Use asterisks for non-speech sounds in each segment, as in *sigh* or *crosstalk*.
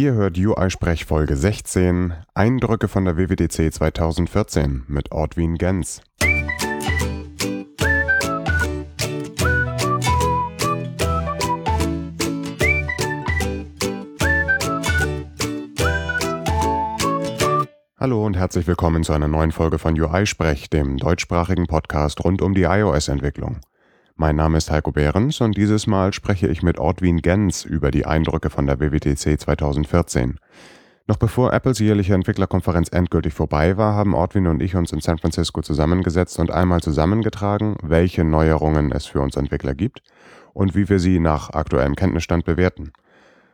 Ihr hört UI-Sprech Folge 16, Eindrücke von der WWDC 2014 mit Ortwin Gens. Hallo und herzlich willkommen zu einer neuen Folge von UI-Sprech, dem deutschsprachigen Podcast rund um die iOS-Entwicklung. Mein Name ist Heiko Behrens und dieses Mal spreche ich mit Ortwin Gens über die Eindrücke von der WWDC 2014. Noch bevor Apples jährliche Entwicklerkonferenz endgültig vorbei war, haben Ortwin und ich uns in San Francisco zusammengesetzt und einmal zusammengetragen, welche Neuerungen es für uns Entwickler gibt und wie wir sie nach aktuellem Kenntnisstand bewerten.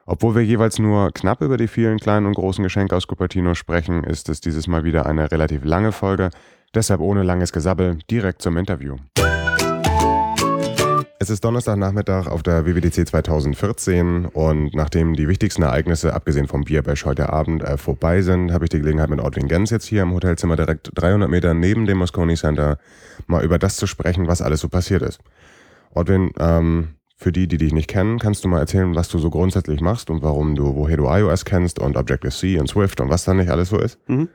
Obwohl wir jeweils nur knapp über die vielen kleinen und großen Geschenke aus Cupertino sprechen, ist es dieses Mal wieder eine relativ lange Folge, deshalb ohne langes Gesabbel direkt zum Interview. Es ist Donnerstagnachmittag auf der WWDC 2014 und nachdem die wichtigsten Ereignisse, abgesehen vom Bierbash heute Abend, äh, vorbei sind, habe ich die Gelegenheit mit Audrey Gens jetzt hier im Hotelzimmer direkt 300 Meter neben dem Moscone Center mal über das zu sprechen, was alles so passiert ist. Audrey, ähm, für die, die dich nicht kennen, kannst du mal erzählen, was du so grundsätzlich machst und warum du, woher du iOS kennst und Objective-C und Swift und was da nicht alles so ist? Mhm.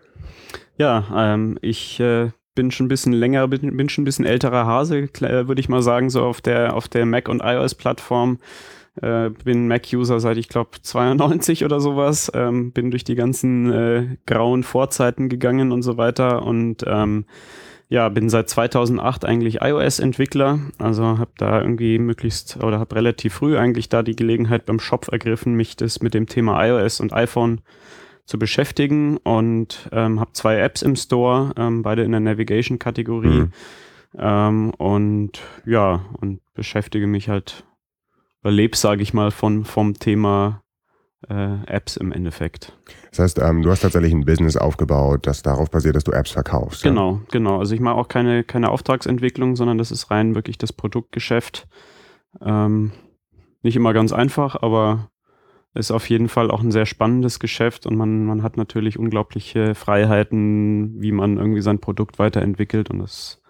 Ja, ähm, ich äh, bin schon ein bisschen länger, bin, bin schon ein bisschen älterer Hase, würde ich mal sagen, so auf der, auf der Mac- und iOS-Plattform. Äh, bin Mac-User seit, ich glaube, 92 oder sowas. Ähm, bin durch die ganzen äh, grauen Vorzeiten gegangen und so weiter und ähm, ja, bin seit 2008 eigentlich iOS-Entwickler, also habe da irgendwie möglichst oder habe relativ früh eigentlich da die Gelegenheit beim Shop ergriffen, mich das mit dem Thema iOS und iPhone zu beschäftigen und ähm, habe zwei Apps im Store, ähm, beide in der Navigation-Kategorie. Mhm. Ähm, und ja, und beschäftige mich halt, oder lebe, sage ich mal, von, vom Thema äh, Apps im Endeffekt. Das heißt, ähm, du hast tatsächlich ein Business aufgebaut, das darauf basiert, dass du Apps verkaufst. Genau, ja? genau. Also ich mache auch keine, keine Auftragsentwicklung, sondern das ist rein wirklich das Produktgeschäft. Ähm, nicht immer ganz einfach, aber ist auf jeden Fall auch ein sehr spannendes Geschäft und man, man hat natürlich unglaubliche Freiheiten, wie man irgendwie sein Produkt weiterentwickelt und das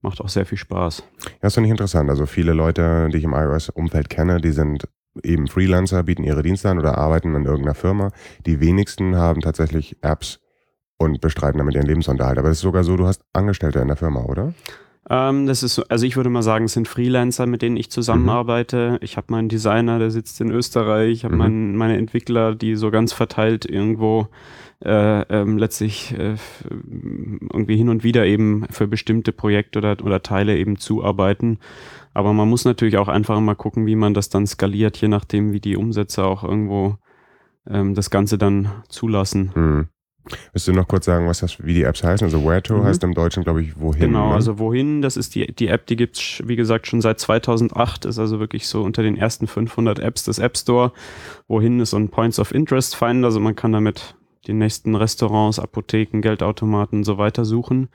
macht auch sehr viel Spaß. Ja, das finde ich interessant. Also viele Leute, die ich im iOS-Umfeld kenne, die sind eben Freelancer, bieten ihre Dienste an oder arbeiten in irgendeiner Firma. Die wenigsten haben tatsächlich Apps und bestreiten damit ihren Lebensunterhalt. Aber es ist sogar so, du hast Angestellte in der Firma, oder? Ähm, das ist, also ich würde mal sagen, es sind Freelancer, mit denen ich zusammenarbeite. Mhm. Ich habe meinen Designer, der sitzt in Österreich. Ich habe mhm. mein, meine Entwickler, die so ganz verteilt irgendwo äh, ähm, letztlich äh, irgendwie hin und wieder eben für bestimmte Projekte oder, oder Teile eben zuarbeiten. Aber man muss natürlich auch einfach mal gucken, wie man das dann skaliert, je nachdem, wie die Umsätze auch irgendwo ähm, das Ganze dann zulassen. Mhm. Willst du noch kurz sagen, was das, wie die Apps heißen? Also Where to mhm. heißt im Deutschen, glaube ich, wohin. Genau, ne? also wohin, das ist die, die App, die gibt's wie gesagt, schon seit 2008, ist also wirklich so unter den ersten 500 Apps des App Store. Wohin ist so ein Points of Interest Finder, also man kann damit die nächsten Restaurants, Apotheken, Geldautomaten und so weiter suchen.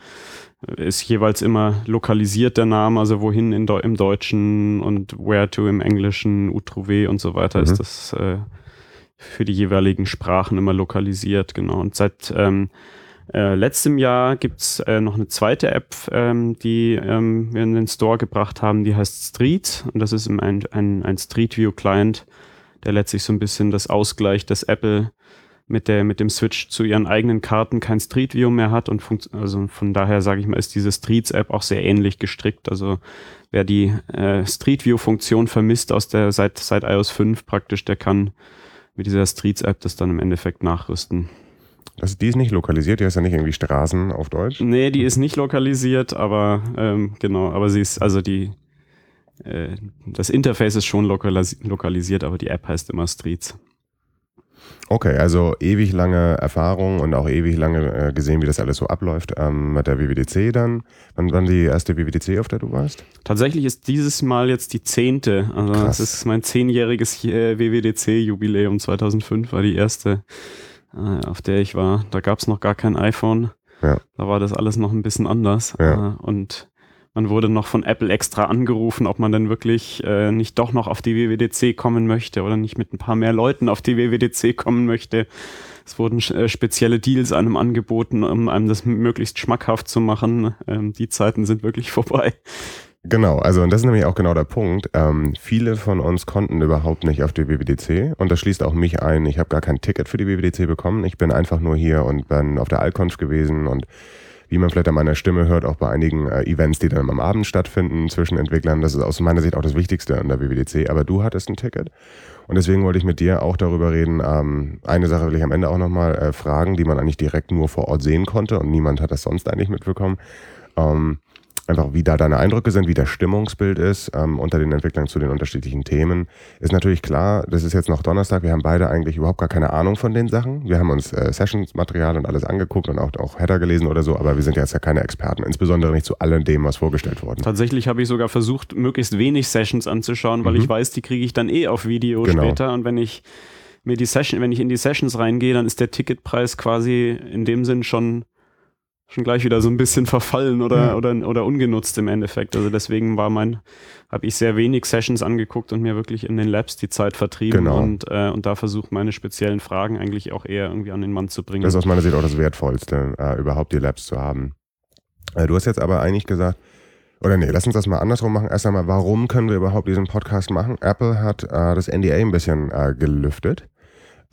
Ist jeweils immer lokalisiert der Name, also wohin in, im Deutschen und where to im Englischen, Utruve und so weiter mhm. ist das äh, für die jeweiligen Sprachen immer lokalisiert, genau. Und seit ähm, äh, letztem Jahr gibt's äh, noch eine zweite App, ähm, die ähm, wir in den Store gebracht haben, die heißt Street. Und das ist ein, ein, ein Street View Client, der letztlich so ein bisschen das Ausgleich, dass Apple mit, der, mit dem Switch zu ihren eigenen Karten kein Street View mehr hat. Und also von daher sage ich mal, ist diese Streets App auch sehr ähnlich gestrickt. Also wer die äh, Street View Funktion vermisst aus der seit, seit iOS 5 praktisch, der kann mit dieser Streets-App das dann im Endeffekt nachrüsten. Also die ist nicht lokalisiert, die heißt ja nicht irgendwie Straßen auf Deutsch? Nee, die ist nicht lokalisiert, aber ähm, genau, aber sie ist, also die, äh, das Interface ist schon lokalis lokalisiert, aber die App heißt immer Streets. Okay, also ewig lange Erfahrung und auch ewig lange äh, gesehen, wie das alles so abläuft ähm, mit der WWDC dann. Wann war die erste WWDC, auf der du warst? Tatsächlich ist dieses Mal jetzt die zehnte. Also Krass. das ist mein zehnjähriges äh, WWDC-Jubiläum 2005 war die erste, äh, auf der ich war. Da gab es noch gar kein iPhone. Ja. Da war das alles noch ein bisschen anders. Ja. Äh, und man wurde noch von Apple extra angerufen, ob man denn wirklich äh, nicht doch noch auf die WWDC kommen möchte oder nicht mit ein paar mehr Leuten auf die WWDC kommen möchte. Es wurden äh, spezielle Deals einem angeboten, um einem das möglichst schmackhaft zu machen. Ähm, die Zeiten sind wirklich vorbei. Genau, also und das ist nämlich auch genau der Punkt. Ähm, viele von uns konnten überhaupt nicht auf die WWDC und das schließt auch mich ein. Ich habe gar kein Ticket für die WWDC bekommen. Ich bin einfach nur hier und bin auf der Alconf gewesen und wie man vielleicht an meiner Stimme hört, auch bei einigen äh, Events, die dann am Abend stattfinden zwischen Entwicklern. Das ist aus meiner Sicht auch das Wichtigste an der WWDC. Aber du hattest ein Ticket und deswegen wollte ich mit dir auch darüber reden. Ähm, eine Sache will ich am Ende auch nochmal äh, fragen, die man eigentlich direkt nur vor Ort sehen konnte und niemand hat das sonst eigentlich mitbekommen. Ähm, einfach wie da deine Eindrücke sind, wie das Stimmungsbild ist ähm, unter den Entwicklern zu den unterschiedlichen Themen. Ist natürlich klar, das ist jetzt noch Donnerstag, wir haben beide eigentlich überhaupt gar keine Ahnung von den Sachen. Wir haben uns äh, Sessions-Material und alles angeguckt und auch, auch Header gelesen oder so, aber wir sind jetzt ja keine Experten, insbesondere nicht zu allem dem, was vorgestellt wurde. Tatsächlich habe ich sogar versucht, möglichst wenig Sessions anzuschauen, weil mhm. ich weiß, die kriege ich dann eh auf Video genau. später und wenn ich mir die Session, wenn ich in die Sessions reingehe, dann ist der Ticketpreis quasi in dem Sinn schon schon gleich wieder so ein bisschen verfallen oder, ja. oder, oder ungenutzt im Endeffekt. Also deswegen war mein, habe ich sehr wenig Sessions angeguckt und mir wirklich in den Labs die Zeit vertrieben genau. und, äh, und da versucht, meine speziellen Fragen eigentlich auch eher irgendwie an den Mann zu bringen. Das ist aus meiner Sicht auch das Wertvollste, äh, überhaupt die Labs zu haben. Äh, du hast jetzt aber eigentlich gesagt, oder nee, lass uns das mal andersrum machen. Erst einmal, warum können wir überhaupt diesen Podcast machen? Apple hat äh, das NDA ein bisschen äh, gelüftet.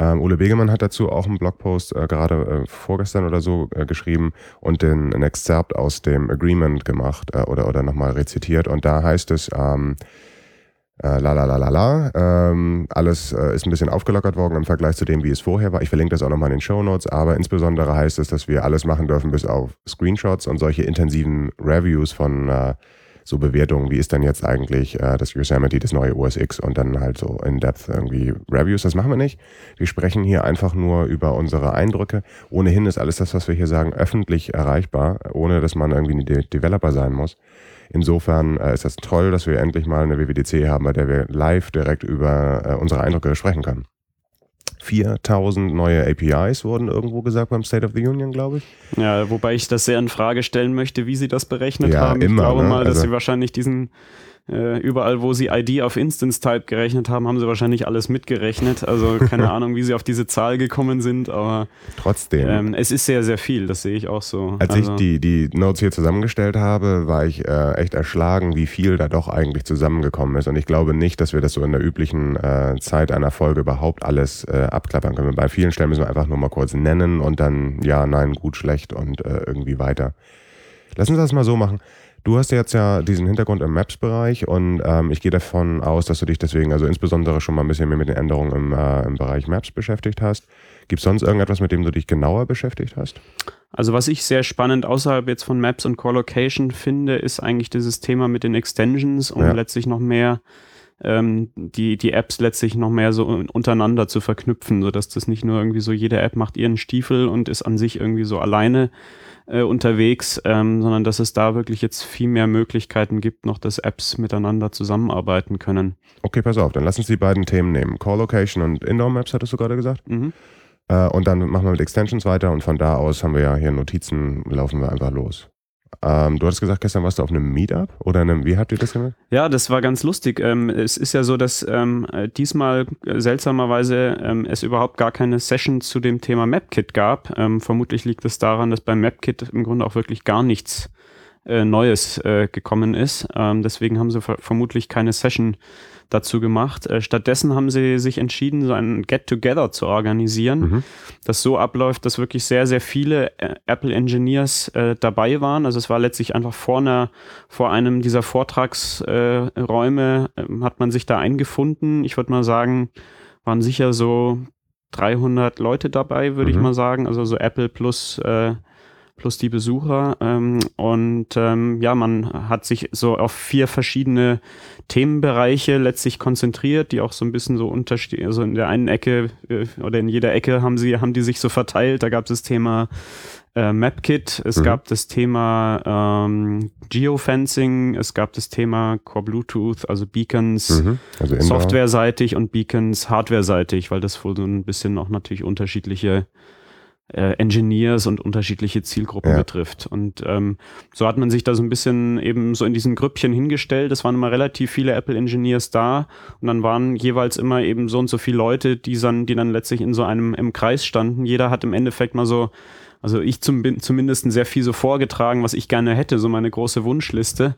Ähm, Ole Begemann hat dazu auch einen Blogpost äh, gerade äh, vorgestern oder so äh, geschrieben und den, ein Excerpt aus dem Agreement gemacht äh, oder, oder nochmal rezitiert. Und da heißt es, ähm, äh, la la la la la, ähm, alles äh, ist ein bisschen aufgelockert worden im Vergleich zu dem, wie es vorher war. Ich verlinke das auch nochmal in den Show Notes, aber insbesondere heißt es, dass wir alles machen dürfen bis auf Screenshots und solche intensiven Reviews von äh, so Bewertungen, wie ist denn jetzt eigentlich äh, das Yosemite, das neue OS X und dann halt so in-depth irgendwie Reviews. Das machen wir nicht. Wir sprechen hier einfach nur über unsere Eindrücke. Ohnehin ist alles das, was wir hier sagen, öffentlich erreichbar, ohne dass man irgendwie ein De Developer sein muss. Insofern äh, ist das toll, dass wir endlich mal eine WWDC haben, bei der wir live direkt über äh, unsere Eindrücke sprechen können. 4000 neue APIs wurden irgendwo gesagt beim State of the Union, glaube ich. Ja, wobei ich das sehr in Frage stellen möchte, wie sie das berechnet ja, haben. Ich immer, glaube ne? mal, dass also, sie wahrscheinlich diesen äh, überall, wo sie ID auf Instance Type gerechnet haben, haben sie wahrscheinlich alles mitgerechnet. Also keine *laughs* Ahnung, wie sie auf diese Zahl gekommen sind, aber trotzdem. Ähm, es ist sehr, sehr viel, das sehe ich auch so. Als also, ich die, die Notes hier zusammengestellt habe, war ich äh, echt erschlagen, wie viel da doch eigentlich zusammengekommen ist. Und ich glaube nicht, dass wir das so in der üblichen äh, Zeit einer Folge überhaupt alles äh, abklappern können. Bei vielen Stellen müssen wir einfach nur mal kurz nennen und dann ja, nein, gut, schlecht und äh, irgendwie weiter. Lass uns das mal so machen. Du hast jetzt ja diesen Hintergrund im Maps-Bereich und ähm, ich gehe davon aus, dass du dich deswegen also insbesondere schon mal ein bisschen mehr mit den Änderungen im, äh, im Bereich Maps beschäftigt hast. Gibt es sonst irgendetwas, mit dem du dich genauer beschäftigt hast? Also was ich sehr spannend außerhalb jetzt von Maps und Core Location finde, ist eigentlich dieses Thema mit den Extensions, um ja. letztlich noch mehr ähm, die, die Apps letztlich noch mehr so untereinander zu verknüpfen, sodass das nicht nur irgendwie so, jede App macht ihren Stiefel und ist an sich irgendwie so alleine äh, unterwegs, ähm, sondern dass es da wirklich jetzt viel mehr Möglichkeiten gibt, noch dass Apps miteinander zusammenarbeiten können. Okay, pass auf, dann lass uns die beiden Themen nehmen. Core Location und Indoor Maps, hattest du gerade gesagt? Mhm. Äh, und dann machen wir mit Extensions weiter und von da aus haben wir ja hier Notizen, laufen wir einfach los. Ähm, du hast gesagt, gestern warst du auf einem Meetup oder einem, wie habt ihr das gemacht? Ja, das war ganz lustig. Ähm, es ist ja so, dass ähm, diesmal seltsamerweise ähm, es überhaupt gar keine Session zu dem Thema MapKit gab. Ähm, vermutlich liegt es daran, dass beim MapKit im Grunde auch wirklich gar nichts äh, Neues äh, gekommen ist. Ähm, deswegen haben sie ver vermutlich keine Session dazu gemacht. Äh, stattdessen haben sie sich entschieden, so ein Get-Together zu organisieren, mhm. das so abläuft, dass wirklich sehr, sehr viele äh, Apple Engineers äh, dabei waren. Also es war letztlich einfach vor, einer, vor einem dieser Vortragsräume, ähm, hat man sich da eingefunden. Ich würde mal sagen, waren sicher so 300 Leute dabei, würde mhm. ich mal sagen. Also so Apple plus äh, plus die Besucher. Ähm, und ähm, ja, man hat sich so auf vier verschiedene Themenbereiche letztlich konzentriert, die auch so ein bisschen so unterstehen. Also in der einen Ecke äh, oder in jeder Ecke haben sie, haben die sich so verteilt. Da gab es das Thema äh, MapKit, es mhm. gab das Thema ähm, Geofencing, es gab das Thema Core Bluetooth, also Beacons mhm. also softwareseitig und Beacons hardwareseitig, weil das wohl so ein bisschen auch natürlich unterschiedliche äh, Engineers und unterschiedliche Zielgruppen ja. betrifft. Und ähm, so hat man sich da so ein bisschen eben so in diesen Grüppchen hingestellt. Es waren immer relativ viele Apple Engineers da und dann waren jeweils immer eben so und so viele Leute, die dann, die dann letztlich in so einem im Kreis standen. Jeder hat im Endeffekt mal so also ich zum, zumindest sehr viel so vorgetragen, was ich gerne hätte, so meine große Wunschliste.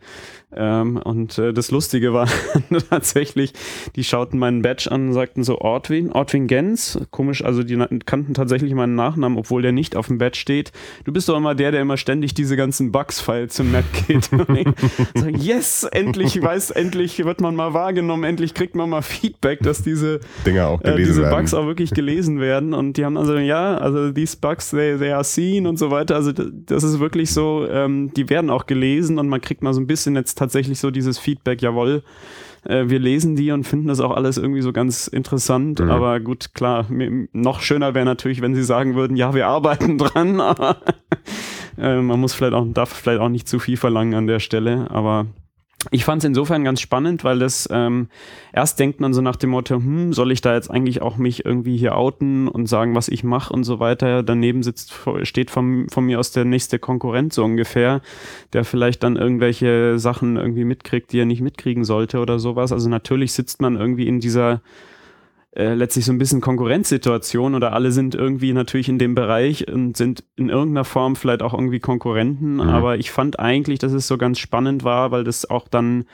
Ähm, und äh, das Lustige war *laughs* tatsächlich, die schauten meinen Badge an und sagten so Ortwin, Ortwin Gens, komisch, also die kannten tatsächlich meinen Nachnamen, obwohl der nicht auf dem Badge steht. Du bist doch immer der, der immer ständig diese ganzen Bugs-Files zum Map geht. *laughs* sag, yes, endlich weiß, endlich wird man mal wahrgenommen, endlich kriegt man mal Feedback, dass diese Dinge auch gelesen äh, diese werden. Bugs auch wirklich gelesen werden. Und die haben also, ja, also these Bugs, they, they are seen und so weiter. Also das ist wirklich so, ähm, die werden auch gelesen und man kriegt mal so ein bisschen jetzt tatsächlich so dieses Feedback, jawohl, äh, wir lesen die und finden das auch alles irgendwie so ganz interessant. Mhm. Aber gut, klar, noch schöner wäre natürlich, wenn sie sagen würden, ja, wir arbeiten *laughs* dran, aber äh, man muss vielleicht auch, darf vielleicht auch nicht zu viel verlangen an der Stelle, aber ich fand es insofern ganz spannend, weil das ähm, erst denkt man so nach dem Motto, hm, soll ich da jetzt eigentlich auch mich irgendwie hier outen und sagen, was ich mache und so weiter. Daneben sitzt, steht von, von mir aus der nächste Konkurrent so ungefähr, der vielleicht dann irgendwelche Sachen irgendwie mitkriegt, die er nicht mitkriegen sollte oder sowas. Also natürlich sitzt man irgendwie in dieser äh, letztlich so ein bisschen Konkurrenzsituation oder alle sind irgendwie natürlich in dem Bereich und sind in irgendeiner Form vielleicht auch irgendwie Konkurrenten. Mhm. Aber ich fand eigentlich, dass es so ganz spannend war, weil das auch dann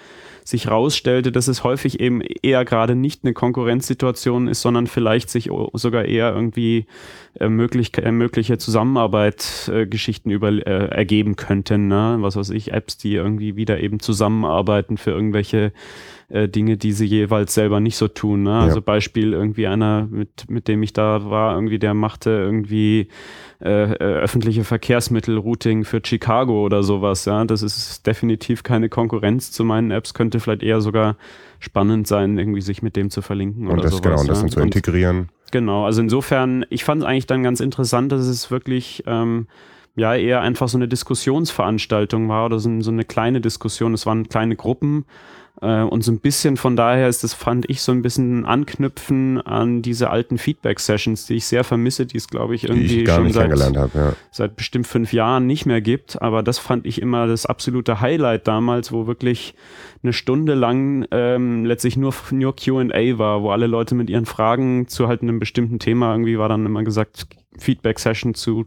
sich rausstellte, dass es häufig eben eher gerade nicht eine Konkurrenzsituation ist, sondern vielleicht sich sogar eher irgendwie äh, möglich, äh, mögliche Zusammenarbeit-Geschichten über äh, ergeben könnten. Ne? Was weiß ich, Apps, die irgendwie wieder eben zusammenarbeiten für irgendwelche äh, Dinge, die sie jeweils selber nicht so tun. Ne? Also ja. Beispiel irgendwie einer, mit, mit dem ich da war, irgendwie, der machte irgendwie äh, äh, öffentliche Verkehrsmittel-Routing für Chicago oder sowas. Ja? Das ist definitiv keine Konkurrenz zu meinen Apps, könnte vielleicht eher sogar spannend sein, irgendwie sich mit dem zu verlinken und oder das, sowas. Genau, und das ja? dann zu integrieren. genau, also insofern, ich fand es eigentlich dann ganz interessant, dass es wirklich ähm, ja eher einfach so eine Diskussionsveranstaltung war oder so, so eine kleine Diskussion. Es waren kleine Gruppen und so ein bisschen von daher ist das, fand ich, so ein bisschen Anknüpfen an diese alten Feedback-Sessions, die ich sehr vermisse, die es, glaube ich, irgendwie ich schon seit, hab, ja. seit bestimmt fünf Jahren nicht mehr gibt. Aber das fand ich immer das absolute Highlight damals, wo wirklich eine Stunde lang ähm, letztlich nur, nur QA war, wo alle Leute mit ihren Fragen zu halt einem bestimmten Thema irgendwie war dann immer gesagt, Feedback-Session zu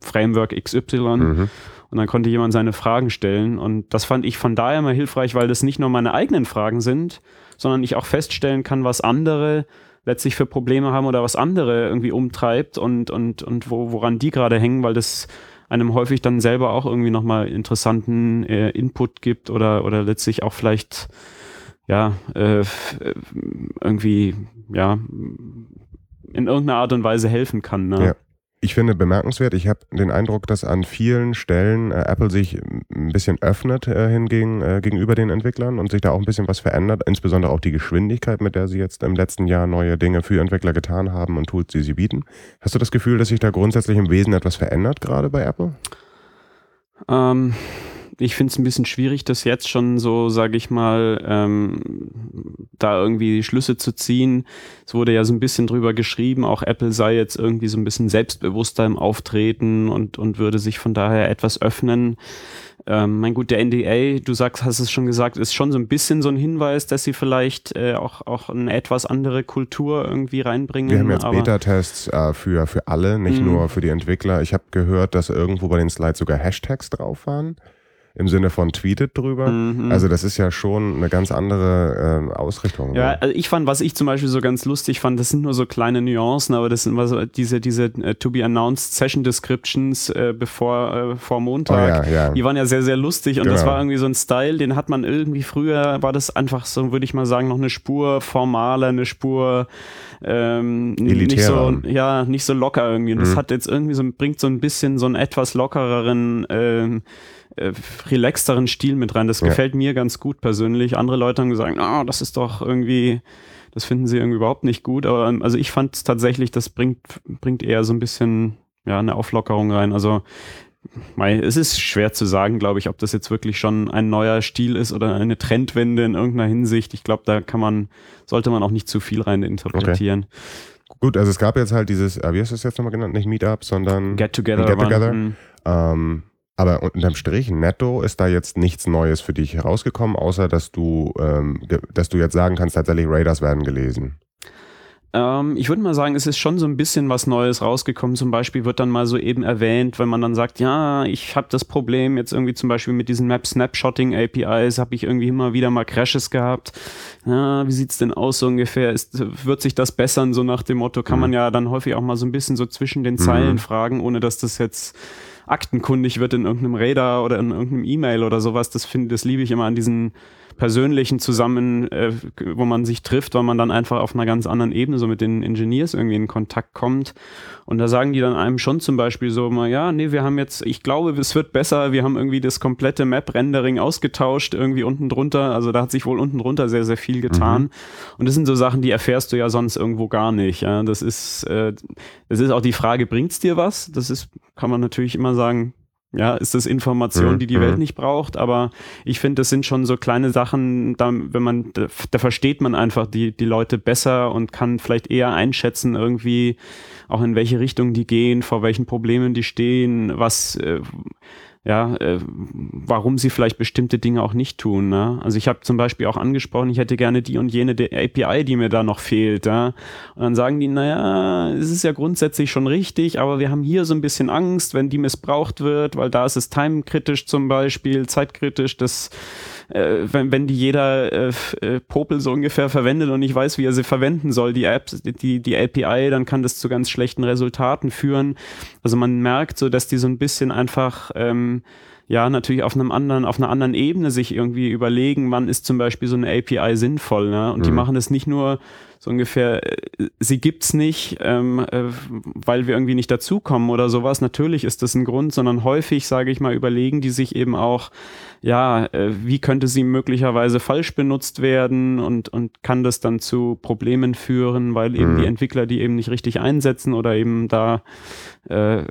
Framework XY. Mhm. Und dann konnte jemand seine Fragen stellen. Und das fand ich von daher immer hilfreich, weil das nicht nur meine eigenen Fragen sind, sondern ich auch feststellen kann, was andere letztlich für Probleme haben oder was andere irgendwie umtreibt und, und, und wo, woran die gerade hängen, weil das einem häufig dann selber auch irgendwie nochmal interessanten äh, Input gibt oder, oder letztlich auch vielleicht ja, äh, irgendwie, ja, in irgendeiner Art und Weise helfen kann. Ne? Ja. Ich finde bemerkenswert, ich habe den Eindruck, dass an vielen Stellen äh, Apple sich ein bisschen öffnet äh, hingegen, äh, gegenüber den Entwicklern und sich da auch ein bisschen was verändert, insbesondere auch die Geschwindigkeit, mit der sie jetzt im letzten Jahr neue Dinge für Entwickler getan haben und Tools, die sie bieten. Hast du das Gefühl, dass sich da grundsätzlich im Wesen etwas verändert, gerade bei Apple? Ähm, ich finde es ein bisschen schwierig, das jetzt schon so, sage ich mal, ähm, da irgendwie Schlüsse zu ziehen. Es wurde ja so ein bisschen drüber geschrieben, auch Apple sei jetzt irgendwie so ein bisschen selbstbewusster im Auftreten und, und würde sich von daher etwas öffnen. Ähm, mein gut, der NDA, du sagst, hast es schon gesagt, ist schon so ein bisschen so ein Hinweis, dass sie vielleicht äh, auch, auch eine etwas andere Kultur irgendwie reinbringen. Wir haben jetzt Beta-Tests äh, für, für alle, nicht mhm. nur für die Entwickler. Ich habe gehört, dass irgendwo bei den Slides sogar Hashtags drauf waren im Sinne von tweetet drüber. Mhm. Also das ist ja schon eine ganz andere äh, Ausrichtung. Ja, also ich fand, was ich zum Beispiel so ganz lustig fand, das sind nur so kleine Nuancen, aber das sind immer so diese, diese uh, to be announced Session Descriptions äh, bevor äh, vor Montag. Oh, ja, ja. Die waren ja sehr, sehr lustig und genau. das war irgendwie so ein Style, den hat man irgendwie früher, war das einfach so, würde ich mal sagen, noch eine Spur formaler, eine Spur ähm, nicht so, ja, nicht so locker irgendwie. Und mhm. das hat jetzt irgendwie so, bringt so ein bisschen so einen etwas lockereren ähm, äh, relaxteren Stil mit rein. Das ja. gefällt mir ganz gut persönlich. Andere Leute haben gesagt, oh, das ist doch irgendwie, das finden sie irgendwie überhaupt nicht gut. Aber ähm, also ich fand tatsächlich, das bringt, bringt eher so ein bisschen ja, eine Auflockerung rein. Also es ist schwer zu sagen, glaube ich, ob das jetzt wirklich schon ein neuer Stil ist oder eine Trendwende in irgendeiner Hinsicht. Ich glaube, da kann man, sollte man auch nicht zu viel rein interpretieren. Okay. Gut, also es gab jetzt halt dieses, äh, wie hast du es jetzt nochmal genannt? Nicht Meetup, sondern Get Together. Get Together. Hm. Ähm, aber unterm Strich, netto ist da jetzt nichts Neues für dich herausgekommen, außer dass du, ähm, dass du jetzt sagen kannst, tatsächlich Raiders werden gelesen. Ähm, ich würde mal sagen, es ist schon so ein bisschen was Neues rausgekommen. Zum Beispiel wird dann mal so eben erwähnt, wenn man dann sagt, ja, ich habe das Problem jetzt irgendwie zum Beispiel mit diesen Map-Snapshotting-APIs, habe ich irgendwie immer wieder mal Crashes gehabt. Ja, wie sieht's denn aus so ungefähr? Ist, wird sich das bessern? So nach dem Motto kann man mhm. ja dann häufig auch mal so ein bisschen so zwischen den Zeilen mhm. fragen, ohne dass das jetzt aktenkundig wird in irgendeinem Radar oder in irgendeinem E-Mail oder sowas. Das finde, das liebe ich immer an diesen persönlichen zusammen, äh, wo man sich trifft, weil man dann einfach auf einer ganz anderen Ebene so mit den Engineers irgendwie in Kontakt kommt. Und da sagen die dann einem schon zum Beispiel so mal, ja, nee, wir haben jetzt, ich glaube, es wird besser, wir haben irgendwie das komplette Map-Rendering ausgetauscht, irgendwie unten drunter. Also da hat sich wohl unten drunter sehr, sehr viel getan. Mhm. Und das sind so Sachen, die erfährst du ja sonst irgendwo gar nicht. Ja. Das ist, äh, das ist auch die Frage, bringt's dir was? Das ist, kann man natürlich immer sagen, ja, ist das Information, mhm, die die Welt mhm. nicht braucht, aber ich finde, das sind schon so kleine Sachen, da, wenn man, da, da, versteht man einfach die, die Leute besser und kann vielleicht eher einschätzen, irgendwie auch in welche Richtung die gehen, vor welchen Problemen die stehen, was, äh, ja, äh, warum sie vielleicht bestimmte Dinge auch nicht tun. Ne? Also ich habe zum Beispiel auch angesprochen, ich hätte gerne die und jene API, die mir da noch fehlt. Ja? Und dann sagen die, naja, es ist ja grundsätzlich schon richtig, aber wir haben hier so ein bisschen Angst, wenn die missbraucht wird, weil da ist es timekritisch zum Beispiel, zeitkritisch, das äh, wenn, wenn die jeder äh, äh, Popel so ungefähr verwendet und nicht weiß, wie er sie verwenden soll, die Apps, die, die API, dann kann das zu ganz schlechten Resultaten führen. Also man merkt so, dass die so ein bisschen einfach ähm, ja natürlich auf einem anderen, auf einer anderen Ebene sich irgendwie überlegen, wann ist zum Beispiel so eine API sinnvoll. Ne? Und mhm. die machen es nicht nur so ungefähr, äh, sie gibt's nicht, ähm, äh, weil wir irgendwie nicht dazukommen oder sowas. Natürlich ist das ein Grund, sondern häufig, sage ich mal, überlegen die sich eben auch, ja, äh, wie könnte sie möglicherweise falsch benutzt werden und, und kann das dann zu Problemen führen, weil eben mhm. die Entwickler die eben nicht richtig einsetzen oder eben da äh,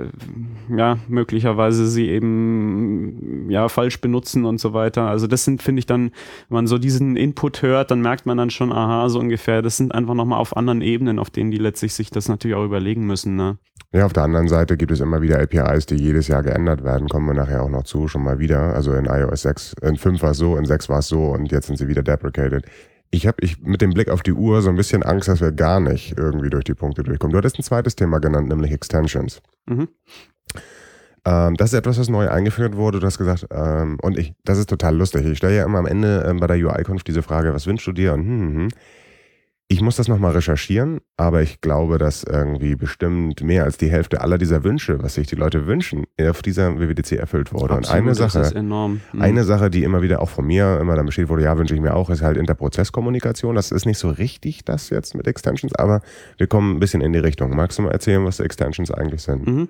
ja, möglicherweise sie eben ja falsch benutzen und so weiter. Also das sind, finde ich dann, wenn man so diesen Input hört, dann merkt man dann schon, aha, so ungefähr, das sind einfach nochmal auf anderen Ebenen, auf denen die letztlich sich das natürlich auch überlegen müssen. Ne? Ja, auf der anderen Seite gibt es immer wieder APIs, die jedes Jahr geändert werden, kommen wir nachher auch noch zu, schon mal wieder. Also in iOS 6, in 5 war es so, in 6 war es so und jetzt sind sie wieder deprecated. Ich habe ich mit dem Blick auf die Uhr so ein bisschen Angst, dass wir gar nicht irgendwie durch die Punkte durchkommen. Du hattest ein zweites Thema genannt, nämlich Extensions. Mhm. Ähm, das ist etwas, was neu eingeführt wurde. Du hast gesagt, ähm, und ich, das ist total lustig. Ich stelle ja immer am Ende ähm, bei der UI-Conf diese Frage, was wünschst du dir? Und hm, hm, hm. Ich muss das nochmal recherchieren, aber ich glaube, dass irgendwie bestimmt mehr als die Hälfte aller dieser Wünsche, was sich die Leute wünschen, auf dieser WWDC erfüllt wurde. Absolut, und eine Sache, mhm. eine Sache, die immer wieder auch von mir immer dann besteht wurde, ja, wünsche ich mir auch, ist halt Interprozesskommunikation. Das ist nicht so richtig das jetzt mit Extensions, aber wir kommen ein bisschen in die Richtung. Magst du mal erzählen, was Extensions eigentlich sind? Mhm.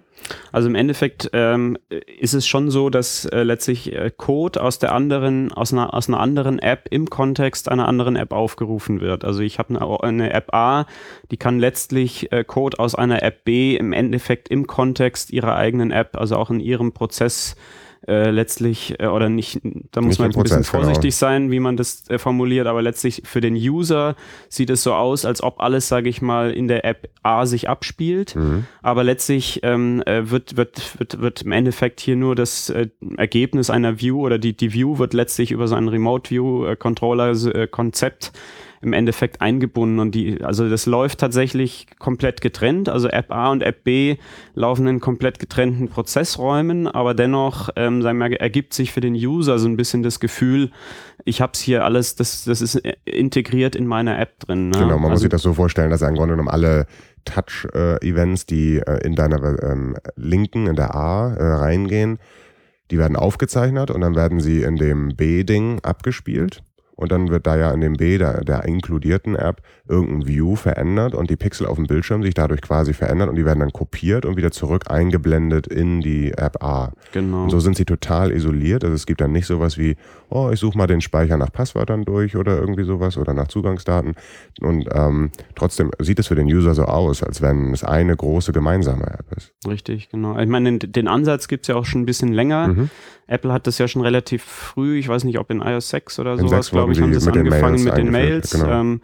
Also im Endeffekt ähm, ist es schon so, dass äh, letztlich äh, Code aus der anderen, aus einer, aus einer anderen App im Kontext einer anderen App aufgerufen wird. Also ich habe eine eine App A, die kann letztlich äh, Code aus einer App B im Endeffekt im Kontext ihrer eigenen App, also auch in ihrem Prozess äh, letztlich äh, oder nicht, da muss nicht man ein bisschen genau. vorsichtig genau. sein, wie man das äh, formuliert, aber letztlich für den User sieht es so aus, als ob alles, sage ich mal, in der App A sich abspielt, mhm. aber letztlich ähm, äh, wird, wird, wird, wird im Endeffekt hier nur das äh, Ergebnis einer View oder die, die View wird letztlich über so ein Remote View äh, Controller Konzept im Endeffekt eingebunden und die, also das läuft tatsächlich komplett getrennt. Also App A und App B laufen in komplett getrennten Prozessräumen, aber dennoch ähm, sagen wir, ergibt sich für den User so ein bisschen das Gefühl, ich habe es hier alles, das, das ist integriert in meiner App drin. Ne? Genau, man also, muss sich das so vorstellen, dass im Grunde genommen alle Touch-Events, die äh, in deiner ähm, linken, in der A äh, reingehen, die werden aufgezeichnet und dann werden sie in dem B-Ding abgespielt und dann wird da ja in dem B der, der inkludierten App irgendein View verändert und die Pixel auf dem Bildschirm sich dadurch quasi verändert und die werden dann kopiert und wieder zurück eingeblendet in die App A. Genau. Und so sind sie total isoliert. Also es gibt dann nicht sowas wie, oh, ich suche mal den Speicher nach Passwörtern durch oder irgendwie sowas oder nach Zugangsdaten. Und ähm, trotzdem sieht es für den User so aus, als wenn es eine große gemeinsame App ist. Richtig, genau. Ich meine, den, den Ansatz gibt es ja auch schon ein bisschen länger. Mhm. Apple hat das ja schon relativ früh, ich weiß nicht, ob in iOS 6 oder in sowas, glaube ich, haben sie angefangen mit den Mails. Genau. Ähm,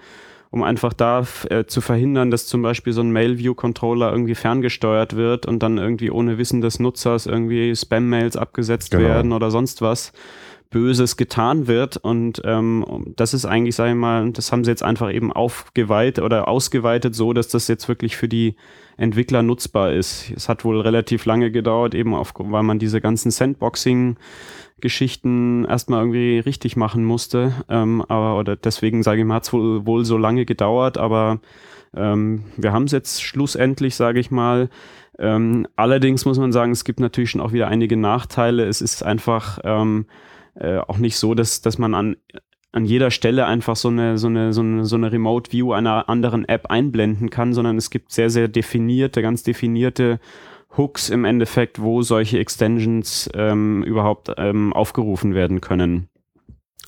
um einfach da äh, zu verhindern, dass zum Beispiel so ein Mail-View-Controller irgendwie ferngesteuert wird und dann irgendwie ohne Wissen des Nutzers irgendwie Spam-Mails abgesetzt genau. werden oder sonst was Böses getan wird. Und ähm, das ist eigentlich, sage ich mal, das haben sie jetzt einfach eben aufgeweitet oder ausgeweitet, so dass das jetzt wirklich für die Entwickler nutzbar ist. Es hat wohl relativ lange gedauert, eben auf, weil man diese ganzen Sandboxing Geschichten erstmal irgendwie richtig machen musste. Ähm, aber oder deswegen sage ich mal, hat es wohl, wohl so lange gedauert, aber ähm, wir haben es jetzt schlussendlich, sage ich mal. Ähm, allerdings muss man sagen, es gibt natürlich schon auch wieder einige Nachteile. Es ist einfach ähm, äh, auch nicht so, dass, dass man an, an jeder Stelle einfach so eine, so eine, so eine, so eine Remote View einer anderen App einblenden kann, sondern es gibt sehr, sehr definierte, ganz definierte Hooks im Endeffekt, wo solche Extensions ähm, überhaupt ähm, aufgerufen werden können.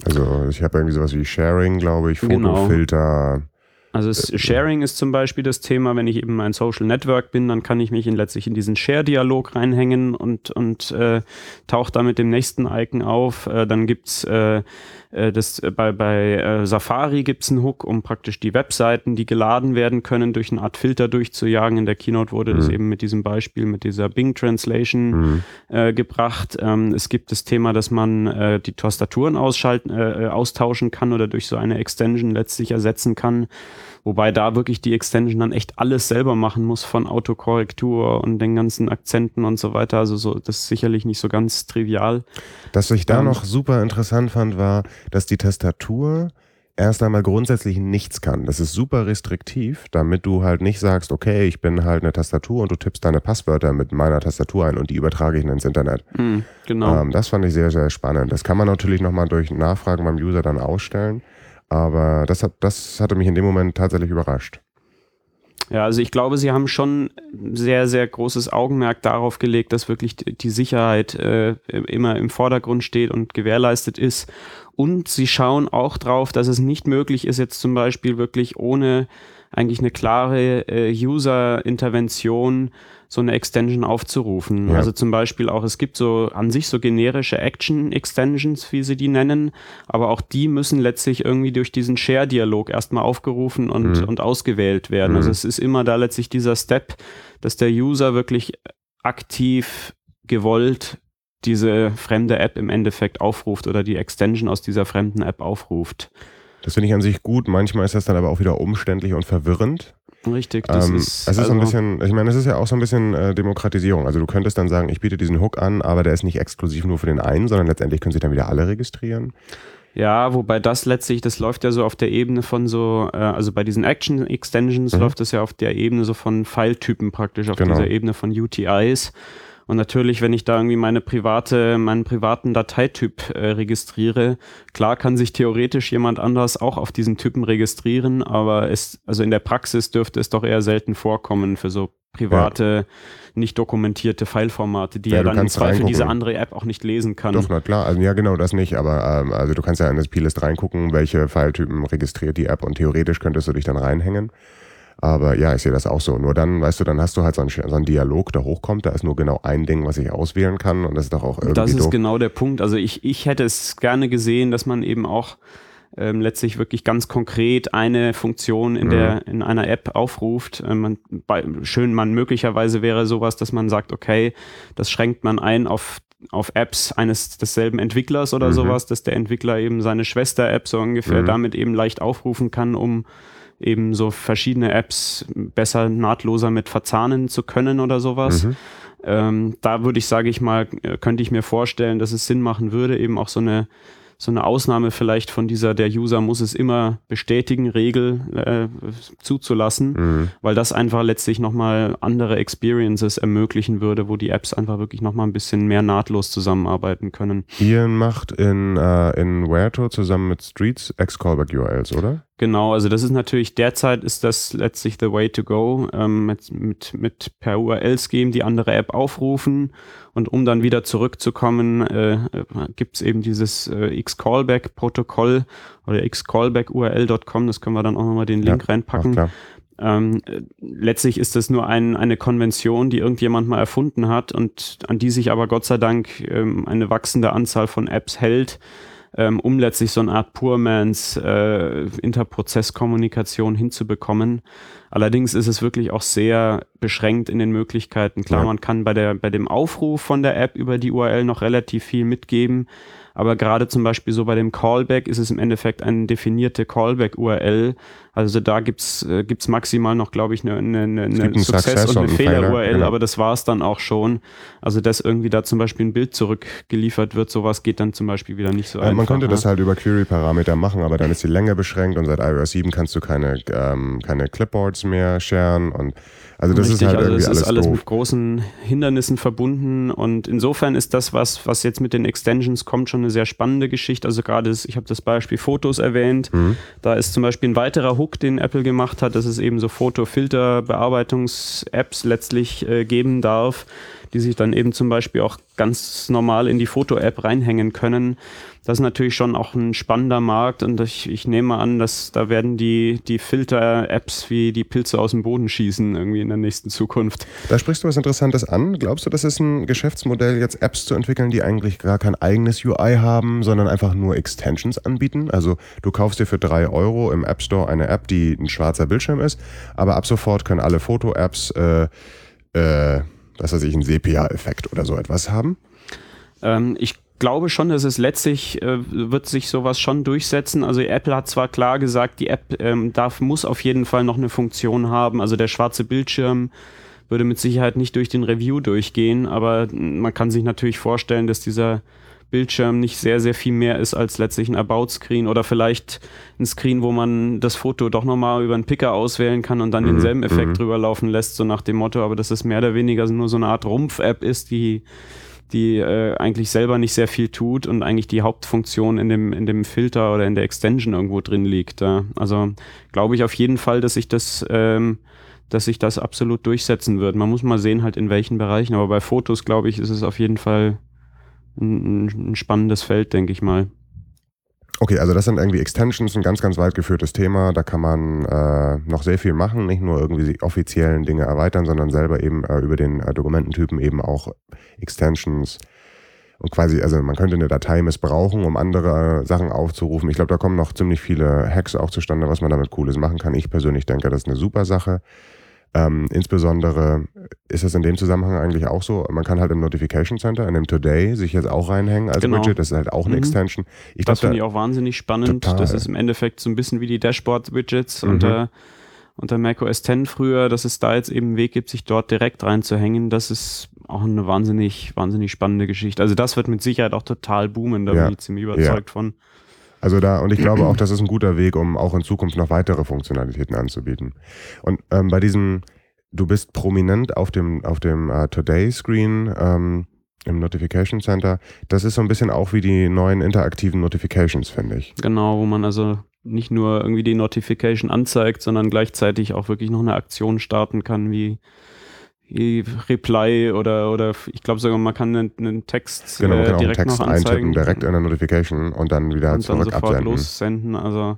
Also ich habe irgendwie sowas wie Sharing, glaube ich, genau. Fotofilter. Genau. Also es, Sharing ist zum Beispiel das Thema, wenn ich eben ein Social Network bin, dann kann ich mich in letztlich in diesen Share-Dialog reinhängen und, und äh, tauche da mit dem nächsten Icon auf. Äh, dann gibt's äh, äh, das, äh, bei, bei äh, Safari gibt's einen Hook, um praktisch die Webseiten, die geladen werden können, durch eine Art Filter durchzujagen. In der Keynote wurde mhm. das eben mit diesem Beispiel, mit dieser Bing Translation mhm. äh, gebracht. Ähm, es gibt das Thema, dass man äh, die Tastaturen ausschalten, äh, austauschen kann oder durch so eine Extension letztlich ersetzen kann. Wobei da wirklich die Extension dann echt alles selber machen muss, von Autokorrektur und den ganzen Akzenten und so weiter. Also so, das ist sicherlich nicht so ganz trivial. Was ich da ähm, noch super interessant fand, war, dass die Tastatur erst einmal grundsätzlich nichts kann. Das ist super restriktiv, damit du halt nicht sagst, okay, ich bin halt eine Tastatur und du tippst deine Passwörter mit meiner Tastatur ein und die übertrage ich ins Internet. Mm, genau. Ähm, das fand ich sehr, sehr spannend. Das kann man natürlich nochmal durch Nachfragen beim User dann ausstellen. Aber das, hat, das hatte mich in dem Moment tatsächlich überrascht. Ja, also ich glaube, sie haben schon sehr, sehr großes Augenmerk darauf gelegt, dass wirklich die Sicherheit äh, immer im Vordergrund steht und gewährleistet ist. Und sie schauen auch darauf, dass es nicht möglich ist, jetzt zum Beispiel wirklich ohne eigentlich eine klare äh, User-Intervention so eine Extension aufzurufen. Ja. Also zum Beispiel auch, es gibt so an sich so generische Action-Extensions, wie sie die nennen, aber auch die müssen letztlich irgendwie durch diesen Share-Dialog erstmal aufgerufen und, mhm. und ausgewählt werden. Also mhm. Also es ist immer da letztlich dieser Step, dass der User wirklich aktiv gewollt diese fremde App im Endeffekt aufruft oder die Extension aus dieser fremden App aufruft. Das finde ich an sich gut. Manchmal ist das dann aber auch wieder umständlich und verwirrend. Richtig, das ähm, ist. Es ist also so ein bisschen, ich meine, es ist ja auch so ein bisschen äh, Demokratisierung. Also du könntest dann sagen, ich biete diesen Hook an, aber der ist nicht exklusiv nur für den einen, sondern letztendlich können sich dann wieder alle registrieren. Ja, wobei das letztlich, das läuft ja so auf der Ebene von so, äh, also bei diesen Action Extensions mhm. läuft das ja auf der Ebene so von File-Typen praktisch, auf genau. dieser Ebene von UTIs. Und natürlich, wenn ich da irgendwie meine private, meinen privaten Dateityp äh, registriere, klar kann sich theoretisch jemand anders auch auf diesen Typen registrieren, aber es, also in der Praxis dürfte es doch eher selten vorkommen für so private, ja. nicht dokumentierte Fileformate, die ja, er dann im Zweifel diese andere App auch nicht lesen kann. Doch, na klar, also ja genau, das nicht, aber ähm, also du kannst ja in das Plist reingucken, welche Filetypen registriert die App und theoretisch könntest du dich dann reinhängen. Aber ja, ich sehe das auch so. Nur dann, weißt du, dann hast du halt so einen, so einen Dialog, der hochkommt. Da ist nur genau ein Ding, was ich auswählen kann. Und das ist doch auch irgendwie. Das ist doof. genau der Punkt. Also ich, ich hätte es gerne gesehen, dass man eben auch ähm, letztlich wirklich ganz konkret eine Funktion in mhm. der in einer App aufruft. Ähm, man, bei, schön, man möglicherweise wäre sowas, dass man sagt, okay, das schränkt man ein auf auf Apps eines desselben Entwicklers oder mhm. sowas, dass der Entwickler eben seine Schwester-App so ungefähr mhm. damit eben leicht aufrufen kann, um eben so verschiedene Apps besser nahtloser mit verzahnen zu können oder sowas. Mhm. Ähm, da würde ich, sage ich mal, äh, könnte ich mir vorstellen, dass es Sinn machen würde, eben auch so eine so eine Ausnahme vielleicht von dieser, der User muss es immer bestätigen, Regel äh, zuzulassen, mhm. weil das einfach letztlich nochmal andere Experiences ermöglichen würde, wo die Apps einfach wirklich nochmal ein bisschen mehr nahtlos zusammenarbeiten können. Ian macht in, äh, in Werto zusammen mit Streets X-Callback-URLs, oder? Genau, also das ist natürlich derzeit ist das letztlich the way to go, ähm, mit, mit, mit per URLs geben, die andere App aufrufen und um dann wieder zurückzukommen, äh, gibt es eben dieses äh, X-Callback-Protokoll oder xcallbackurl.com, das können wir dann auch nochmal den Link ja, reinpacken. Ähm, letztlich ist das nur ein, eine Konvention, die irgendjemand mal erfunden hat und an die sich aber Gott sei Dank ähm, eine wachsende Anzahl von Apps hält ähm, um letztlich so eine Art Poormans äh, Interprozesskommunikation hinzubekommen. Allerdings ist es wirklich auch sehr beschränkt in den Möglichkeiten. Klar, ja. man kann bei der, bei dem Aufruf von der App über die URL noch relativ viel mitgeben. Aber gerade zum Beispiel so bei dem Callback ist es im Endeffekt eine definierte Callback-URL. Also da gibt's äh, gibt's maximal noch, glaube ich, eine, eine, eine Success, Success, und eine Fehler-URL, genau. aber das war's dann auch schon. Also dass irgendwie da zum Beispiel ein Bild zurückgeliefert wird, sowas geht dann zum Beispiel wieder nicht so ja, einfach. Man könnte das halt über Query-Parameter machen, aber dann ist die Länge beschränkt und seit iOS 7 kannst du keine, ähm, keine Clipboards mehr sharen und also das Richtig, ist halt also irgendwie es ist alles, alles mit großen Hindernissen verbunden und insofern ist das was, was jetzt mit den Extensions kommt, schon eine sehr spannende Geschichte. Also gerade, ich habe das Beispiel Fotos erwähnt. Mhm. Da ist zum Beispiel ein weiterer Hook, den Apple gemacht hat, dass es eben so Foto-Filter-Bearbeitungs-Apps letztlich äh, geben darf, die sich dann eben zum Beispiel auch ganz normal in die Foto-App reinhängen können. Das ist natürlich schon auch ein spannender Markt und ich, ich nehme an, dass da werden die, die Filter-Apps wie die Pilze aus dem Boden schießen irgendwie in der nächsten Zukunft. Da sprichst du was Interessantes an. Glaubst du, das ist ein Geschäftsmodell, jetzt Apps zu entwickeln, die eigentlich gar kein eigenes UI haben, sondern einfach nur Extensions anbieten? Also du kaufst dir für drei Euro im App Store eine App, die ein schwarzer Bildschirm ist, aber ab sofort können alle Foto-Apps äh, äh, was weiß ich, einen Sepia-Effekt oder so etwas haben? Ähm, ich glaube schon, dass es letztlich äh, wird sich sowas schon durchsetzen. Also Apple hat zwar klar gesagt, die App ähm, darf, muss auf jeden Fall noch eine Funktion haben. Also der schwarze Bildschirm würde mit Sicherheit nicht durch den Review durchgehen, aber man kann sich natürlich vorstellen, dass dieser Bildschirm nicht sehr, sehr viel mehr ist als letztlich ein About-Screen oder vielleicht ein Screen, wo man das Foto doch nochmal über einen Picker auswählen kann und dann mhm. denselben Effekt mhm. drüber laufen lässt, so nach dem Motto, aber dass es mehr oder weniger nur so eine Art Rumpf-App ist, die die äh, eigentlich selber nicht sehr viel tut und eigentlich die Hauptfunktion in dem, in dem Filter oder in der Extension irgendwo drin liegt. Ja. Also glaube ich auf jeden Fall, dass sich das, ähm, dass sich das absolut durchsetzen wird. Man muss mal sehen, halt in welchen Bereichen, aber bei Fotos, glaube ich, ist es auf jeden Fall ein, spannendes Feld, denke ich mal. Okay, also das sind irgendwie Extensions, ein ganz, ganz weit geführtes Thema. Da kann man äh, noch sehr viel machen, nicht nur irgendwie die offiziellen Dinge erweitern, sondern selber eben äh, über den äh, Dokumententypen eben auch Extensions und quasi, also man könnte eine Datei missbrauchen, um andere Sachen aufzurufen. Ich glaube, da kommen noch ziemlich viele Hacks auch zustande, was man damit Cooles machen kann. Ich persönlich denke, das ist eine super Sache. Ähm, insbesondere ist es in dem Zusammenhang eigentlich auch so, man kann halt im Notification Center, in dem Today, sich jetzt auch reinhängen als genau. Widget. Das ist halt auch eine mhm. Extension. Ich das finde ich auch wahnsinnig spannend. Total. Das ist im Endeffekt so ein bisschen wie die Dashboard-Widgets mhm. unter, unter macOS 10 früher, dass es da jetzt eben einen Weg gibt, sich dort direkt reinzuhängen. Das ist auch eine wahnsinnig, wahnsinnig spannende Geschichte. Also das wird mit Sicherheit auch total boomen, da ja. bin ich ziemlich überzeugt ja. von. Also da, und ich glaube auch, *clears throat* das ist ein guter Weg, um auch in Zukunft noch weitere Funktionalitäten anzubieten. Und ähm, bei diesem, du bist prominent auf dem, auf dem uh, Today-Screen ähm, im Notification Center. Das ist so ein bisschen auch wie die neuen interaktiven Notifications, finde ich. Genau, wo man also nicht nur irgendwie die Notification anzeigt, sondern gleichzeitig auch wirklich noch eine Aktion starten kann, wie Reply oder, oder ich glaube sogar, man kann einen, einen Text genau, man kann äh, direkt auch einen Text noch anzeigen. eintippen, direkt in der Notification und dann wieder und zurück dann sofort absenden. lossenden, also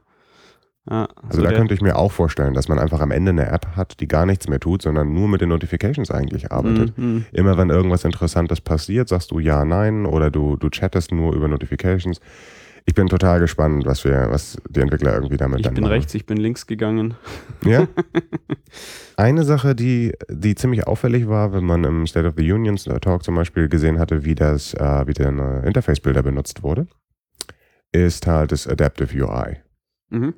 ja, also, also da könnte ich mir auch vorstellen, dass man einfach am Ende eine App hat, die gar nichts mehr tut, sondern nur mit den Notifications eigentlich arbeitet. Mhm. Immer wenn irgendwas Interessantes passiert, sagst du ja, nein oder du, du chattest nur über Notifications. Ich bin total gespannt, was wir, was die Entwickler irgendwie damit ich dann Ich bin machen. rechts, ich bin links gegangen. Ja. *laughs* Eine Sache, die, die ziemlich auffällig war, wenn man im State of the Union Talk zum Beispiel gesehen hatte, wie das, äh, wie der Interface-Bilder benutzt wurde, ist halt das Adaptive UI. Mhm.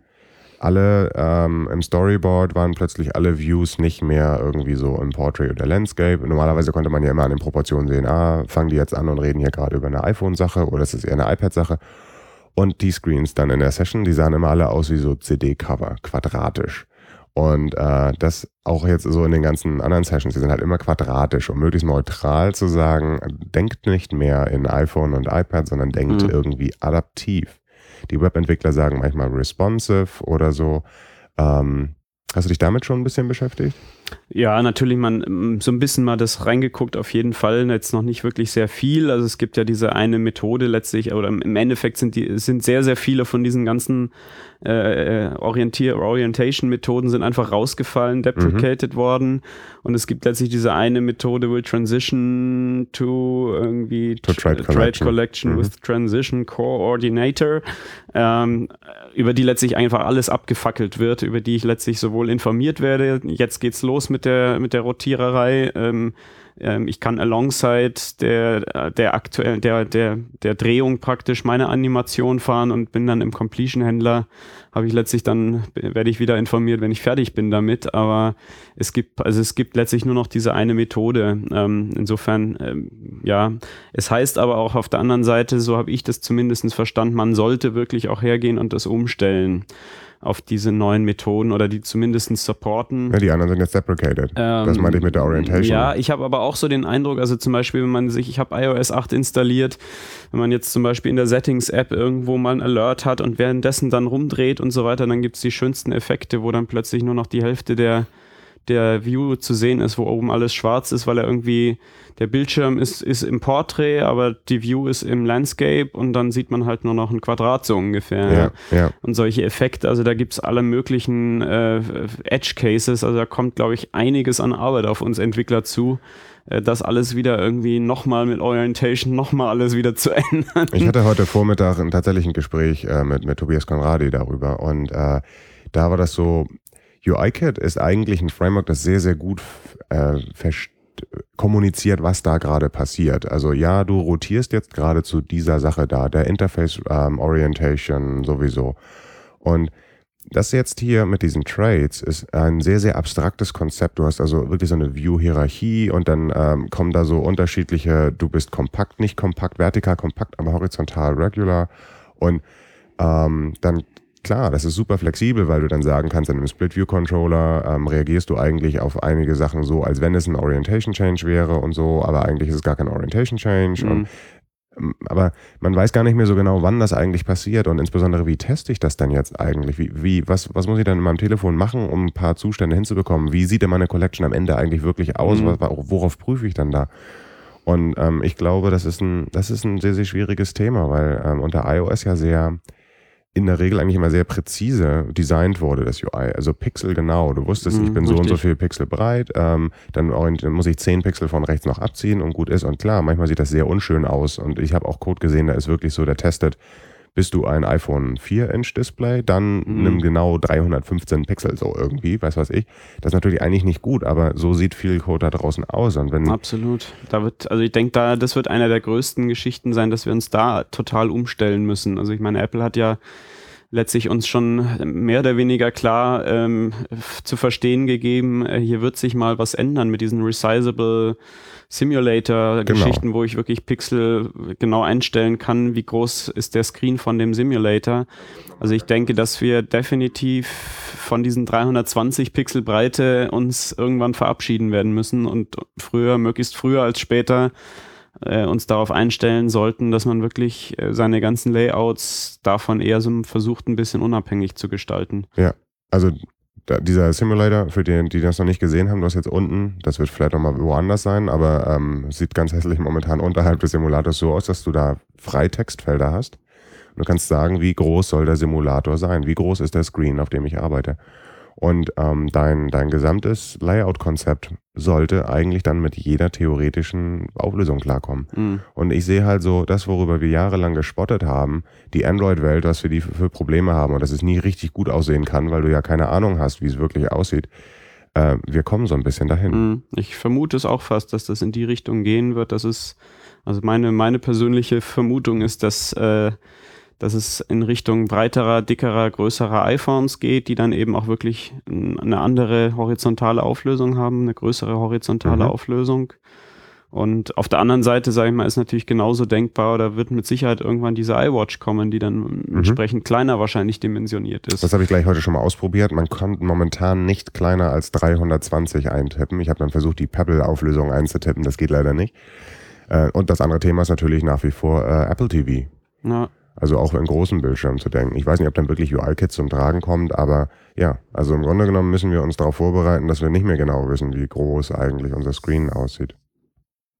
Alle ähm, im Storyboard waren plötzlich alle Views nicht mehr irgendwie so im Portrait oder Landscape. Normalerweise konnte man ja immer an den Proportionen sehen, ah, fangen die jetzt an und reden hier gerade über eine iPhone-Sache oder ist es eher eine iPad-Sache. Und die Screens dann in der Session, die sahen immer alle aus wie so CD-Cover, quadratisch. Und äh, das auch jetzt so in den ganzen anderen Sessions, die sind halt immer quadratisch, um möglichst neutral zu sagen, denkt nicht mehr in iPhone und iPad, sondern denkt mhm. irgendwie adaptiv. Die Webentwickler sagen manchmal responsive oder so. Ähm, hast du dich damit schon ein bisschen beschäftigt? Ja, natürlich, man mm, so ein bisschen mal das reingeguckt, auf jeden Fall. Jetzt noch nicht wirklich sehr viel. Also es gibt ja diese eine Methode letztlich, oder im Endeffekt sind die, sind sehr, sehr viele von diesen ganzen äh, Orientier Orientation-Methoden sind einfach rausgefallen, deprecated mhm. worden. Und es gibt letztlich diese eine Methode, will transition to irgendwie to trade, collection, trade collection mhm. with transition coordinator, ähm, über die letztlich einfach alles abgefackelt wird, über die ich letztlich sowohl informiert werde. Jetzt geht's los mit der mit der Rotiererei. Ähm, ähm, ich kann alongside der, der aktuellen, der, der, der Drehung praktisch meine Animation fahren und bin dann im Completion-Händler, habe ich letztlich dann, werde ich wieder informiert, wenn ich fertig bin damit. Aber es gibt, also es gibt letztlich nur noch diese eine Methode. Ähm, insofern, ähm, ja, es heißt aber auch auf der anderen Seite, so habe ich das zumindest verstanden, man sollte wirklich auch hergehen und das umstellen auf diese neuen Methoden oder die zumindest supporten. Ja, die anderen sind jetzt deprecated. Ähm, das meinte ich mit der Orientation. Ja, ich habe aber auch so den Eindruck, also zum Beispiel, wenn man sich, ich habe iOS 8 installiert, wenn man jetzt zum Beispiel in der Settings-App irgendwo mal ein Alert hat und währenddessen dann rumdreht und so weiter, dann gibt es die schönsten Effekte, wo dann plötzlich nur noch die Hälfte der der View zu sehen ist, wo oben alles schwarz ist, weil er irgendwie, der Bildschirm ist, ist im Portrait, aber die View ist im Landscape und dann sieht man halt nur noch ein Quadrat so ungefähr. Ja, ja. Und solche Effekte, also da gibt's alle möglichen äh, Edge Cases, also da kommt, glaube ich, einiges an Arbeit auf uns Entwickler zu äh, das alles wieder irgendwie nochmal mit Orientation, nochmal alles wieder zu *laughs* ändern. Ich hatte heute Vormittag ein tatsächlich ein Gespräch äh, mit, mit Tobias Konradi darüber und äh, da war das so, UIKit ist eigentlich ein Framework, das sehr, sehr gut äh, kommuniziert, was da gerade passiert. Also ja, du rotierst jetzt gerade zu dieser Sache da, der Interface ähm, Orientation sowieso. Und das jetzt hier mit diesen Trades ist ein sehr, sehr abstraktes Konzept. Du hast also wirklich so eine View-Hierarchie und dann ähm, kommen da so unterschiedliche, du bist kompakt, nicht kompakt, vertikal kompakt, aber horizontal regular. Und ähm, dann klar, das ist super flexibel, weil du dann sagen kannst, in einem Split-View-Controller ähm, reagierst du eigentlich auf einige Sachen so, als wenn es ein Orientation-Change wäre und so, aber eigentlich ist es gar kein Orientation-Change. Mhm. Ähm, aber man weiß gar nicht mehr so genau, wann das eigentlich passiert und insbesondere, wie teste ich das dann jetzt eigentlich? Wie, wie, was, was muss ich dann in meinem Telefon machen, um ein paar Zustände hinzubekommen? Wie sieht denn meine Collection am Ende eigentlich wirklich aus? Mhm. worauf prüfe ich dann da? Und ähm, ich glaube, das ist ein, das ist ein sehr, sehr schwieriges Thema, weil ähm, unter iOS ja sehr in der Regel eigentlich immer sehr präzise designt wurde, das UI. Also Pixel genau. Du wusstest, mm, ich bin richtig. so und so viel Pixel breit, ähm, dann, dann, muss ich 10 Pixel von rechts noch abziehen und gut ist. Und klar, manchmal sieht das sehr unschön aus. Und ich habe auch Code gesehen, da ist wirklich so, der testet bist du ein iPhone 4-Inch Display, dann mhm. nimm genau 315 Pixel so irgendwie, weiß was ich. Das ist natürlich eigentlich nicht gut, aber so sieht viel Code da draußen aus. Und wenn Absolut. Da wird, also ich denke, da, das wird einer der größten Geschichten sein, dass wir uns da total umstellen müssen. Also ich meine, Apple hat ja letztlich uns schon mehr oder weniger klar ähm, zu verstehen gegeben, äh, hier wird sich mal was ändern mit diesen resizable Simulator-Geschichten, genau. wo ich wirklich Pixel genau einstellen kann, wie groß ist der Screen von dem Simulator. Also ich denke, dass wir definitiv von diesen 320 Pixel Breite uns irgendwann verabschieden werden müssen und früher, möglichst früher als später äh, uns darauf einstellen sollten, dass man wirklich äh, seine ganzen Layouts davon eher so versucht, ein bisschen unabhängig zu gestalten. Ja, also da, dieser Simulator, für die, die das noch nicht gesehen haben, du hast jetzt unten, das wird vielleicht nochmal woanders sein, aber ähm, sieht ganz *laughs* hässlich momentan unterhalb des Simulators so aus, dass du da Freitextfelder hast. Und du kannst sagen, wie groß soll der Simulator sein? Wie groß ist der Screen, auf dem ich arbeite? Und ähm, dein, dein gesamtes Layout-Konzept sollte eigentlich dann mit jeder theoretischen Auflösung klarkommen. Mhm. Und ich sehe halt so, das, worüber wir jahrelang gespottet haben, die Android-Welt, was wir die für Probleme haben und dass es nie richtig gut aussehen kann, weil du ja keine Ahnung hast, wie es wirklich aussieht. Äh, wir kommen so ein bisschen dahin. Mhm. Ich vermute es auch fast, dass das in die Richtung gehen wird. Das ist, also meine, meine persönliche Vermutung ist, dass äh, dass es in Richtung breiterer, dickerer, größerer iPhones geht, die dann eben auch wirklich eine andere horizontale Auflösung haben, eine größere horizontale mhm. Auflösung. Und auf der anderen Seite, sage ich mal, ist natürlich genauso denkbar, oder wird mit Sicherheit irgendwann diese iWatch kommen, die dann mhm. entsprechend kleiner wahrscheinlich dimensioniert ist. Das habe ich gleich heute schon mal ausprobiert. Man kann momentan nicht kleiner als 320 eintippen. Ich habe dann versucht, die Pebble-Auflösung einzutippen. Das geht leider nicht. Äh, und das andere Thema ist natürlich nach wie vor äh, Apple TV. Ja. Also auch in großen Bildschirmen zu denken. Ich weiß nicht, ob dann wirklich UI-Kit zum Tragen kommt, aber ja, also im Grunde genommen müssen wir uns darauf vorbereiten, dass wir nicht mehr genau wissen, wie groß eigentlich unser Screen aussieht.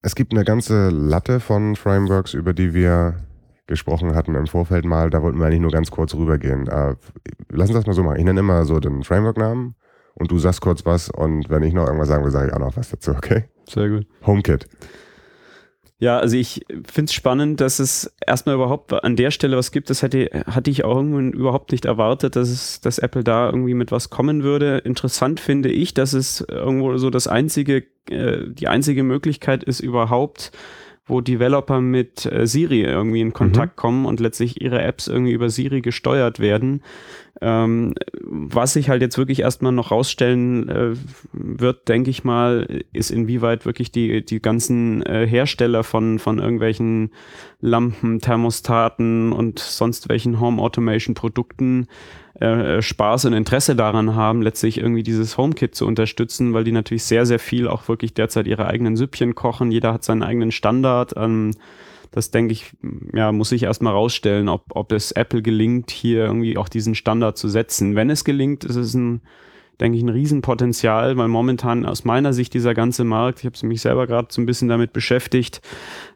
Es gibt eine ganze Latte von Frameworks, über die wir gesprochen hatten im Vorfeld mal. Da wollten wir eigentlich nur ganz kurz rübergehen. Äh, lass uns das mal so machen. Ich nenne immer so den Framework-Namen und du sagst kurz was und wenn ich noch irgendwas sagen will, sage ich auch noch was dazu, okay? Sehr gut. HomeKit. Ja, also ich finde es spannend, dass es erstmal überhaupt an der Stelle was gibt. Das hätte, hatte ich auch irgendwann überhaupt nicht erwartet, dass es, dass Apple da irgendwie mit was kommen würde. Interessant finde ich, dass es irgendwo so das einzige, äh, die einzige Möglichkeit ist überhaupt, wo Developer mit äh, Siri irgendwie in Kontakt mhm. kommen und letztlich ihre Apps irgendwie über Siri gesteuert werden. Ähm, was sich halt jetzt wirklich erstmal noch rausstellen äh, wird, denke ich mal, ist inwieweit wirklich die, die ganzen äh, Hersteller von, von irgendwelchen Lampen, Thermostaten und sonst welchen Home Automation Produkten äh, Spaß und Interesse daran haben, letztlich irgendwie dieses HomeKit zu unterstützen, weil die natürlich sehr, sehr viel auch wirklich derzeit ihre eigenen Süppchen kochen. Jeder hat seinen eigenen Standard. Ähm, das denke ich, ja, muss ich erstmal rausstellen, ob, ob es Apple gelingt, hier irgendwie auch diesen Standard zu setzen. Wenn es gelingt, ist es ein denke ich, ein Riesenpotenzial, weil momentan aus meiner Sicht dieser ganze Markt, ich habe mich selber gerade so ein bisschen damit beschäftigt,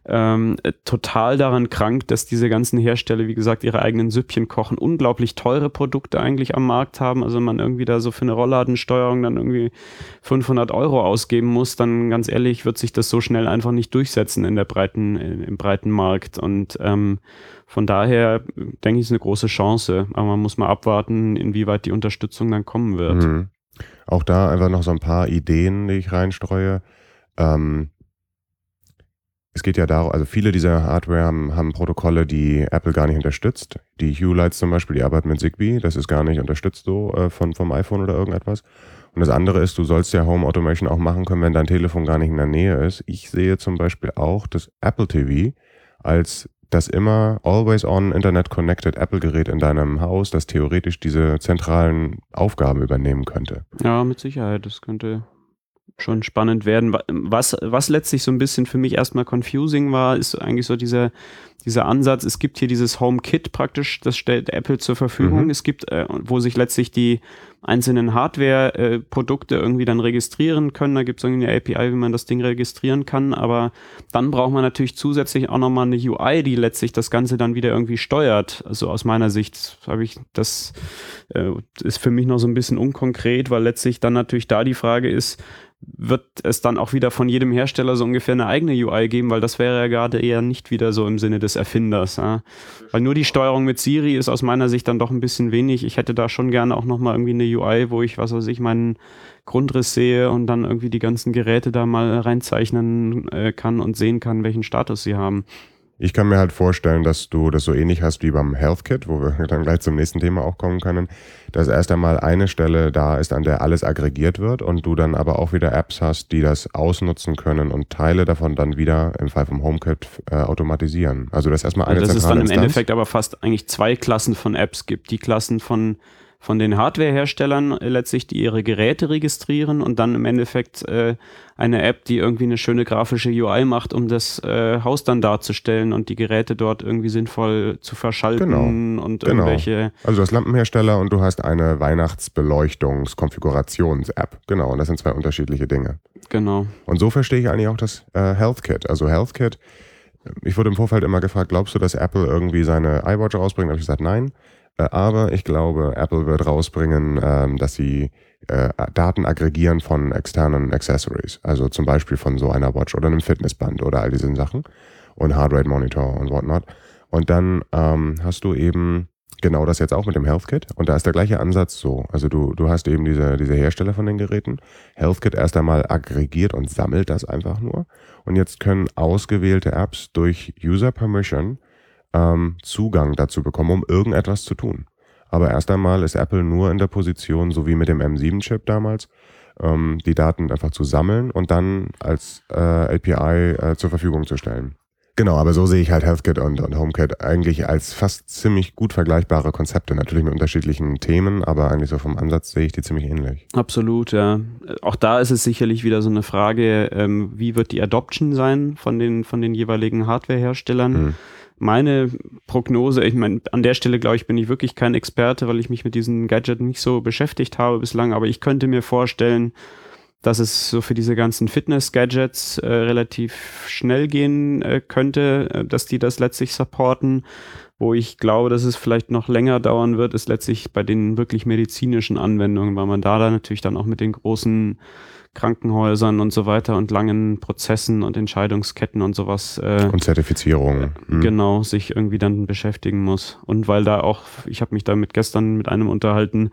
ähm, total daran krankt, dass diese ganzen Hersteller, wie gesagt, ihre eigenen Süppchen kochen, unglaublich teure Produkte eigentlich am Markt haben. Also man irgendwie da so für eine Rollladensteuerung dann irgendwie 500 Euro ausgeben muss, dann ganz ehrlich wird sich das so schnell einfach nicht durchsetzen in der breiten, im breiten Markt. Und ähm, von daher denke ich, ist eine große Chance. Aber man muss mal abwarten, inwieweit die Unterstützung dann kommen wird. Mhm. Auch da einfach noch so ein paar Ideen, die ich reinstreue. Ähm, es geht ja darum, also viele dieser Hardware haben, haben Protokolle, die Apple gar nicht unterstützt. Die Hue Lights zum Beispiel, die arbeiten mit Zigbee, das ist gar nicht unterstützt so äh, von, vom iPhone oder irgendetwas. Und das andere ist, du sollst ja Home Automation auch machen können, wenn dein Telefon gar nicht in der Nähe ist. Ich sehe zum Beispiel auch das Apple TV als das immer always on Internet connected Apple-Gerät in deinem Haus, das theoretisch diese zentralen Aufgaben übernehmen könnte. Ja, mit Sicherheit. Das könnte schon spannend werden. Was, was letztlich so ein bisschen für mich erstmal confusing war, ist eigentlich so dieser, dieser Ansatz, es gibt hier dieses HomeKit praktisch, das stellt Apple zur Verfügung. Mhm. Es gibt, äh, wo sich letztlich die einzelnen Hardware-Produkte irgendwie dann registrieren können. Da gibt es irgendwie eine API, wie man das Ding registrieren kann. Aber dann braucht man natürlich zusätzlich auch nochmal eine UI, die letztlich das Ganze dann wieder irgendwie steuert. Also aus meiner Sicht habe ich das äh, ist für mich noch so ein bisschen unkonkret, weil letztlich dann natürlich da die Frage ist, wird es dann auch wieder von jedem Hersteller so ungefähr eine eigene UI geben, weil das wäre ja gerade eher nicht wieder so im Sinne des Erfinders. Ja? Weil nur die Steuerung mit Siri ist aus meiner Sicht dann doch ein bisschen wenig. Ich hätte da schon gerne auch nochmal irgendwie eine UI, wo ich, was weiß ich, meinen Grundriss sehe und dann irgendwie die ganzen Geräte da mal reinzeichnen äh, kann und sehen kann, welchen Status sie haben. Ich kann mir halt vorstellen, dass du das so ähnlich hast wie beim HealthKit, wo wir *laughs* dann gleich zum nächsten Thema auch kommen können, dass erst einmal eine Stelle da ist, an der alles aggregiert wird und du dann aber auch wieder Apps hast, die das ausnutzen können und Teile davon dann wieder im Fall vom HomeKit äh, automatisieren. Also das erstmal eine also, Dass es dann im Endeffekt aber fast eigentlich zwei Klassen von Apps gibt. Die Klassen von von den Hardware-Herstellern letztlich, die ihre Geräte registrieren und dann im Endeffekt äh, eine App, die irgendwie eine schöne grafische UI macht, um das äh, Haus dann darzustellen und die Geräte dort irgendwie sinnvoll zu verschalten genau. und genau. irgendwelche. Also du hast Lampenhersteller und du hast eine Weihnachtsbeleuchtungs-Konfigurations-App. Genau, und das sind zwei unterschiedliche Dinge. Genau. Und so verstehe ich eigentlich auch das äh, HealthKit. Also HealthKit, ich wurde im Vorfeld immer gefragt, glaubst du, dass Apple irgendwie seine iWatch rausbringt? Da habe ich gesagt, nein. Äh, aber ich glaube, Apple wird rausbringen, ähm, dass sie äh, Daten aggregieren von externen Accessories. Also zum Beispiel von so einer Watch oder einem Fitnessband oder all diesen Sachen und Heartrate Monitor und whatnot. Und dann ähm, hast du eben genau das jetzt auch mit dem HealthKit. Und da ist der gleiche Ansatz so. Also du, du hast eben diese, diese Hersteller von den Geräten. HealthKit erst einmal aggregiert und sammelt das einfach nur. Und jetzt können ausgewählte Apps durch User Permission ähm, Zugang dazu bekommen, um irgendetwas zu tun. Aber erst einmal ist Apple nur in der Position, so wie mit dem M7-Chip damals, ähm, die Daten einfach zu sammeln und dann als äh, API äh, zur Verfügung zu stellen. Genau, aber so sehe ich halt HealthKit und, und HomeKit eigentlich als fast ziemlich gut vergleichbare Konzepte. Natürlich mit unterschiedlichen Themen, aber eigentlich so vom Ansatz sehe ich die ziemlich ähnlich. Absolut, ja. Auch da ist es sicherlich wieder so eine Frage, ähm, wie wird die Adoption sein von den, von den jeweiligen Hardwareherstellern? Mhm. Meine Prognose, ich meine, an der Stelle glaube ich, bin ich wirklich kein Experte, weil ich mich mit diesen Gadget nicht so beschäftigt habe bislang, aber ich könnte mir vorstellen, dass es so für diese ganzen Fitness-Gadgets äh, relativ schnell gehen äh, könnte, äh, dass die das letztlich supporten. Wo ich glaube, dass es vielleicht noch länger dauern wird, ist letztlich bei den wirklich medizinischen Anwendungen, weil man da dann natürlich dann auch mit den großen Krankenhäusern und so weiter und langen Prozessen und Entscheidungsketten und sowas. Äh, und Zertifizierung. Mhm. Genau, sich irgendwie dann beschäftigen muss. Und weil da auch, ich habe mich damit gestern mit einem unterhalten,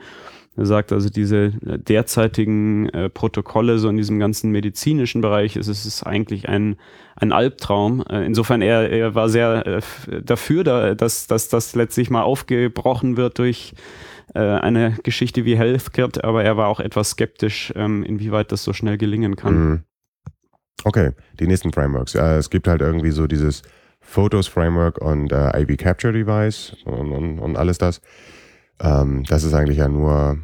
er sagt also, diese derzeitigen äh, Protokolle, so in diesem ganzen medizinischen Bereich, ist es eigentlich ein, ein Albtraum. Äh, insofern, er, er war sehr äh, dafür, da, dass, dass das letztlich mal aufgebrochen wird durch äh, eine Geschichte wie Healthcare, aber er war auch etwas skeptisch, ähm, inwieweit das so schnell gelingen kann. Mhm. Okay, die nächsten Frameworks. es gibt halt irgendwie so dieses Photos Framework und äh, AV Capture Device und, und, und alles das. Ähm, das ist eigentlich ja nur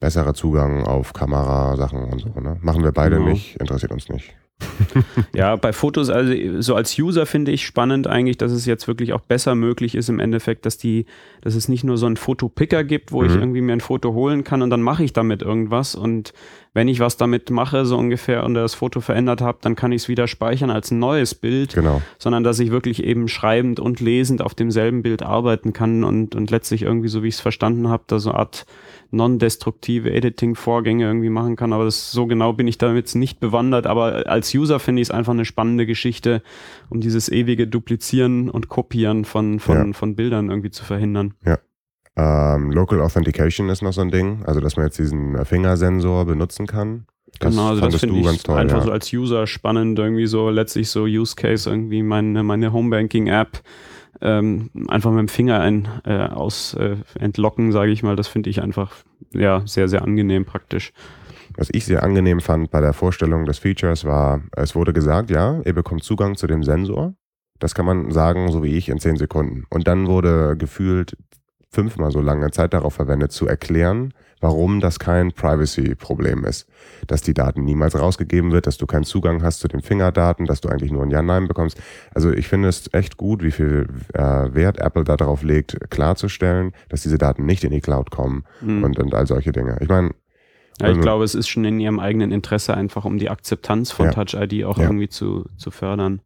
besserer Zugang auf Kamerasachen und so. Ne? Machen wir beide genau. nicht, interessiert uns nicht. *laughs* ja, bei Fotos, also so als User finde ich spannend eigentlich, dass es jetzt wirklich auch besser möglich ist im Endeffekt, dass die, dass es nicht nur so einen Fotopicker gibt, wo mhm. ich irgendwie mir ein Foto holen kann und dann mache ich damit irgendwas und wenn ich was damit mache, so ungefähr, und das Foto verändert habe, dann kann ich es wieder speichern als ein neues Bild, genau. sondern dass ich wirklich eben schreibend und lesend auf demselben Bild arbeiten kann und, und letztlich irgendwie, so wie ich es verstanden habe, da so eine Art non-destruktive Editing-Vorgänge irgendwie machen kann. Aber das, so genau bin ich damit nicht bewandert. Aber als User finde ich es einfach eine spannende Geschichte, um dieses ewige Duplizieren und Kopieren von, von, ja. von Bildern irgendwie zu verhindern. Ja. Ähm, Local Authentication ist noch so ein Ding, also dass man jetzt diesen Fingersensor benutzen kann. Das genau, also das finde ich toll, einfach ja. so als User spannend, irgendwie so letztlich so Use Case, irgendwie meine, meine Homebanking-App ähm, einfach mit dem Finger ein, äh, aus äh, entlocken, sage ich mal. Das finde ich einfach ja sehr, sehr angenehm praktisch. Was ich sehr angenehm fand bei der Vorstellung des Features war, es wurde gesagt, ja, ihr bekommt Zugang zu dem Sensor. Das kann man sagen, so wie ich, in zehn Sekunden. Und dann wurde gefühlt fünfmal so lange Zeit darauf verwendet, zu erklären, warum das kein Privacy-Problem ist. Dass die Daten niemals rausgegeben wird, dass du keinen Zugang hast zu den Fingerdaten, dass du eigentlich nur ein Ja-Nein bekommst. Also ich finde es echt gut, wie viel äh, Wert Apple da darauf legt, klarzustellen, dass diese Daten nicht in die Cloud kommen mhm. und, und all solche Dinge. Ich meine, ja, ich also, glaube, es ist schon in ihrem eigenen Interesse einfach, um die Akzeptanz von ja. Touch ID auch ja. irgendwie zu, zu fördern.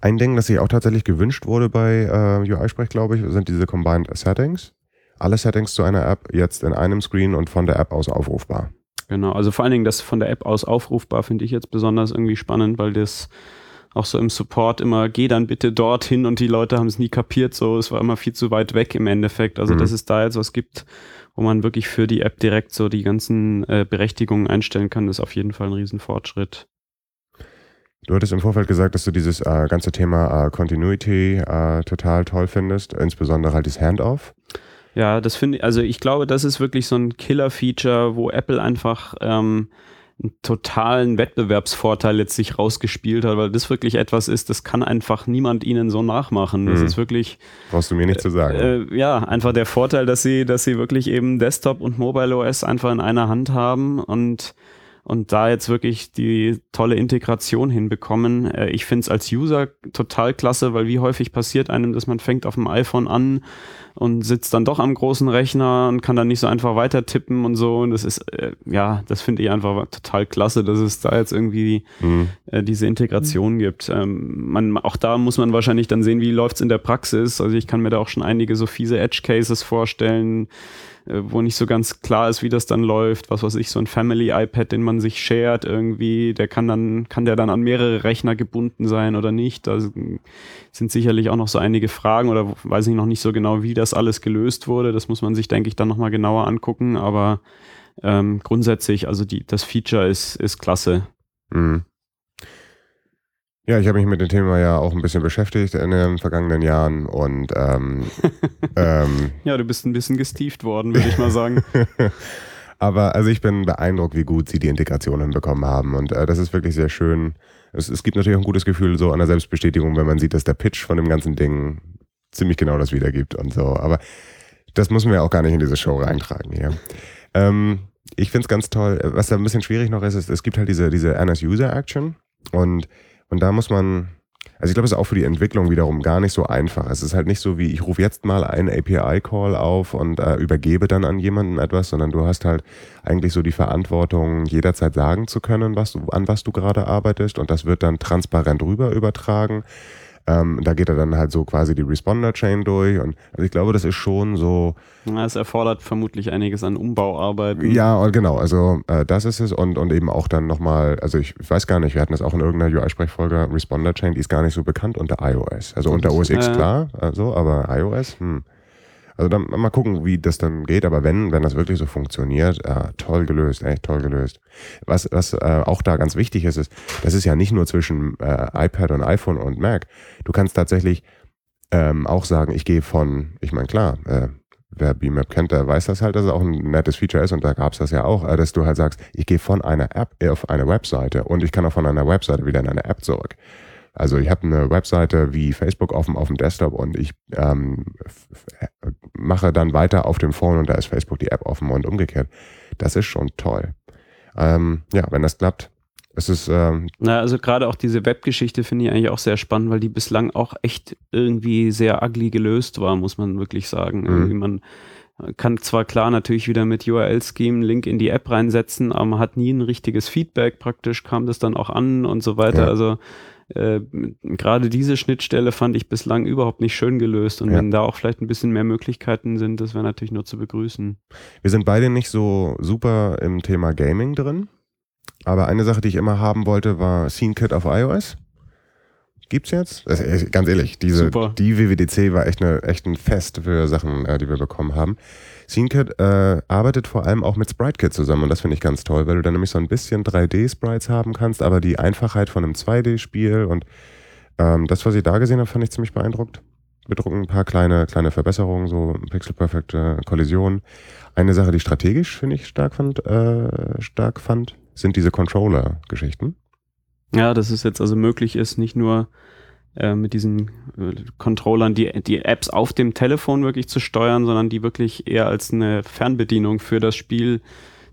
Ein Ding, das sich auch tatsächlich gewünscht wurde bei äh, UI-Sprech, glaube ich, sind diese Combined Settings alle Settings zu einer App jetzt in einem Screen und von der App aus aufrufbar. Genau, also vor allen Dingen das von der App aus aufrufbar finde ich jetzt besonders irgendwie spannend, weil das auch so im Support immer, geh dann bitte dorthin und die Leute haben es nie kapiert, so, es war immer viel zu weit weg im Endeffekt. Also, mhm. dass es da jetzt was gibt, wo man wirklich für die App direkt so die ganzen äh, Berechtigungen einstellen kann, ist auf jeden Fall ein Riesenfortschritt. Du hattest im Vorfeld gesagt, dass du dieses äh, ganze Thema äh, Continuity äh, total toll findest, insbesondere halt das Handoff. Ja, das finde ich, also ich glaube, das ist wirklich so ein Killer-Feature, wo Apple einfach ähm, einen totalen Wettbewerbsvorteil jetzt sich rausgespielt hat, weil das wirklich etwas ist, das kann einfach niemand ihnen so nachmachen. Das mhm. ist wirklich. Brauchst du mir nicht äh, zu sagen. Äh, ja, einfach der Vorteil, dass sie, dass sie wirklich eben Desktop und Mobile OS einfach in einer Hand haben und und da jetzt wirklich die tolle Integration hinbekommen. Äh, ich finde es als User total klasse, weil wie häufig passiert einem, dass man fängt auf dem iPhone an und sitzt dann doch am großen Rechner und kann dann nicht so einfach weiter tippen und so. Und das ist, äh, ja, das finde ich einfach total klasse, dass es da jetzt irgendwie mhm. äh, diese Integration mhm. gibt. Ähm, man, auch da muss man wahrscheinlich dann sehen, wie läuft's in der Praxis. Also ich kann mir da auch schon einige so fiese Edge-Cases vorstellen, äh, wo nicht so ganz klar ist, wie das dann läuft. Was weiß ich, so ein Family-iPad, den man sich shared irgendwie, der kann dann, kann der dann an mehrere Rechner gebunden sein oder nicht? Da sind sicherlich auch noch so einige Fragen oder weiß ich noch nicht so genau, wie das alles gelöst wurde. Das muss man sich, denke ich, dann nochmal genauer angucken. Aber ähm, grundsätzlich, also die, das Feature ist, ist klasse. Mhm. Ja, ich habe mich mit dem Thema ja auch ein bisschen beschäftigt in den vergangenen Jahren und ähm, *laughs* ähm, ja, du bist ein bisschen gestieft worden, würde ich mal sagen. *laughs* Aber also ich bin beeindruckt, wie gut sie die Integration hinbekommen haben und äh, das ist wirklich sehr schön. es, es gibt natürlich auch ein gutes Gefühl so an der Selbstbestätigung, wenn man sieht, dass der Pitch von dem ganzen Ding ziemlich genau das wiedergibt und so. Aber das müssen wir auch gar nicht in diese Show reintragen hier. Ähm, ich finde es ganz toll. Was da ein bisschen schwierig noch ist, ist, es gibt halt diese, diese NS-User-Action und, und da muss man, also ich glaube, es ist auch für die Entwicklung wiederum gar nicht so einfach. Es ist halt nicht so wie, ich rufe jetzt mal einen API-Call auf und äh, übergebe dann an jemanden etwas, sondern du hast halt eigentlich so die Verantwortung, jederzeit sagen zu können, was du, an was du gerade arbeitest und das wird dann transparent rüber übertragen. Ähm, da geht er dann halt so quasi die Responder-Chain durch. Und also ich glaube, das ist schon so. Ja, es erfordert vermutlich einiges an Umbauarbeiten. Ja, genau. Also äh, das ist es. Und, und eben auch dann nochmal, also ich, ich, weiß gar nicht, wir hatten das auch in irgendeiner UI-Sprechfolge, Responder-Chain, die ist gar nicht so bekannt unter iOS. Also unter OS X, äh, klar, also, aber iOS, hm. Also dann mal gucken, wie das dann geht. Aber wenn, wenn das wirklich so funktioniert, äh, toll gelöst, echt toll gelöst. Was, was äh, auch da ganz wichtig ist, ist, das ist ja nicht nur zwischen äh, iPad und iPhone und Mac. Du kannst tatsächlich ähm, auch sagen, ich gehe von, ich meine klar, äh, wer BMap kennt, der weiß das halt, dass es auch ein nettes Feature ist und da gab es das ja auch, äh, dass du halt sagst, ich gehe von einer App auf eine Webseite und ich kann auch von einer Webseite wieder in eine App zurück. Also ich habe eine Webseite wie Facebook dem, auf dem Desktop und ich ähm, mache dann weiter auf dem Phone und da ist Facebook die App offen und umgekehrt. Das ist schon toll. Ähm, ja, wenn das klappt, es ist. Ähm Na, also gerade auch diese Webgeschichte finde ich eigentlich auch sehr spannend, weil die bislang auch echt irgendwie sehr ugly gelöst war, muss man wirklich sagen. Mhm. Irgendwie man kann zwar klar natürlich wieder mit URL-Scheme Link in die App reinsetzen, aber man hat nie ein richtiges Feedback. Praktisch kam das dann auch an und so weiter. Ja. Also äh, gerade diese Schnittstelle fand ich bislang überhaupt nicht schön gelöst. Und ja. wenn da auch vielleicht ein bisschen mehr Möglichkeiten sind, das wäre natürlich nur zu begrüßen. Wir sind beide nicht so super im Thema Gaming drin. Aber eine Sache, die ich immer haben wollte, war SceneKit auf iOS. Gibt's jetzt? Also, ganz ehrlich, diese, die WWDC war echt, eine, echt ein Fest für Sachen, äh, die wir bekommen haben. SceneKit äh, arbeitet vor allem auch mit SpriteKit zusammen und das finde ich ganz toll, weil du dann nämlich so ein bisschen 3D-Sprites haben kannst, aber die Einfachheit von einem 2D-Spiel und ähm, das, was ich da gesehen habe, fand ich ziemlich beeindruckt. Wir drucken ein paar kleine, kleine Verbesserungen, so pixelperfekte Kollisionen. Eine Sache, die strategisch, finde ich, stark fand, äh, stark fand, sind diese Controller-Geschichten. Ja, dass es jetzt also möglich ist, nicht nur äh, mit diesen äh, Controllern die, die Apps auf dem Telefon wirklich zu steuern, sondern die wirklich eher als eine Fernbedienung für das Spiel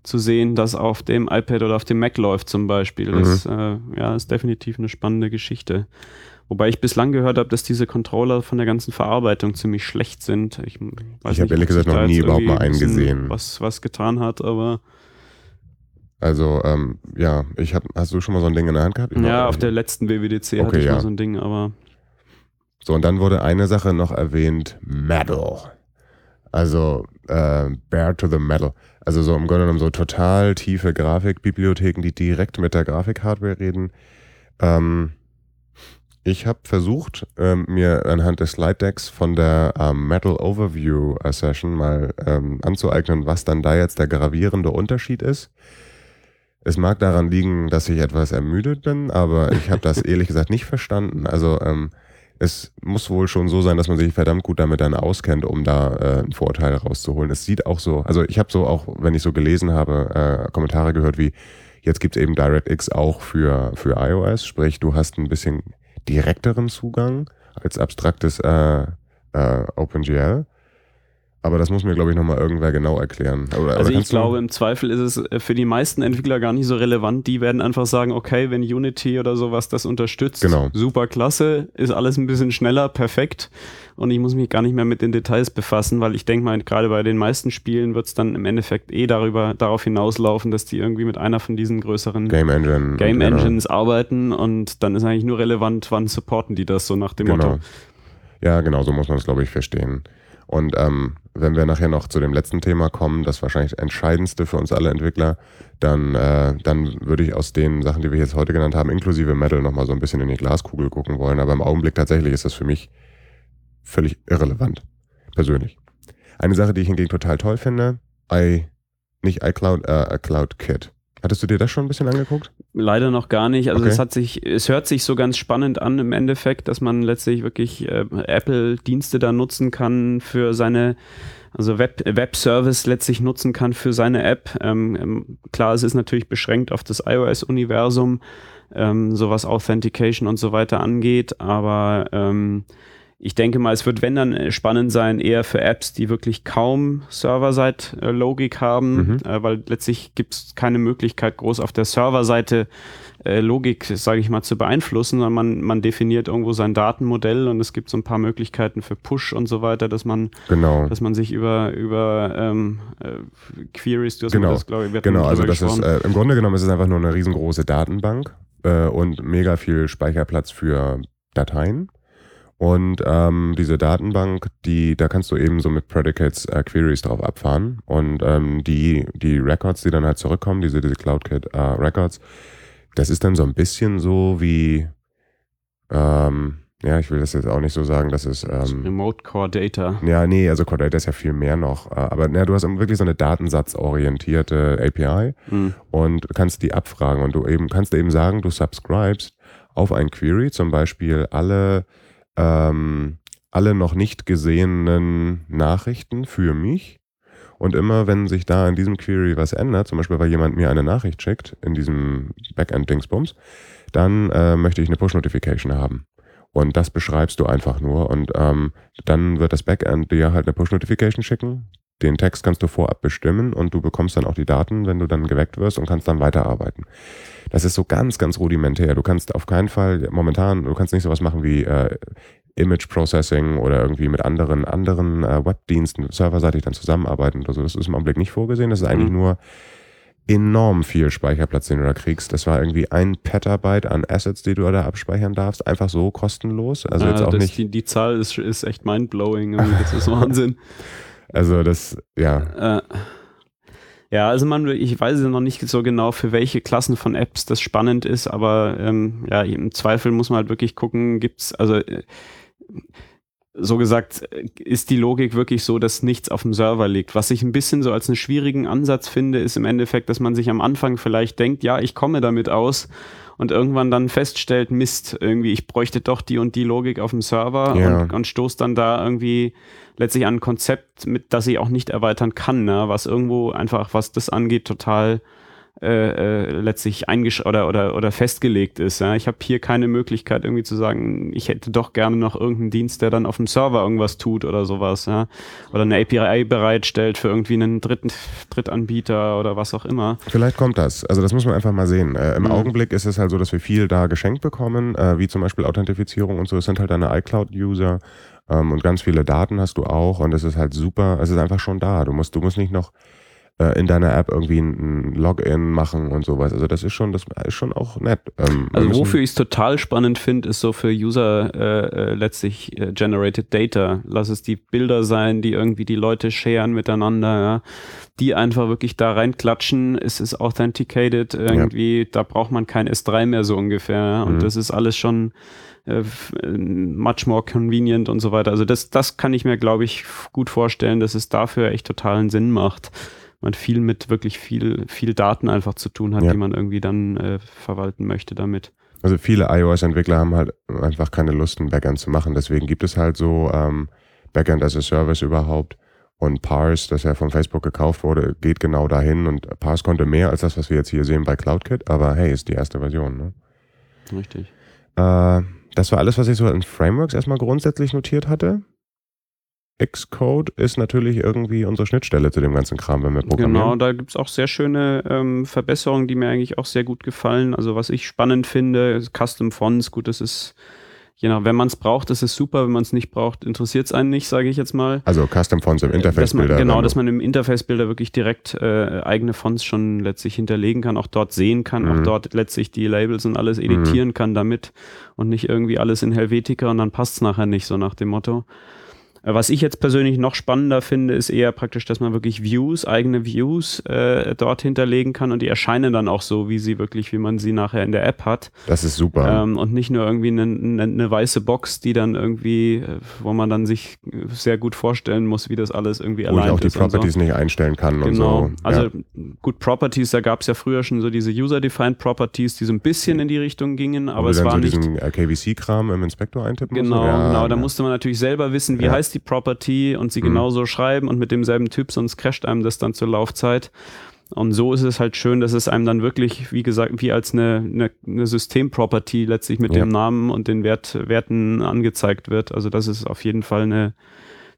zu sehen, das auf dem iPad oder auf dem Mac läuft zum Beispiel. Das mhm. äh, ja, ist definitiv eine spannende Geschichte. Wobei ich bislang gehört habe, dass diese Controller von der ganzen Verarbeitung ziemlich schlecht sind. Ich, ich habe ehrlich gesagt noch nie überhaupt mal einen gesehen. Was, was getan hat, aber also, ähm, ja, ich hab, hast du schon mal so ein Ding in der Hand gehabt? Ich ja, auf der letzten WWDC okay, hatte ich ja. mal so ein Ding, aber. So, und dann wurde eine Sache noch erwähnt: Metal. Also, äh, Bear to the Metal. Also, so im Grunde genommen so total tiefe Grafikbibliotheken, die direkt mit der Grafikhardware reden. Ähm, ich habe versucht, ähm, mir anhand des Slide Decks von der ähm, Metal Overview Session mal ähm, anzueignen, was dann da jetzt der gravierende Unterschied ist. Es mag daran liegen, dass ich etwas ermüdet bin, aber ich habe das *laughs* ehrlich gesagt nicht verstanden. Also ähm, es muss wohl schon so sein, dass man sich verdammt gut damit dann auskennt, um da äh, einen Vorteil rauszuholen. Es sieht auch so, also ich habe so auch, wenn ich so gelesen habe, äh, Kommentare gehört wie, jetzt gibt es eben DirectX auch für, für iOS, sprich du hast ein bisschen direkteren Zugang als abstraktes äh, äh, OpenGL. Aber das muss mir, glaube ich, nochmal irgendwer genau erklären. Oder, also ich glaube, im Zweifel ist es äh, für die meisten Entwickler gar nicht so relevant. Die werden einfach sagen, okay, wenn Unity oder sowas das unterstützt, genau. super klasse, ist alles ein bisschen schneller, perfekt. Und ich muss mich gar nicht mehr mit den Details befassen, weil ich denke mal, gerade bei den meisten Spielen wird es dann im Endeffekt eh darüber, darauf hinauslaufen, dass die irgendwie mit einer von diesen größeren Game, Engine Game Engines genau. arbeiten und dann ist eigentlich nur relevant, wann supporten die das so nach dem genau. Motto. Ja, genau, so muss man es, glaube ich, verstehen. Und ähm, wenn wir nachher noch zu dem letzten Thema kommen, das wahrscheinlich entscheidendste für uns alle Entwickler, dann, äh, dann würde ich aus den Sachen, die wir jetzt heute genannt haben, inklusive Metal, nochmal so ein bisschen in die Glaskugel gucken wollen. Aber im Augenblick tatsächlich ist das für mich völlig irrelevant. Persönlich. Eine Sache, die ich hingegen total toll finde, i, nicht iCloud, äh, Cloud Kit. Hattest du dir das schon ein bisschen angeguckt? Leider noch gar nicht. Also okay. es hat sich, es hört sich so ganz spannend an im Endeffekt, dass man letztlich wirklich äh, Apple-Dienste da nutzen kann für seine, also Web, Web-Service letztlich nutzen kann für seine App. Ähm, ähm, klar, es ist natürlich beschränkt auf das iOS-Universum. ähm, so was Authentication und so weiter angeht. Aber ähm, ich denke mal, es wird, wenn dann äh, spannend sein, eher für Apps, die wirklich kaum Server-Side-Logik haben, mhm. äh, weil letztlich gibt es keine Möglichkeit, groß auf der Serverseite äh, Logik, sage ich mal, zu beeinflussen, sondern man, man definiert irgendwo sein Datenmodell und es gibt so ein paar Möglichkeiten für Push und so weiter, dass man, genau. dass man sich über, über ähm, äh, Queries, du hast genau. das, glaube ich, Genau, also das ist, äh, im Grunde genommen ist es einfach nur eine riesengroße Datenbank äh, und mega viel Speicherplatz für Dateien. Und ähm, diese Datenbank, die, da kannst du eben so mit Predicates äh, Queries drauf abfahren. Und ähm, die, die Records, die dann halt zurückkommen, diese, diese CloudKit äh, Records, das ist dann so ein bisschen so wie, ähm, ja, ich will das jetzt auch nicht so sagen, dass es. Ähm, Remote Core Data. Ja, nee, also Core Data ist ja viel mehr noch. Äh, aber na, du hast wirklich so eine datensatzorientierte API mhm. und kannst die abfragen und du eben kannst eben sagen, du subscribest auf ein Query, zum Beispiel alle ähm, alle noch nicht gesehenen Nachrichten für mich. Und immer, wenn sich da in diesem Query was ändert, zum Beispiel, weil jemand mir eine Nachricht schickt in diesem Backend-Dingsbums, dann äh, möchte ich eine Push-Notification haben. Und das beschreibst du einfach nur. Und ähm, dann wird das Backend dir halt eine Push-Notification schicken. Den Text kannst du vorab bestimmen und du bekommst dann auch die Daten, wenn du dann geweckt wirst und kannst dann weiterarbeiten. Das ist so ganz, ganz rudimentär. Du kannst auf keinen Fall momentan, du kannst nicht sowas machen wie äh, Image Processing oder irgendwie mit anderen, anderen äh, Webdiensten serverseitig dann zusammenarbeiten oder so. Das ist im Augenblick nicht vorgesehen. Das ist eigentlich mhm. nur enorm viel Speicherplatz, den du da kriegst. Das war irgendwie ein Petabyte an Assets, die du da abspeichern darfst. Einfach so kostenlos. Also ja, jetzt auch nicht. Die, die Zahl ist, ist echt mindblowing. Das ist *laughs* Wahnsinn. Also das, ja. Äh. Ja, also man, ich weiß noch nicht so genau, für welche Klassen von Apps das spannend ist, aber ähm, ja, im Zweifel muss man halt wirklich gucken, gibt's, also äh, so gesagt, ist die Logik wirklich so, dass nichts auf dem Server liegt. Was ich ein bisschen so als einen schwierigen Ansatz finde, ist im Endeffekt, dass man sich am Anfang vielleicht denkt, ja, ich komme damit aus und irgendwann dann feststellt, Mist, irgendwie, ich bräuchte doch die und die Logik auf dem Server ja. und, und stoßt dann da irgendwie letztlich an ein Konzept, mit das ich auch nicht erweitern kann, ne? was irgendwo einfach, was das angeht, total äh, äh, letztlich eingesch oder, oder, oder festgelegt ist. Ja? Ich habe hier keine Möglichkeit irgendwie zu sagen, ich hätte doch gerne noch irgendeinen Dienst, der dann auf dem Server irgendwas tut oder sowas. Ja? Oder eine API bereitstellt für irgendwie einen dritten Drittanbieter oder was auch immer. Vielleicht kommt das. Also das muss man einfach mal sehen. Äh, Im mhm. Augenblick ist es halt so, dass wir viel da geschenkt bekommen, äh, wie zum Beispiel Authentifizierung und so. Es sind halt deine iCloud-User ähm, und ganz viele Daten hast du auch und es ist halt super. Es ist einfach schon da. Du musst, du musst nicht noch äh, in deiner App irgendwie ein, Login machen und sowas. Also das ist schon, das ist schon auch nett. Ähm, also wofür ich es total spannend finde, ist so für User äh, äh, letztlich äh, generated Data. Lass es die Bilder sein, die irgendwie die Leute sharen miteinander, ja. die einfach wirklich da reinklatschen. Es ist authenticated irgendwie. Ja. Da braucht man kein S3 mehr so ungefähr. Ja? Und mhm. das ist alles schon äh, much more convenient und so weiter. Also das, das kann ich mir, glaube ich, gut vorstellen, dass es dafür echt totalen Sinn macht man viel mit wirklich viel, viel Daten einfach zu tun hat, ja. die man irgendwie dann äh, verwalten möchte damit. Also viele iOS-Entwickler haben halt einfach keine Lust, ein Backend zu machen. Deswegen gibt es halt so ähm, Backend as a Service überhaupt. Und Parse, das ja von Facebook gekauft wurde, geht genau dahin. Und Parse konnte mehr als das, was wir jetzt hier sehen bei CloudKit. Aber hey, ist die erste Version. Ne? Richtig. Äh, das war alles, was ich so in Frameworks erstmal grundsätzlich notiert hatte. Xcode ist natürlich irgendwie unsere Schnittstelle zu dem ganzen Kram, wenn wir programmieren. Genau, da gibt es auch sehr schöne ähm, Verbesserungen, die mir eigentlich auch sehr gut gefallen. Also was ich spannend finde, Custom Fonts, gut, das ist je nach, wenn man es braucht, ist es super, wenn man es nicht braucht, interessiert es einen nicht, sage ich jetzt mal. Also Custom Fonts im Interface-Bilder. Genau, dass man im Interface-Bilder wirklich direkt äh, eigene Fonts schon letztlich hinterlegen kann, auch dort sehen kann, mhm. auch dort letztlich die Labels und alles editieren mhm. kann damit und nicht irgendwie alles in Helvetica und dann passt es nachher nicht, so nach dem Motto. Äh, was ich jetzt persönlich noch spannender finde, ist eher praktisch, dass man wirklich Views, eigene Views äh, dort hinterlegen kann und die erscheinen dann auch so, wie sie wirklich, wie man sie nachher in der App hat. Das ist super. Ähm, und nicht nur irgendwie eine, eine, eine, weiße Box, die dann irgendwie, äh, wo man dann sich sehr gut vorstellen muss, wie das alles irgendwie. Wo ich auch die Properties so. nicht einstellen kann genau. und so. Also ja. gut, Properties, da gab es ja früher schon so diese User-Defined Properties, die so ein bisschen in die Richtung gingen, aber es war so nicht. diesen äh, KVC-Kram im Inspektor eintippen Genau, so. ja, genau. Da musste man natürlich selber wissen, wie heißt die Property und sie mhm. genauso schreiben und mit demselben Typ, sonst crasht einem das dann zur Laufzeit. Und so ist es halt schön, dass es einem dann wirklich, wie gesagt, wie als eine, eine, eine Systemproperty letztlich mit ja. dem Namen und den Wert, Werten angezeigt wird. Also das ist auf jeden Fall eine,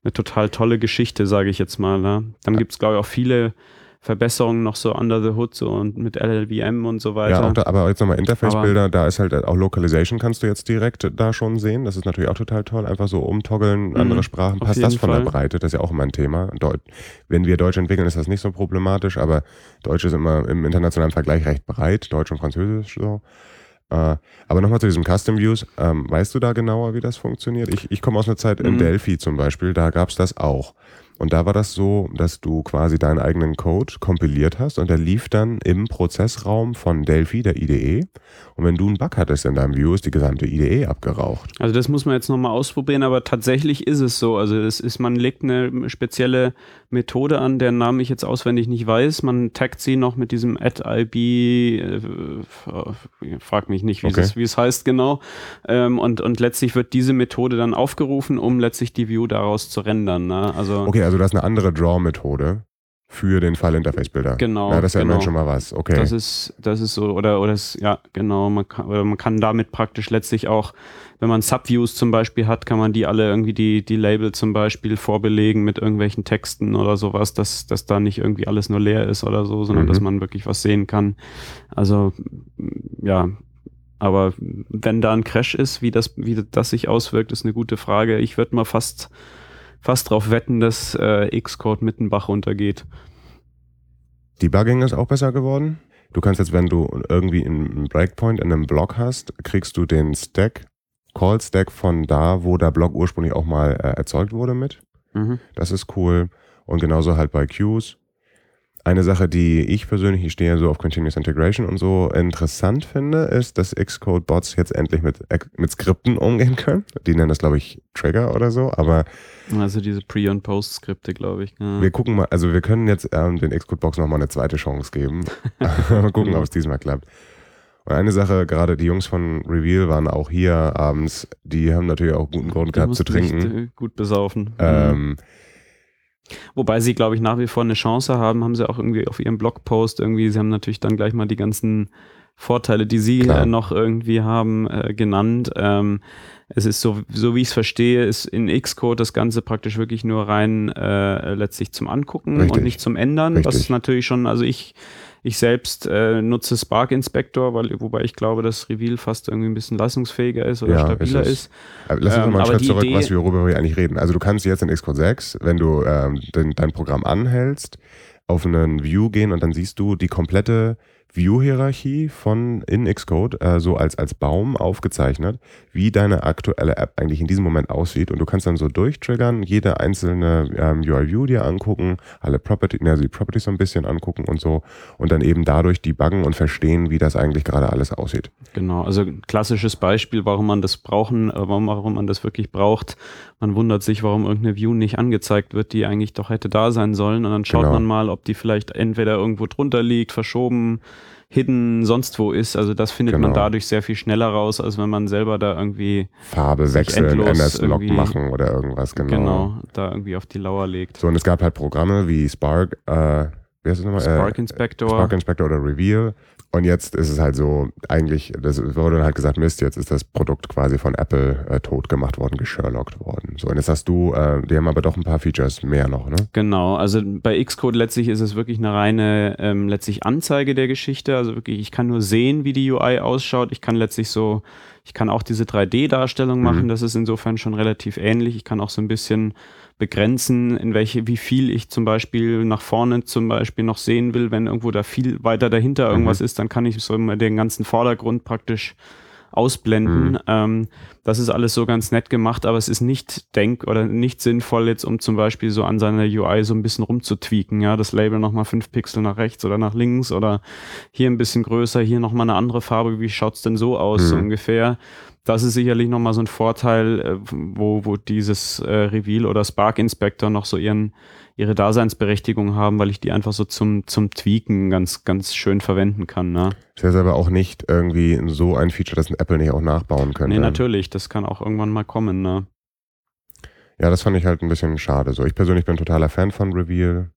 eine total tolle Geschichte, sage ich jetzt mal. Ne? Dann ja. gibt es, glaube ich, auch viele Verbesserungen noch so under the hood so und mit LLVM und so weiter. Ja, da, aber jetzt nochmal Interface-Bilder, da ist halt auch Localization kannst du jetzt direkt da schon sehen. Das ist natürlich auch total toll. Einfach so umtoggeln, mhm, andere Sprachen. Passt das von Fall. der Breite? Das ist ja auch immer ein Thema. Deut Wenn wir Deutsch entwickeln, ist das nicht so problematisch, aber Deutsch ist immer im internationalen Vergleich recht breit. Deutsch und Französisch so. Uh, aber nochmal zu diesem Custom Views. Ähm, weißt du da genauer, wie das funktioniert? Ich, ich komme aus einer Zeit in mhm. Delphi zum Beispiel, da gab es das auch. Und da war das so, dass du quasi deinen eigenen Code kompiliert hast und der lief dann im Prozessraum von Delphi, der IDE. Und wenn du einen Bug hattest in deinem View, ist die gesamte IDE abgeraucht. Also das muss man jetzt nochmal ausprobieren, aber tatsächlich ist es so. Also es ist, man legt eine spezielle Methode an, deren Namen ich jetzt auswendig nicht weiß. Man taggt sie noch mit diesem add-ib, äh, frag mich nicht, wie, okay. es, wie es heißt genau. Ähm, und, und letztlich wird diese Methode dann aufgerufen, um letztlich die View daraus zu rendern. Ne? Also okay, also das ist eine andere Draw-Methode für den File-Interface-Bilder. Genau. Ja, das ist ja genau. schon mal was. Okay. Das ist, das ist so, oder, oder es, ja, genau, man kann, oder man kann damit praktisch letztlich auch, wenn man Subviews zum Beispiel hat, kann man die alle irgendwie die, die Label zum Beispiel vorbelegen mit irgendwelchen Texten oder sowas, dass, dass da nicht irgendwie alles nur leer ist oder so, sondern mhm. dass man wirklich was sehen kann. Also, ja, aber wenn da ein Crash ist, wie das, wie das sich auswirkt, ist eine gute Frage. Ich würde mal fast fast drauf wetten, dass äh, Xcode mit dem Bach runtergeht. Debugging ist auch besser geworden. Du kannst jetzt, wenn du irgendwie einen Breakpoint in einem Block hast, kriegst du den Stack, Call Stack von da, wo der Block ursprünglich auch mal äh, erzeugt wurde mit. Mhm. Das ist cool. Und genauso halt bei Queues. Eine Sache, die ich persönlich, ich stehe ja so auf Continuous Integration und so interessant finde, ist, dass Xcode-Bots jetzt endlich mit, mit Skripten umgehen können. Die nennen das, glaube ich, Trigger oder so, aber. Also diese Pre- und Post-Skripte, glaube ich. Ja. Wir gucken mal, also wir können jetzt ähm, den Xcode-Box nochmal eine zweite Chance geben. *laughs* mal gucken, ob es diesmal klappt. Und eine Sache, gerade die Jungs von Reveal waren auch hier abends, die haben natürlich auch guten Grund gehabt zu trinken. Nicht, äh, gut besaufen. Ähm, mhm. Wobei sie, glaube ich, nach wie vor eine Chance haben, haben sie auch irgendwie auf ihrem Blogpost irgendwie, sie haben natürlich dann gleich mal die ganzen Vorteile, die sie äh, noch irgendwie haben, äh, genannt. Ähm, es ist so, so wie ich es verstehe, ist in Xcode das Ganze praktisch wirklich nur rein äh, letztlich zum Angucken Richtig. und nicht zum Ändern. Richtig. Das ist natürlich schon, also ich ich selbst äh, nutze Spark Inspector, weil, wobei ich glaube, dass Reveal fast irgendwie ein bisschen leistungsfähiger ist oder ja, stabiler ist. ist. Lass uns ähm, mal einen Schritt zurück, Idee, was wir, worüber wir eigentlich reden. Also du kannst jetzt in Xcode 6, wenn du ähm, den, dein Programm anhältst, auf einen View gehen und dann siehst du die komplette View-Hierarchie von in Xcode äh, so als, als Baum aufgezeichnet, wie deine aktuelle App eigentlich in diesem Moment aussieht. Und du kannst dann so durchtriggern, jede einzelne ähm, UI-View dir angucken, alle Property, also die Properties so ein bisschen angucken und so und dann eben dadurch debuggen und verstehen, wie das eigentlich gerade alles aussieht. Genau, also klassisches Beispiel, warum man das brauchen, äh, warum, warum man das wirklich braucht. Man wundert sich, warum irgendeine View nicht angezeigt wird, die eigentlich doch hätte da sein sollen. Und dann schaut genau. man mal, ob die vielleicht entweder irgendwo drunter liegt, verschoben, hidden sonst wo ist. Also das findet genau. man dadurch sehr viel schneller raus, als wenn man selber da irgendwie Farbe wechseln, NS-Log machen oder irgendwas, genau. Genau, da irgendwie auf die Lauer legt. So, und es gab halt Programme wie Spark, äh, wie heißt das nochmal? Spark Inspector. Spark Inspector oder Reveal, und jetzt ist es halt so, eigentlich, das wurde dann halt gesagt, Mist, jetzt ist das Produkt quasi von Apple äh, tot gemacht worden, gesherlockt worden. So, und jetzt hast du, äh, die haben aber doch ein paar Features mehr noch, ne? Genau, also bei Xcode letztlich ist es wirklich eine reine, ähm, letztlich Anzeige der Geschichte. Also wirklich, ich kann nur sehen, wie die UI ausschaut. Ich kann letztlich so, ich kann auch diese 3D-Darstellung mhm. machen. Mhm. Das ist insofern schon relativ ähnlich. Ich kann auch so ein bisschen begrenzen, in welche, wie viel ich zum Beispiel nach vorne zum Beispiel noch sehen will. Wenn irgendwo da viel weiter dahinter irgendwas mhm. ist, dann kann ich so den ganzen Vordergrund praktisch ausblenden. Mhm. Ähm, das ist alles so ganz nett gemacht, aber es ist nicht denk- oder nicht sinnvoll jetzt, um zum Beispiel so an seiner UI so ein bisschen rumzutweaken, ja, das Label nochmal fünf Pixel nach rechts oder nach links oder hier ein bisschen größer, hier nochmal eine andere Farbe, wie schaut's denn so aus, mhm. so ungefähr das ist sicherlich nochmal so ein Vorteil, äh, wo, wo dieses äh, Reveal oder Spark Inspector noch so ihren, ihre Daseinsberechtigung haben, weil ich die einfach so zum, zum Tweaken ganz, ganz schön verwenden kann. Ne? Das ist aber auch nicht irgendwie so ein Feature, das ein Apple nicht auch nachbauen könnte. Nee, natürlich, das kann auch irgendwann mal kommen. Ne? Ja, das fand ich halt ein bisschen schade. So, ich persönlich bin totaler Fan von Reveal.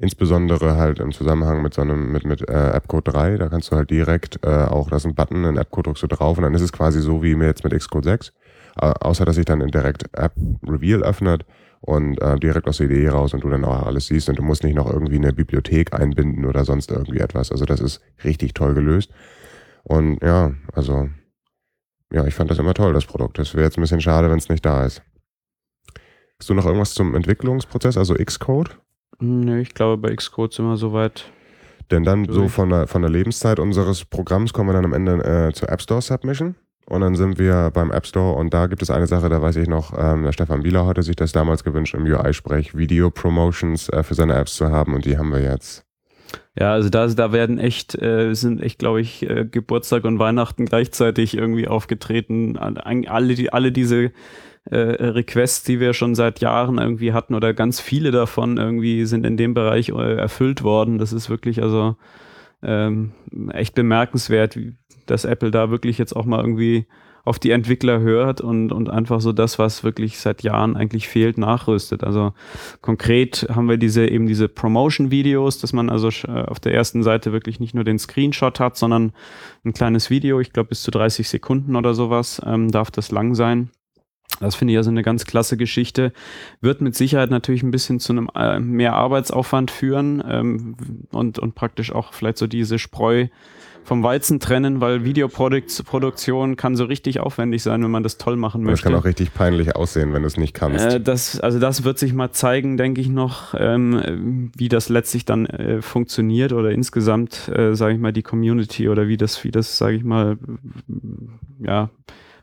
Insbesondere halt im Zusammenhang mit so einem, mit, mit äh, Appcode 3, da kannst du halt direkt äh, auch, da ist ein Button, ein Appcode drückst du drauf und dann ist es quasi so wie jetzt mit Xcode 6. Äh, außer dass sich dann direkt App Reveal öffnet und äh, direkt aus der Idee raus und du dann auch alles siehst und du musst nicht noch irgendwie eine Bibliothek einbinden oder sonst irgendwie etwas. Also das ist richtig toll gelöst. Und ja, also ja, ich fand das immer toll, das Produkt. Es wäre jetzt ein bisschen schade, wenn es nicht da ist. Hast du noch irgendwas zum Entwicklungsprozess, also Xcode? Nee, ich glaube, bei Xcode sind wir soweit. Denn dann durch. so von der, von der Lebenszeit unseres Programms kommen wir dann am Ende äh, zur App Store Submission. Und dann sind wir beim App Store und da gibt es eine Sache, da weiß ich noch, ähm, der Stefan Bieler hatte sich das damals gewünscht, im UI-Sprech Video-Promotions äh, für seine Apps zu haben und die haben wir jetzt. Ja, also da, da werden echt, äh, sind echt, glaube ich, äh, Geburtstag und Weihnachten gleichzeitig irgendwie aufgetreten. Alle, die, alle diese äh, Requests, die wir schon seit Jahren irgendwie hatten oder ganz viele davon irgendwie sind in dem Bereich äh, erfüllt worden. Das ist wirklich also ähm, echt bemerkenswert, dass Apple da wirklich jetzt auch mal irgendwie auf die Entwickler hört und, und einfach so das, was wirklich seit Jahren eigentlich fehlt, nachrüstet. Also konkret haben wir diese eben diese Promotion-Videos, dass man also äh, auf der ersten Seite wirklich nicht nur den Screenshot hat, sondern ein kleines Video, ich glaube bis zu 30 Sekunden oder sowas, ähm, darf das lang sein. Das finde ich also eine ganz klasse Geschichte. Wird mit Sicherheit natürlich ein bisschen zu einem äh, mehr Arbeitsaufwand führen ähm, und, und praktisch auch vielleicht so diese Spreu vom Weizen trennen, weil Videoproduktion kann so richtig aufwendig sein, wenn man das toll machen möchte. Das kann auch richtig peinlich aussehen, wenn du es nicht kannst. Äh, das, also das wird sich mal zeigen, denke ich noch, ähm, wie das letztlich dann äh, funktioniert oder insgesamt, äh, sage ich mal, die Community oder wie das, wie das, sage ich mal, ja,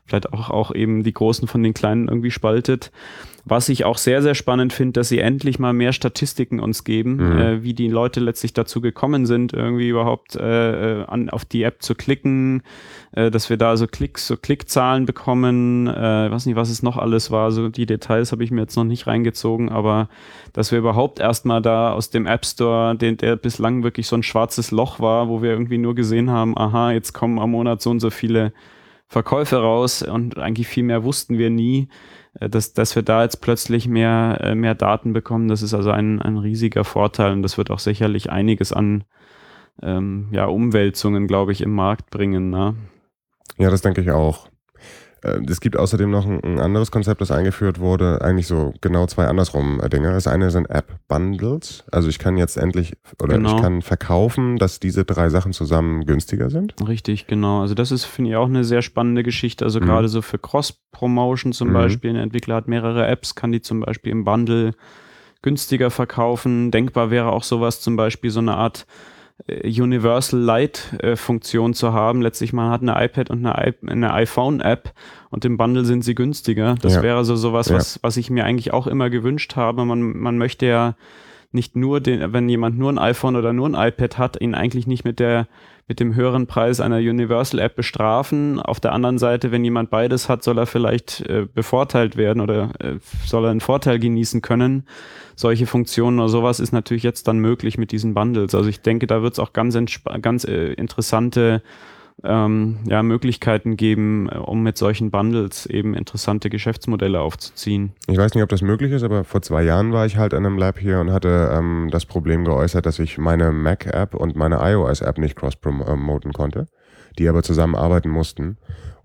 vielleicht auch, auch eben die Großen von den Kleinen irgendwie spaltet. Was ich auch sehr, sehr spannend finde, dass sie endlich mal mehr Statistiken uns geben, mhm. äh, wie die Leute letztlich dazu gekommen sind, irgendwie überhaupt äh, äh an, auf die App zu klicken, äh, dass wir da so Klicks, so Klickzahlen bekommen, äh, weiß nicht, was es noch alles war, so die Details habe ich mir jetzt noch nicht reingezogen, aber dass wir überhaupt erstmal da aus dem App Store, den, der bislang wirklich so ein schwarzes Loch war, wo wir irgendwie nur gesehen haben, aha, jetzt kommen am Monat so und so viele Verkäufe raus und eigentlich viel mehr wussten wir nie, äh, dass, dass wir da jetzt plötzlich mehr, äh, mehr Daten bekommen. Das ist also ein, ein riesiger Vorteil und das wird auch sicherlich einiges an ähm, ja, Umwälzungen, glaube ich, im Markt bringen. Ne? Ja, das denke ich auch. Äh, es gibt außerdem noch ein, anderes Konzept, das eingeführt wurde, eigentlich so genau zwei andersrum äh, Dinge. Das eine sind App-Bundles. Also ich kann jetzt endlich oder genau. ich kann verkaufen, dass diese drei Sachen zusammen günstiger sind. Richtig, genau. Also das ist, finde ich, auch eine sehr spannende Geschichte. Also mhm. gerade so für Cross-Promotion zum mhm. Beispiel. Ein Entwickler hat mehrere Apps, kann die zum Beispiel im Bundle günstiger verkaufen. Denkbar wäre auch sowas, zum Beispiel so eine Art Universal Light äh, Funktion zu haben. Letztlich man hat eine iPad und eine, eine iPhone App und im Bundle sind sie günstiger. Das ja. wäre so sowas, ja. was, was ich mir eigentlich auch immer gewünscht habe. Man, man möchte ja nicht nur den, wenn jemand nur ein iPhone oder nur ein iPad hat, ihn eigentlich nicht mit der mit dem höheren Preis einer Universal App bestrafen. Auf der anderen Seite, wenn jemand beides hat, soll er vielleicht äh, bevorteilt werden oder äh, soll er einen Vorteil genießen können. Solche Funktionen oder sowas ist natürlich jetzt dann möglich mit diesen Bundles. Also ich denke, da wird es auch ganz, ganz äh, interessante ähm, ja, Möglichkeiten geben, äh, um mit solchen Bundles eben interessante Geschäftsmodelle aufzuziehen. Ich weiß nicht, ob das möglich ist, aber vor zwei Jahren war ich halt in einem Lab hier und hatte ähm, das Problem geäußert, dass ich meine Mac-App und meine iOS-App nicht cross-promoten konnte, die aber zusammenarbeiten mussten.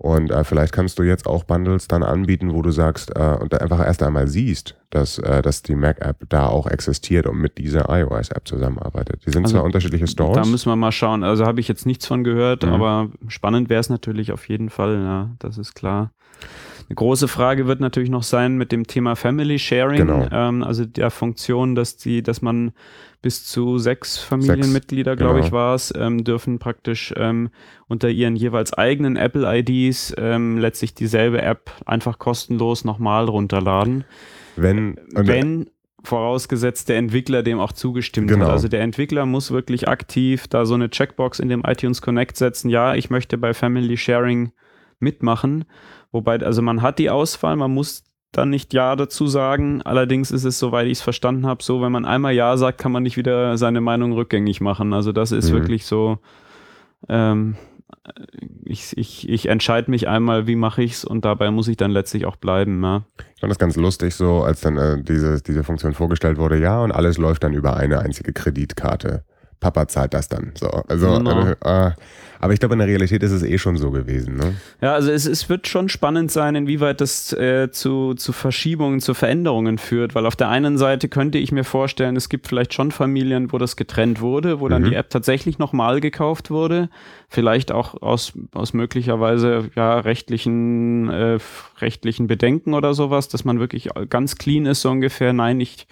Und äh, vielleicht kannst du jetzt auch Bundles dann anbieten, wo du sagst äh, und einfach erst einmal siehst, dass, äh, dass die Mac-App da auch existiert und mit dieser iOS-App zusammenarbeitet. Die sind also, zwar unterschiedliche Stores. Da müssen wir mal schauen. Also habe ich jetzt nichts von gehört, mhm. aber spannend wäre es natürlich auf jeden Fall, ja, das ist klar. Eine große Frage wird natürlich noch sein mit dem Thema Family Sharing, genau. ähm, also der Funktion, dass die, dass man bis zu sechs Familienmitglieder, glaube genau. ich, war es, ähm, dürfen praktisch ähm, unter ihren jeweils eigenen Apple-IDs ähm, letztlich dieselbe App einfach kostenlos nochmal runterladen. Wenn, wenn vorausgesetzt der Entwickler dem auch zugestimmt genau. hat. Also der Entwickler muss wirklich aktiv da so eine Checkbox in dem iTunes Connect setzen, ja, ich möchte bei Family Sharing mitmachen. Wobei, also man hat die Auswahl, man muss dann nicht Ja dazu sagen. Allerdings ist es, soweit ich es verstanden habe, so, wenn man einmal Ja sagt, kann man nicht wieder seine Meinung rückgängig machen. Also das ist mhm. wirklich so, ähm, ich, ich, ich entscheide mich einmal, wie mache ich es und dabei muss ich dann letztlich auch bleiben. Ja. fand das ganz lustig so, als dann äh, diese, diese Funktion vorgestellt wurde, ja, und alles läuft dann über eine einzige Kreditkarte. Papa zahlt das dann. So, also, Genau. äh, äh, aber ich glaube, in der Realität ist es eh schon so gewesen. Ne? Ja, also es, es wird schon spannend sein, inwieweit das äh, zu, zu Verschiebungen, zu Veränderungen führt, weil auf der einen Seite könnte ich mir vorstellen, es gibt vielleicht schon Familien, wo das getrennt wurde, wo dann Mhm. die App tatsächlich nochmal gekauft wurde, vielleicht auch aus, aus möglicherweise ja, rechtlichen, äh, rechtlichen Bedenken oder sowas, dass man wirklich ganz clean ist, so ungefähr, nein, ich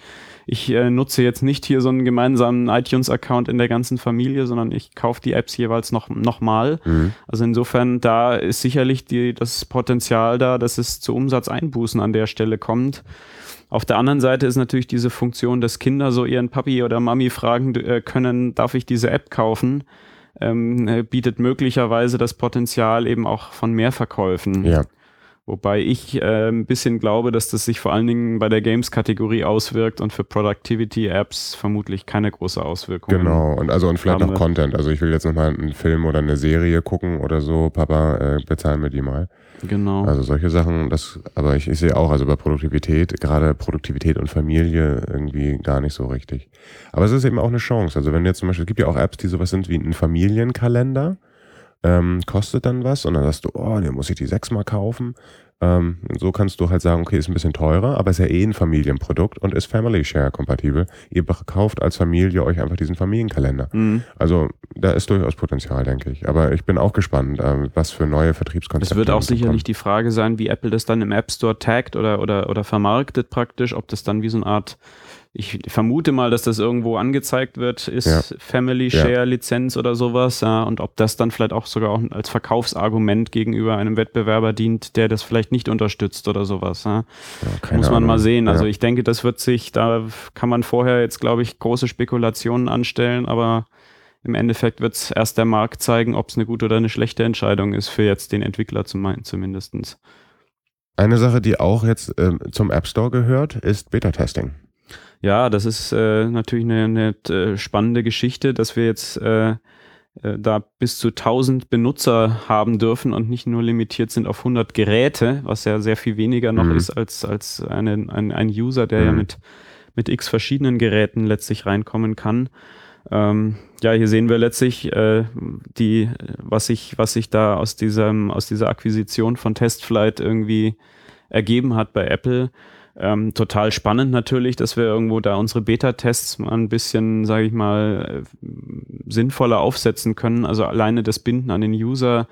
ich äh, nutze jetzt nicht hier so einen gemeinsamen iTunes-Account in der ganzen Familie, sondern ich kaufe die Apps jeweils noch, noch mal. Mhm. Also insofern, da ist sicherlich die, das Potenzial da, dass es zu Umsatzeinbußen an der Stelle kommt. Auf der anderen Seite ist natürlich diese Funktion, dass Kinder so ihren Papi oder Mami fragen äh, können, darf ich diese App kaufen, ähm, äh, bietet möglicherweise das Potenzial eben auch von Mehrverkäufen. Ja. Wobei ich äh, ein bisschen glaube, dass das sich vor allen Dingen bei der Games-Kategorie auswirkt und für Productivity-Apps vermutlich keine große Auswirkung. Genau, und also und vielleicht noch. Content. Also ich will jetzt nochmal einen Film oder eine Serie gucken oder so, Papa, äh, bezahlen wir die mal. Genau. Also solche Sachen, das, aber ich, ich sehe auch, also bei Produktivität, gerade Produktivität und Familie irgendwie gar nicht so richtig. Aber es ist eben auch eine Chance. Also wenn jetzt zum Beispiel, es gibt ja auch Apps, die sowas sind wie ein Familienkalender, ähm, kostet dann was und dann sagst du, oh, den muss ich die sechsmal kaufen. Ähm, so kannst du halt sagen, okay, ist ein bisschen teurer, aber ist ja eh ein Familienprodukt und ist Family Share kompatibel. Ihr kauft als Familie euch einfach diesen Familienkalender. Mhm. Also da ist durchaus Potenzial, denke ich. Aber ich bin auch gespannt, ähm, was für neue Vertriebskonzepte Es wird auch noch kommen. sicherlich die Frage sein, wie Apple das dann im App Store taggt oder, oder, oder vermarktet praktisch, ob das dann wie so eine Art, ich vermute mal, dass das irgendwo angezeigt wird, ist Ja. Family Ja. Share Lizenz oder sowas, ja, und ob das dann vielleicht auch sogar auch als Verkaufsargument gegenüber einem Wettbewerber dient, der das vielleicht nicht unterstützt oder sowas. Ja. Ja, Muss man Ahnung. mal sehen. Also ja. ich denke, das wird sich, da kann man vorher jetzt, glaube ich, große Spekulationen anstellen, aber im Endeffekt wird es erst der Markt zeigen, ob es eine gute oder eine schlechte Entscheidung ist für jetzt den Entwickler zum, zumindestens. Eine Sache, die auch jetzt ähm, zum App Store gehört, ist Beta-Testing. Ja, das ist äh, natürlich eine, eine äh, spannende Geschichte, dass wir jetzt äh, äh, da bis zu 1000 Benutzer haben dürfen und nicht nur limitiert sind auf 100 Geräte, was ja sehr viel weniger noch Mhm. ist als, als eine, ein, ein User, der ja Mhm. mit, mit x verschiedenen Geräten letztlich reinkommen kann. Ähm, ja, hier sehen wir letztlich äh, die, was sich, was sich da aus diesem, aus dieser Akquisition von Testflight irgendwie ergeben hat bei Apple. Ähm, total spannend natürlich, dass wir irgendwo da unsere Beta-Tests mal ein bisschen, sage ich mal, äh, sinnvoller aufsetzen können. Also alleine das Binden an den User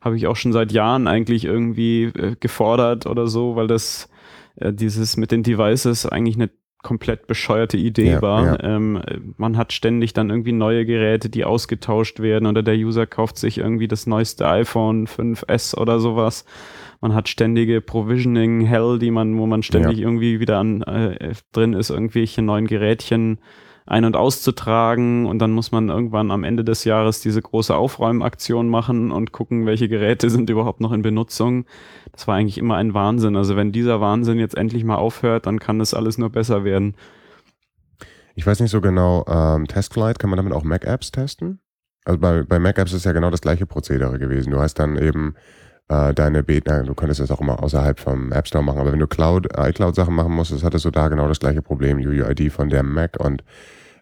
habe ich auch schon seit Jahren eigentlich irgendwie äh, gefordert oder so, weil das äh, dieses mit den Devices eigentlich eine komplett bescheuerte Idee Ja, war. ja. Ähm, äh, man hat ständig dann irgendwie neue Geräte, die ausgetauscht werden oder der User kauft sich irgendwie das neueste iPhone 5S oder sowas. Man hat ständige Provisioning Hell, die man, wo man ständig irgendwie wieder an äh, drin ist, irgendwelche neuen Gerätchen ein- und auszutragen und dann muss man irgendwann am Ende des Jahres diese große Aufräumaktion machen und gucken, welche Geräte *laughs* sind überhaupt noch in Benutzung. Das war eigentlich immer ein Wahnsinn. Also wenn dieser Wahnsinn jetzt endlich mal aufhört, dann kann das alles nur besser werden. Ich weiß nicht so genau, ähm, Testflight, kann man damit auch Mac-Apps testen? Also bei, bei Mac-Apps ist ja genau das gleiche Prozedere gewesen. Du hast dann eben äh, deine Beta, du könntest das auch immer außerhalb vom App Store machen, aber wenn du Cloud, iCloud-Sachen machen musstest, hattest du da genau das gleiche Problem, UUID von der Mac und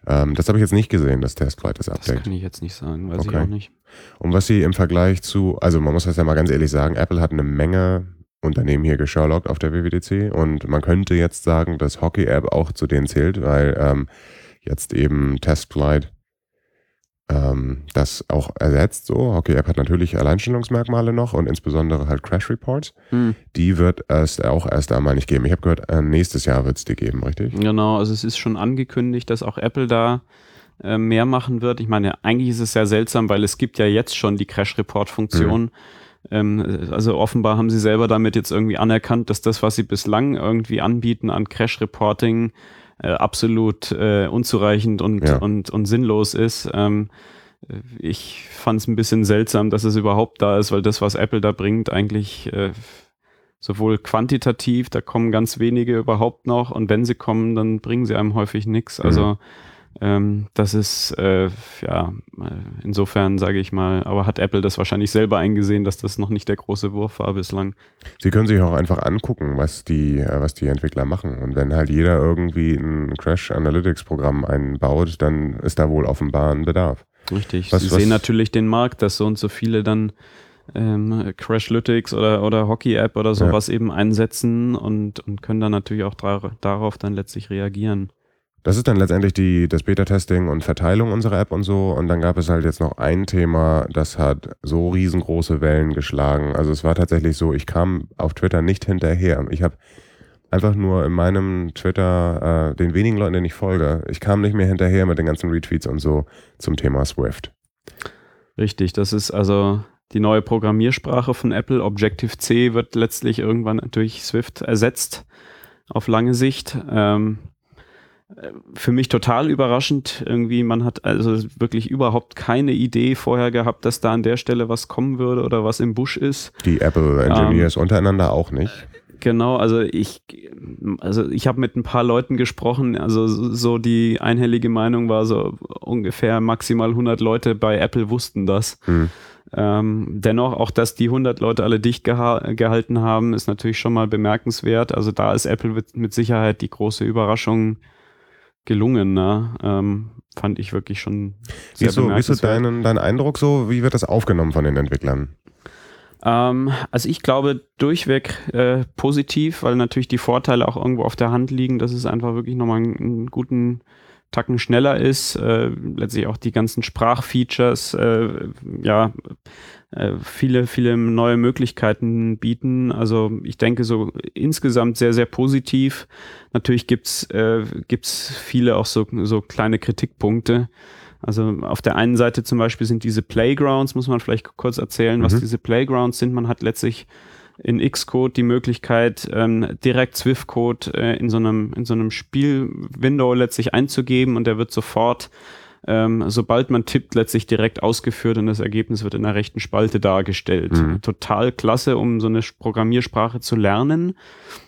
ähm, das habe ich jetzt nicht gesehen, das Testflight, das Das Update. kann ich jetzt nicht sagen, weiß ich Okay. auch nicht. Und was sie im Vergleich zu, also man muss das ja mal ganz ehrlich sagen, Apple hat eine Menge Unternehmen hier gesherlockt auf der WWDC und man könnte jetzt sagen, dass Hockey App auch zu denen zählt, weil ähm, jetzt eben Testflight ähm, das auch ersetzt. So, Hockey App hat natürlich Alleinstellungsmerkmale noch und insbesondere halt Crash Reports. Hm. Die wird es auch erst einmal nicht geben. Ich habe gehört, äh, nächstes Jahr wird es die geben, richtig? Genau, also es ist schon angekündigt, dass auch Apple da äh, mehr machen wird. Ich meine, eigentlich ist es sehr seltsam, weil es gibt ja jetzt schon die Crash-Report-Funktion. Ähm, also offenbar haben sie selber damit jetzt irgendwie anerkannt, dass das, was sie bislang irgendwie anbieten an Crash-Reporting, äh, absolut äh, unzureichend und, Ja. und, und sinnlos ist. Ähm, äh, ich fand es ein bisschen seltsam, dass es überhaupt da ist, weil das, was Apple da bringt, eigentlich äh, sowohl quantitativ, da kommen ganz wenige überhaupt noch und wenn sie kommen, dann bringen sie einem häufig nichts. Mhm. Ähm, das ist, äh, ja, insofern sage ich mal, aber hat Apple das wahrscheinlich selber eingesehen, dass das noch nicht der große Wurf war bislang. Sie können sich auch einfach angucken, was die, äh, was die Entwickler machen. Und wenn halt jeder irgendwie ein Crash Analytics Programm einbaut, dann ist da wohl offenbar ein Bedarf. Richtig. Was, Sie was sehen natürlich den Markt, dass so und so viele dann ähm, Crashlytics oder, oder Hockey-App oder sowas ja. eben einsetzen und, und können dann natürlich auch darauf dann letztlich reagieren. Das ist dann letztendlich die, das Beta-Testing und Verteilung unserer App und so. Und dann gab es halt jetzt noch ein Thema, das hat so riesengroße Wellen geschlagen. Also es war tatsächlich so, ich kam auf Twitter nicht hinterher. Ich habe einfach nur in meinem Twitter, äh, den wenigen Leuten, denen ich folge, ich kam nicht mehr hinterher mit den ganzen Retweets und so zum Thema Swift. Richtig, das ist also die neue Programmiersprache von Apple. Objective-C wird letztlich irgendwann durch Swift ersetzt auf lange Sicht. Ähm, für mich total überraschend. Irgendwie, man hat also wirklich überhaupt keine Idee vorher gehabt, dass da an der Stelle was kommen würde oder was im Busch ist. Die Apple Engineers ähm, untereinander auch nicht. Genau, also ich, also ich habe mit ein paar Leuten gesprochen, also so die einhellige Meinung war so ungefähr maximal 100 Leute bei Apple wussten das. Hm. Ähm, dennoch, auch dass die 100 Leute alle dicht geha gehalten haben, ist natürlich schon mal bemerkenswert. Also da ist Apple mit Sicherheit die große Überraschung gelungen. Ne? Ähm, fand ich wirklich schon sehr wie so, ist so dein, Eindruck so? Wie wird das aufgenommen von den Entwicklern? Ähm, also ich glaube durchweg äh, positiv, weil natürlich die Vorteile auch irgendwo auf der Hand liegen, dass es einfach wirklich nochmal einen, einen guten Tacken schneller ist, äh, letztlich auch die ganzen Sprachfeatures, äh, ja, viele, viele neue Möglichkeiten bieten. Also ich denke so insgesamt sehr, sehr positiv. Natürlich gibt's äh, gibt's viele auch so, so kleine Kritikpunkte. Also auf der einen Seite zum Beispiel sind diese Playgrounds, muss man vielleicht kurz erzählen, mhm. was diese Playgrounds sind. Man hat letztlich in Xcode die Möglichkeit, ähm, direkt Swift-Code äh, in so einem, in so einem Spielwindow letztlich einzugeben und der wird sofort ähm, sobald man tippt, letztlich direkt ausgeführt und das Ergebnis wird in der rechten Spalte dargestellt. Mhm. Total klasse, um so eine Programmiersprache zu lernen.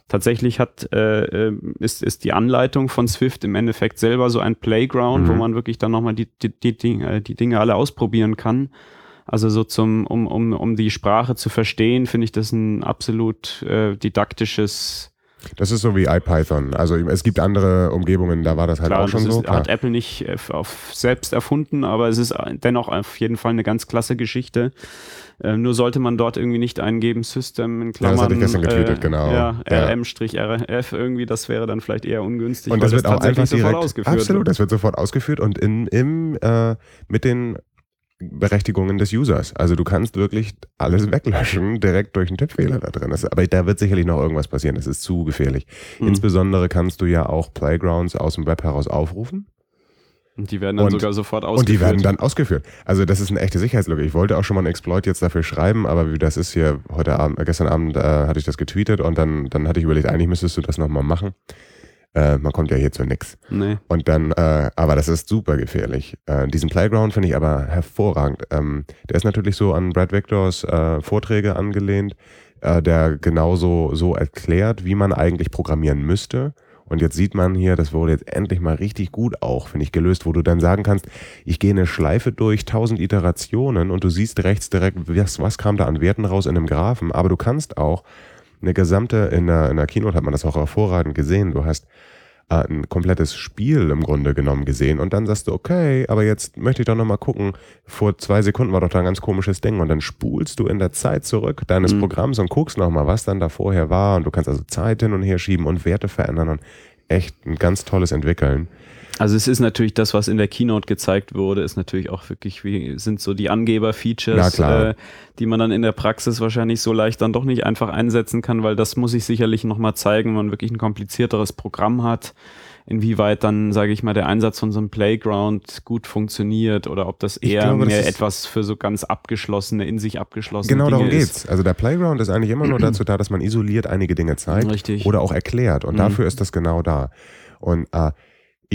Tatsächlich hat, äh, äh, ist, ist die Anleitung von Swift im Endeffekt selber so ein Playground, mhm. wo man wirklich dann nochmal die, die, die, Dinge, die Dinge alle ausprobieren kann. Also so zum, um, um, um die Sprache zu verstehen, finde ich das ein absolut äh, didaktisches das ist so wie IPython. Also es gibt andere Umgebungen, da war das halt klar, auch schon das so. Ist, hat Apple nicht äh, auf selbst erfunden, aber es ist dennoch auf jeden Fall eine ganz klasse Geschichte. Äh, nur sollte man dort irgendwie nicht eingeben, System in Klammern. Ja, das hatte ich gestern getweetet, äh, genau. Ja, rm-rf irgendwie, das wäre dann vielleicht eher ungünstig. Und das wird das auch einfach direkt, ausgeführt Absolut, wird. das wird sofort ausgeführt und in, im, äh, mit den Berechtigungen des Users. Also du kannst wirklich alles weglöschen, direkt durch einen Tippfehler da drin. Das, aber da wird sicherlich noch irgendwas passieren. Das ist zu gefährlich. Mhm. Insbesondere kannst du ja auch Playgrounds aus dem Web heraus aufrufen. Und die werden dann und, sogar sofort ausgeführt. Und die werden dann ausgeführt. Also das ist eine echte Sicherheitslücke. Ich wollte auch schon mal einen Exploit jetzt dafür schreiben, aber wie das ist hier heute Abend, äh, gestern Abend äh, hatte ich das getweetet und dann, dann hatte ich überlegt, eigentlich müsstest du das nochmal machen. Äh, man kommt ja hier zu nix. Nee. Und dann, äh, aber das ist super gefährlich. Äh, diesen Playground finde ich aber hervorragend. Ähm, der ist natürlich so an Brad Victors äh, Vorträge angelehnt, äh, der genauso so erklärt, wie man eigentlich programmieren müsste. Und jetzt sieht man hier, das wurde jetzt endlich mal richtig gut auch, finde ich, gelöst, wo du dann sagen kannst, ich gehe eine Schleife durch, tausend Iterationen und du siehst rechts direkt, was, was kam da an Werten raus in einem Graphen. Aber du kannst auch eine gesamte, in der, in der Keynote hat man das auch hervorragend gesehen, du hast äh, ein komplettes Spiel im Grunde genommen gesehen und dann sagst du, okay, aber jetzt möchte ich doch nochmal gucken, vor zwei Sekunden war doch da ein ganz komisches Ding und dann spulst du in der Zeit zurück deines mhm. Programms und guckst nochmal, was dann da vorher war und du kannst also Zeit hin und her schieben und Werte verändern und echt ein ganz tolles Entwickeln. Also es ist natürlich das, was in der Keynote gezeigt wurde, ist natürlich auch wirklich, wie sind so die Angeber-Features, äh, die man dann in der Praxis wahrscheinlich so leicht dann doch nicht einfach einsetzen kann, weil das muss ich sicherlich nochmal zeigen, wenn man wirklich ein komplizierteres Programm hat, inwieweit dann, sage ich mal, der Einsatz von so einem Playground gut funktioniert oder ob das eher glaube, mehr das etwas für so ganz abgeschlossene, in sich abgeschlossene genau Dinge darum geht's. Ist. Also der Playground ist eigentlich immer nur dazu da, dass man isoliert einige Dinge zeigt Richtig. oder auch erklärt und mhm. dafür ist das genau da. Und äh,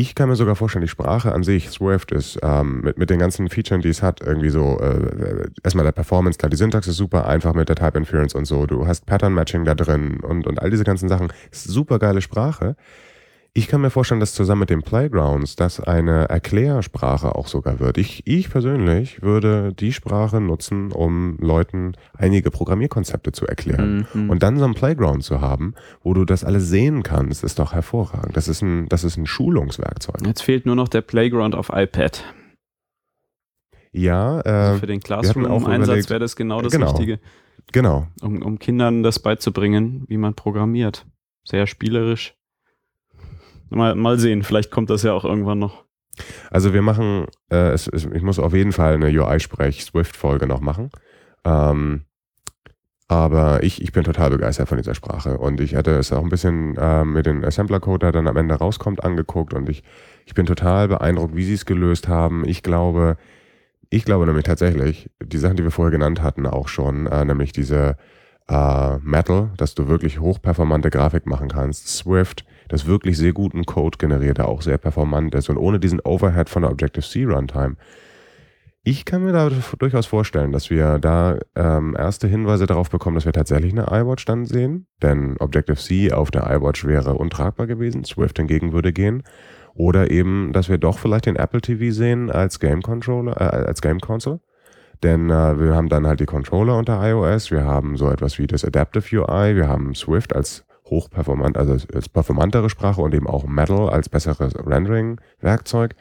ich kann mir sogar vorstellen, die Sprache an sich, Swift, ist ähm, mit, mit den ganzen Features, die es hat, irgendwie so, äh, erstmal der Performance, klar, die Syntax ist super einfach mit der Type Inference und so. Du hast Pattern Matching da drin und, und all diese ganzen Sachen. Super geile Sprache. Ich kann mir vorstellen, dass zusammen mit den Playgrounds das eine Erklärsprache auch sogar wird. Ich, ich persönlich würde die Sprache nutzen, um Leuten einige Programmierkonzepte zu erklären. Mhm. Und dann so ein Playground zu haben, wo du das alles sehen kannst, ist doch hervorragend. Das ist ein, das ist ein Schulungswerkzeug. Jetzt fehlt nur noch der Playground auf iPad. Ja, Also äh, für den Classroom-Einsatz wäre das genau das Genau. Richtige, genau. um, um Kindern das beizubringen, wie man programmiert. Sehr spielerisch. Mal, mal sehen, vielleicht kommt das ja auch irgendwann noch. Also wir machen, äh, es, es, ich muss auf jeden Fall eine UI-Sprech-Swift-Folge noch machen. Ähm, aber ich, ich bin total begeistert von dieser Sprache und ich hatte es auch ein bisschen äh, mit dem Assembler-Code, der dann am Ende rauskommt, angeguckt und ich, ich bin total beeindruckt, wie sie es gelöst haben. Ich glaube, ich glaube nämlich tatsächlich, die Sachen, die wir vorher genannt hatten, auch schon, äh, nämlich diese äh, Metal, dass du wirklich hochperformante Grafik machen kannst, Swift, das wirklich sehr guten Code generiert, der auch sehr performant ist und ohne diesen Overhead von der Objective-C Runtime. Ich kann mir da durchaus vorstellen, dass wir da ähm, erste Hinweise darauf bekommen, dass wir tatsächlich eine iWatch dann sehen, denn Objective-C auf der iWatch wäre untragbar gewesen, Swift hingegen würde gehen. Oder eben, dass wir doch vielleicht den Apple TV sehen als Game Controller, äh, als Game Console. Denn äh, wir haben dann halt die Controller unter iOS, wir haben so etwas wie das Adaptive UI, wir haben Swift als hochperformant, also als performantere Sprache und eben auch Metal als besseres Rendering-Werkzeug.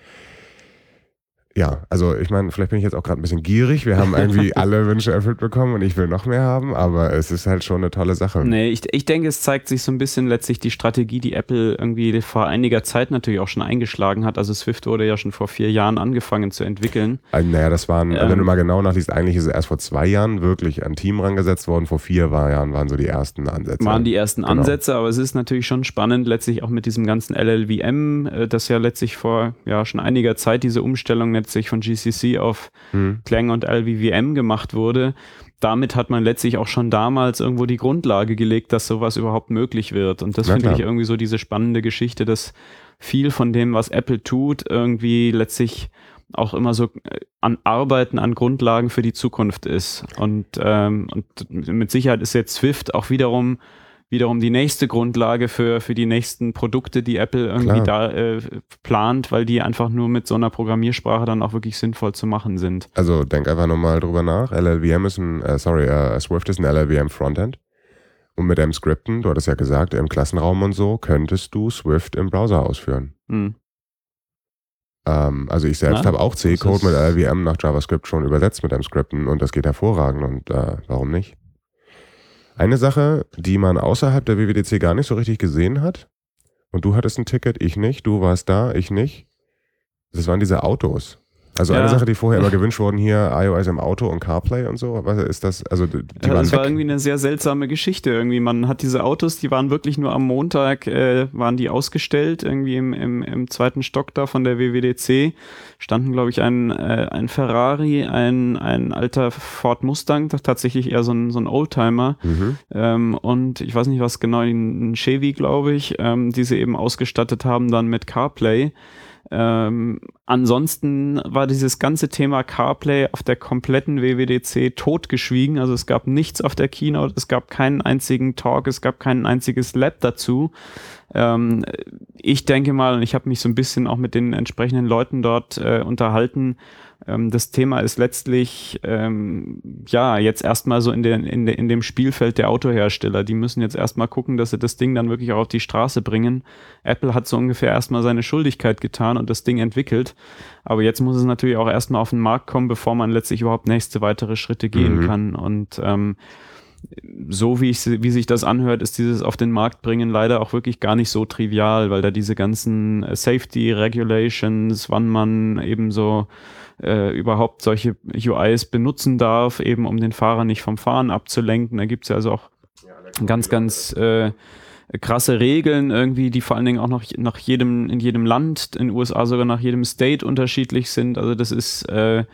Ja, also ich meine, vielleicht bin ich jetzt auch gerade ein bisschen gierig. Wir haben irgendwie *laughs* alle Wünsche erfüllt bekommen und ich will noch mehr haben, aber es ist halt schon eine tolle Sache. Nee, ich, ich denke, es zeigt sich so ein bisschen letztlich die Strategie, die Apple irgendwie vor einiger Zeit natürlich auch schon eingeschlagen hat. Also Swift wurde ja schon vor vier Jahren angefangen zu entwickeln. Also, naja, das waren, Ähm. wenn du mal genau nachliest, eigentlich ist es erst vor zwei Jahren wirklich ein Team rangesetzt worden. Vor vier Jahren waren so die ersten Ansätze. waren die ersten Genau. Ansätze, aber es ist natürlich schon spannend, letztlich auch mit diesem ganzen LLVM, äh, das ja letztlich vor ja schon einiger Zeit diese Umstellung letztlich von GCC auf Hm. Clang und LVVM gemacht wurde. Damit hat man letztlich auch schon damals irgendwo die Grundlage gelegt, dass sowas überhaupt möglich wird. Und das finde ich irgendwie so diese spannende Geschichte, dass viel von dem, was Apple tut, irgendwie letztlich auch immer so äh, an Arbeiten, an Grundlagen für die Zukunft ist. Und, ähm, und mit Sicherheit ist jetzt Swift auch wiederum wiederum die nächste Grundlage für, für die nächsten Produkte, die Apple irgendwie da äh, plant, weil die einfach nur mit so einer Programmiersprache dann auch wirklich sinnvoll zu machen sind. Also denk einfach nochmal drüber nach. LLVM ist ein, äh, sorry, äh, Swift ist ein LLVM Frontend. Und mit dem Skripten, du hattest ja gesagt, im Klassenraum und so, könntest du Swift im Browser ausführen. Hm. Ähm, also ich selbst habe auch C-Code mit LLVM nach JavaScript schon übersetzt mit dem Skripten und das geht hervorragend und äh, warum nicht? Eine Sache, die man außerhalb der WWDC gar nicht so richtig gesehen hat, und du hattest ein Ticket, ich nicht, du warst da, ich nicht, das waren diese Autos. Also Ja. eine Sache, die vorher immer *laughs* gewünscht wurden, hier iOS im Auto und CarPlay und so, was ist das? Also die Ja, das war weg. irgendwie eine sehr seltsame Geschichte. Irgendwie, man hat diese Autos, die waren wirklich nur am Montag, äh, waren die ausgestellt, irgendwie im, im, im zweiten Stock da von der WWDC. Standen, glaube ich, ein, äh, ein Ferrari, ein, ein alter Ford Mustang, tatsächlich eher so ein, so ein Oldtimer. Mhm. Ähm, und ich weiß nicht, was genau, ein Chevy, glaube ich, ähm, die sie eben ausgestattet haben dann mit CarPlay. Ähm, ansonsten war dieses ganze Thema CarPlay auf der kompletten WWDC totgeschwiegen. Also es gab nichts auf der Keynote, es gab keinen einzigen Talk, es gab kein einziges Lab dazu. Ähm, ich denke mal, und ich habe mich so ein bisschen auch mit den entsprechenden Leuten dort äh, unterhalten, ähm, das Thema ist letztlich ähm, ja jetzt erstmal so in, den, in, de, in dem Spielfeld der Autohersteller. Die müssen jetzt erstmal gucken, dass sie das Ding dann wirklich auch auf die Straße bringen. Apple hat so ungefähr erstmal seine Schuldigkeit getan und das Ding entwickelt. Aber jetzt muss es natürlich auch erstmal auf den Markt kommen, bevor man letztlich überhaupt nächste weitere Schritte gehen Mhm. kann. Und ähm, so wie, ich, wie sich das anhört, ist dieses auf den Markt bringen leider auch wirklich gar nicht so trivial, weil da diese ganzen äh, Safety Regulations, wann man eben so äh, überhaupt solche UIs benutzen darf, eben um den Fahrer nicht vom Fahren abzulenken. Da gibt's ja also auch ganz, ganz äh, krasse Regeln irgendwie, die vor allen Dingen auch noch nach jedem, in jedem Land, in den USA sogar nach jedem State unterschiedlich sind. Also das ist, äh,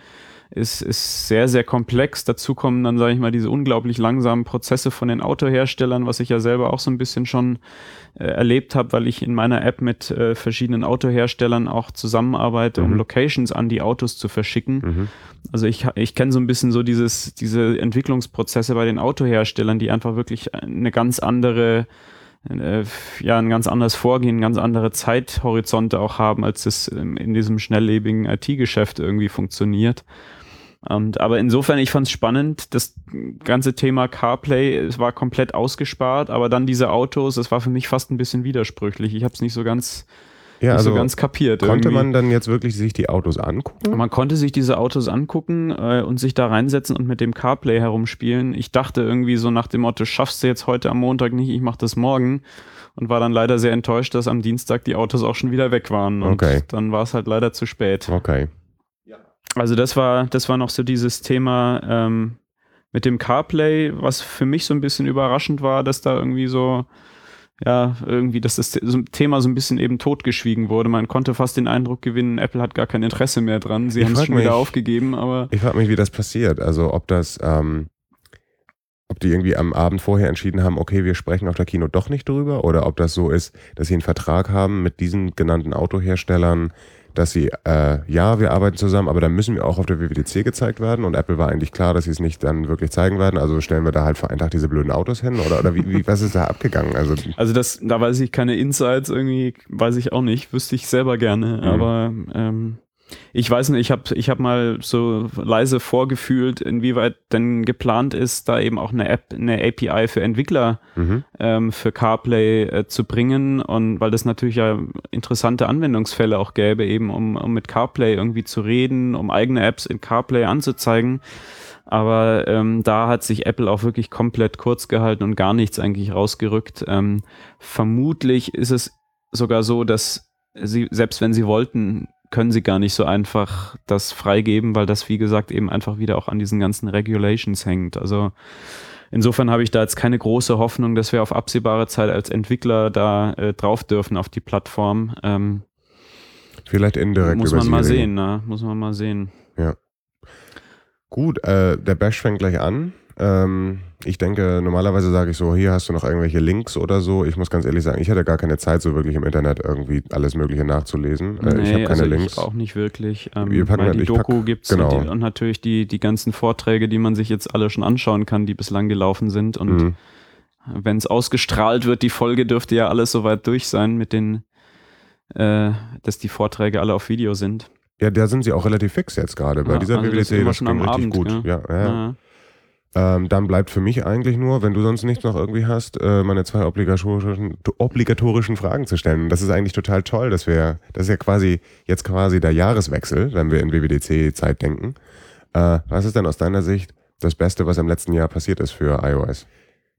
ist, ist sehr, sehr komplex. Dazu kommen dann, sage ich mal, diese unglaublich langsamen Prozesse von den Autoherstellern, was ich ja selber auch so ein bisschen schon äh, erlebt habe, weil ich in meiner App mit äh, verschiedenen Autoherstellern auch zusammenarbeite, um Mhm. Locations an die Autos zu verschicken. Mhm. Also ich, ich kenne so ein bisschen so dieses, diese Entwicklungsprozesse bei den Autoherstellern, die einfach wirklich eine ganz andere äh, ja ein ganz anderes Vorgehen, ganz andere Zeithorizonte auch haben, als es in diesem schnelllebigen IT-Geschäft irgendwie funktioniert. Und, aber insofern, ich fand es spannend, das ganze Thema CarPlay, es war komplett ausgespart, aber dann diese Autos, es war für mich fast ein bisschen widersprüchlich. Ich habe es nicht so ganz ja, also so ganz kapiert. Konnte irgendwie. man dann jetzt wirklich sich die Autos angucken? Man konnte sich diese Autos angucken äh, und sich da reinsetzen und mit dem CarPlay herumspielen. Ich dachte irgendwie so nach dem Motto, schaffst du jetzt heute am Montag nicht, ich mach das morgen. Und war dann leider sehr enttäuscht, dass am Dienstag die Autos auch schon wieder weg waren. Und okay. dann war es halt leider zu spät. Okay. Also das war, das war noch so dieses Thema ähm, mit dem CarPlay, was für mich so ein bisschen überraschend war, dass da irgendwie so ja, irgendwie, dass das Thema so ein bisschen eben totgeschwiegen wurde. Man konnte fast den Eindruck gewinnen, Apple hat gar kein Interesse mehr dran. Sie haben es schon mich, wieder aufgegeben, aber. Ich frage mich, wie das passiert. Also ob das, ähm, ob die irgendwie am Abend vorher entschieden haben, okay, wir sprechen auf der Kino doch nicht drüber, oder ob das so ist, dass sie einen Vertrag haben mit diesen genannten Autoherstellern, dass sie, äh, ja, wir arbeiten zusammen, aber dann müssen wir auch auf der WWDC gezeigt werden und Apple war eigentlich klar, dass sie es nicht dann wirklich zeigen werden, also stellen wir da halt für einen Tag diese blöden Autos hin oder, oder wie, wie, was ist da abgegangen? Also, *laughs* also das, da weiß ich keine Insights irgendwie, weiß ich auch nicht, wüsste ich selber gerne, mhm. aber ähm, ich weiß nicht, ich habe ich hab mal so leise vorgefühlt, inwieweit denn geplant ist, da eben auch eine App, eine API für Entwickler mhm. ähm, für CarPlay äh, zu bringen. Und weil das natürlich ja interessante Anwendungsfälle auch gäbe, eben um, um mit CarPlay irgendwie zu reden, um eigene Apps in CarPlay anzuzeigen. Aber ähm, da hat sich Apple auch wirklich komplett kurz gehalten und gar nichts eigentlich rausgerückt. Ähm, vermutlich ist es sogar so, dass sie, selbst wenn sie wollten, können sie gar nicht so einfach das freigeben, weil das, wie gesagt, eben einfach wieder auch an diesen ganzen Regulations hängt. Also insofern habe ich da jetzt keine große Hoffnung, dass wir auf absehbare Zeit als Entwickler da äh, drauf dürfen auf die Plattform. Ähm, Vielleicht indirekt. Muss man mal sehen, ne? Muss man mal sehen. Ja. Gut, äh, der Bash fängt gleich an. Ähm, ich denke, normalerweise sage ich so, hier hast du noch irgendwelche Links oder so. Ich muss ganz ehrlich sagen, ich hatte gar keine Zeit, so wirklich im Internet irgendwie alles Mögliche nachzulesen. Äh, nee, ich habe keine also Links. Ich auch nicht wirklich. Ähm, Wir packen halt, die Doku pack, gibt's genau. und, die, und, natürlich die, die ganzen Vorträge, die man sich jetzt alle schon anschauen kann, die bislang gelaufen sind. Und mhm. wenn es ausgestrahlt wird, die Folge dürfte ja alles soweit durch sein mit den, äh, dass die Vorträge alle auf Video sind. Ja, da sind sie auch relativ fix jetzt gerade. Bei ja, dieser also WWDC, das, das ging richtig Abend, gut. Ja, ja. ja. Ähm, dann bleibt für mich eigentlich nur, wenn du sonst nichts noch irgendwie hast, äh, meine zwei obligatorischen, obligatorischen Fragen zu stellen. das ist eigentlich total toll, dass wir, das ist ja quasi jetzt quasi der Jahreswechsel, wenn wir in WWDC-Zeit denken. Äh, was ist denn aus deiner Sicht das Beste, was im letzten Jahr passiert ist für iOS?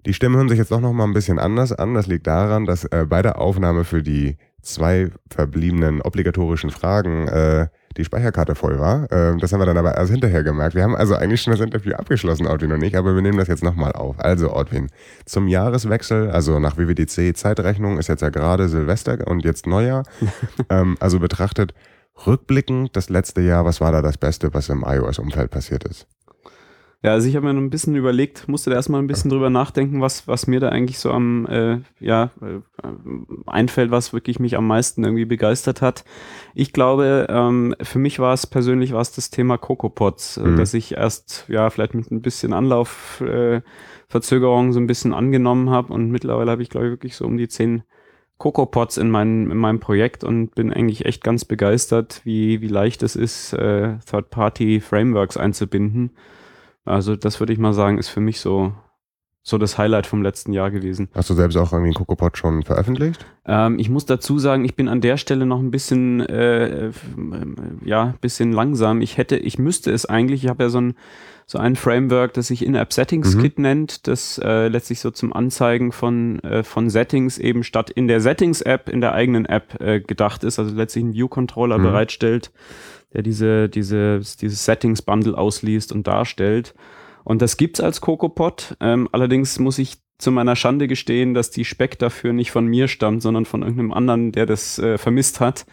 Die Stimmen hören sich jetzt doch noch mal ein bisschen anders an. Das liegt daran, dass äh, bei der Aufnahme für die zwei verbliebenen obligatorischen Fragen äh, die Speicherkarte voll war. Ähm, das haben wir dann aber erst hinterher gemerkt. Wir haben also eigentlich schon das Interview abgeschlossen, Ortwin und ich, aber wir nehmen das jetzt nochmal auf. Also, Ortwin, zum Jahreswechsel, also nach WWDC Zeitrechnung ist jetzt ja gerade Silvester und jetzt Neujahr. *laughs* ähm, also betrachtet, rückblickend das letzte Jahr, was war da das Beste, was im iOS-Umfeld passiert ist? Ja, also ich habe mir noch ein bisschen überlegt, musste da erstmal ein bisschen drüber nachdenken, was, was mir da eigentlich so am, äh, ja, äh, einfällt, was wirklich mich am meisten irgendwie begeistert hat. Ich glaube, ähm, für mich war es persönlich war es das Thema CocoaPods, äh, mhm. dass ich erst, ja, vielleicht mit ein bisschen Anlaufverzögerung äh, so ein bisschen angenommen habe und mittlerweile habe ich, glaube ich, wirklich so um die zehn CocoaPods in, mein, in meinem Projekt und bin eigentlich echt ganz begeistert, wie, wie leicht es ist, äh, Third-Party-Frameworks einzubinden. Also das würde ich mal sagen, ist für mich so, so das Highlight vom letzten Jahr gewesen. Hast du selbst auch irgendwie einen CocoaPod schon veröffentlicht? Ähm, ich muss dazu sagen, ich bin an der Stelle noch ein bisschen, äh, ja, bisschen langsam. Ich hätte, ich müsste es eigentlich, ich habe ja so ein, so ein Framework, das sich In-App Settings mhm. Kit nennt, das äh, letztlich so zum Anzeigen von, äh, von Settings eben statt in der Settings-App in der eigenen App äh, gedacht ist, also letztlich einen View-Controller mhm. bereitstellt der diese, diese, dieses Settings-Bundle ausliest und darstellt. Und das gibt's als CocoaPod. Ähm, allerdings muss ich zu meiner Schande gestehen, dass die Speck dafür nicht von mir stammt, sondern von irgendeinem anderen, der das äh, vermisst hat.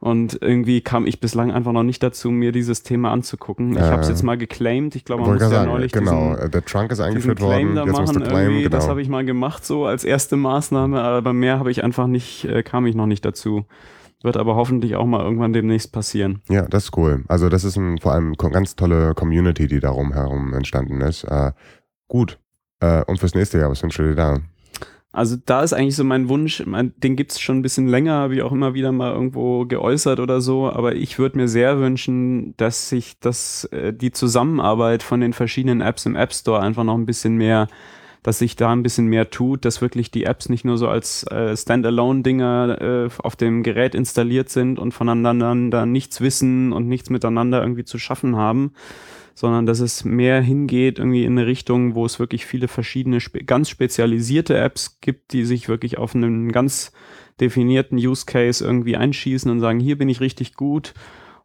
Und irgendwie kam ich bislang einfach noch nicht dazu, mir dieses Thema anzugucken. Ich äh, habe es jetzt mal geclaimed. Ich glaube, man muss ja sagen, neulich genau. Diesen, der Trunk ist eingeführt worden. Da jetzt machen, claim, genau. Das habe ich mal gemacht so als erste Maßnahme, aber mehr habe ich einfach nicht, äh, kam ich noch nicht dazu. Wird aber hoffentlich auch mal irgendwann demnächst passieren. Ja, das ist cool. Also das ist ein, vor allem eine ganz tolle Community, die darum herum entstanden ist. Äh, gut. Äh, und fürs nächste Jahr, was wünschst du dir da? Also da ist eigentlich so mein Wunsch, mein, den gibt's schon ein bisschen länger, habe ich auch immer wieder mal irgendwo geäußert oder so, aber ich würde mir sehr wünschen, dass sich das, äh, die Zusammenarbeit von den verschiedenen Apps im App Store einfach noch ein bisschen mehr, dass sich da ein bisschen mehr tut, dass wirklich die Apps nicht nur so als äh, Standalone-Dinger äh, auf dem Gerät installiert sind und voneinander nichts wissen und nichts miteinander irgendwie zu schaffen haben, sondern dass es mehr hingeht irgendwie in eine Richtung, wo es wirklich viele verschiedene, spe ganz spezialisierte Apps gibt, die sich wirklich auf einen ganz definierten Use Case irgendwie einschießen und sagen, hier bin ich richtig gut.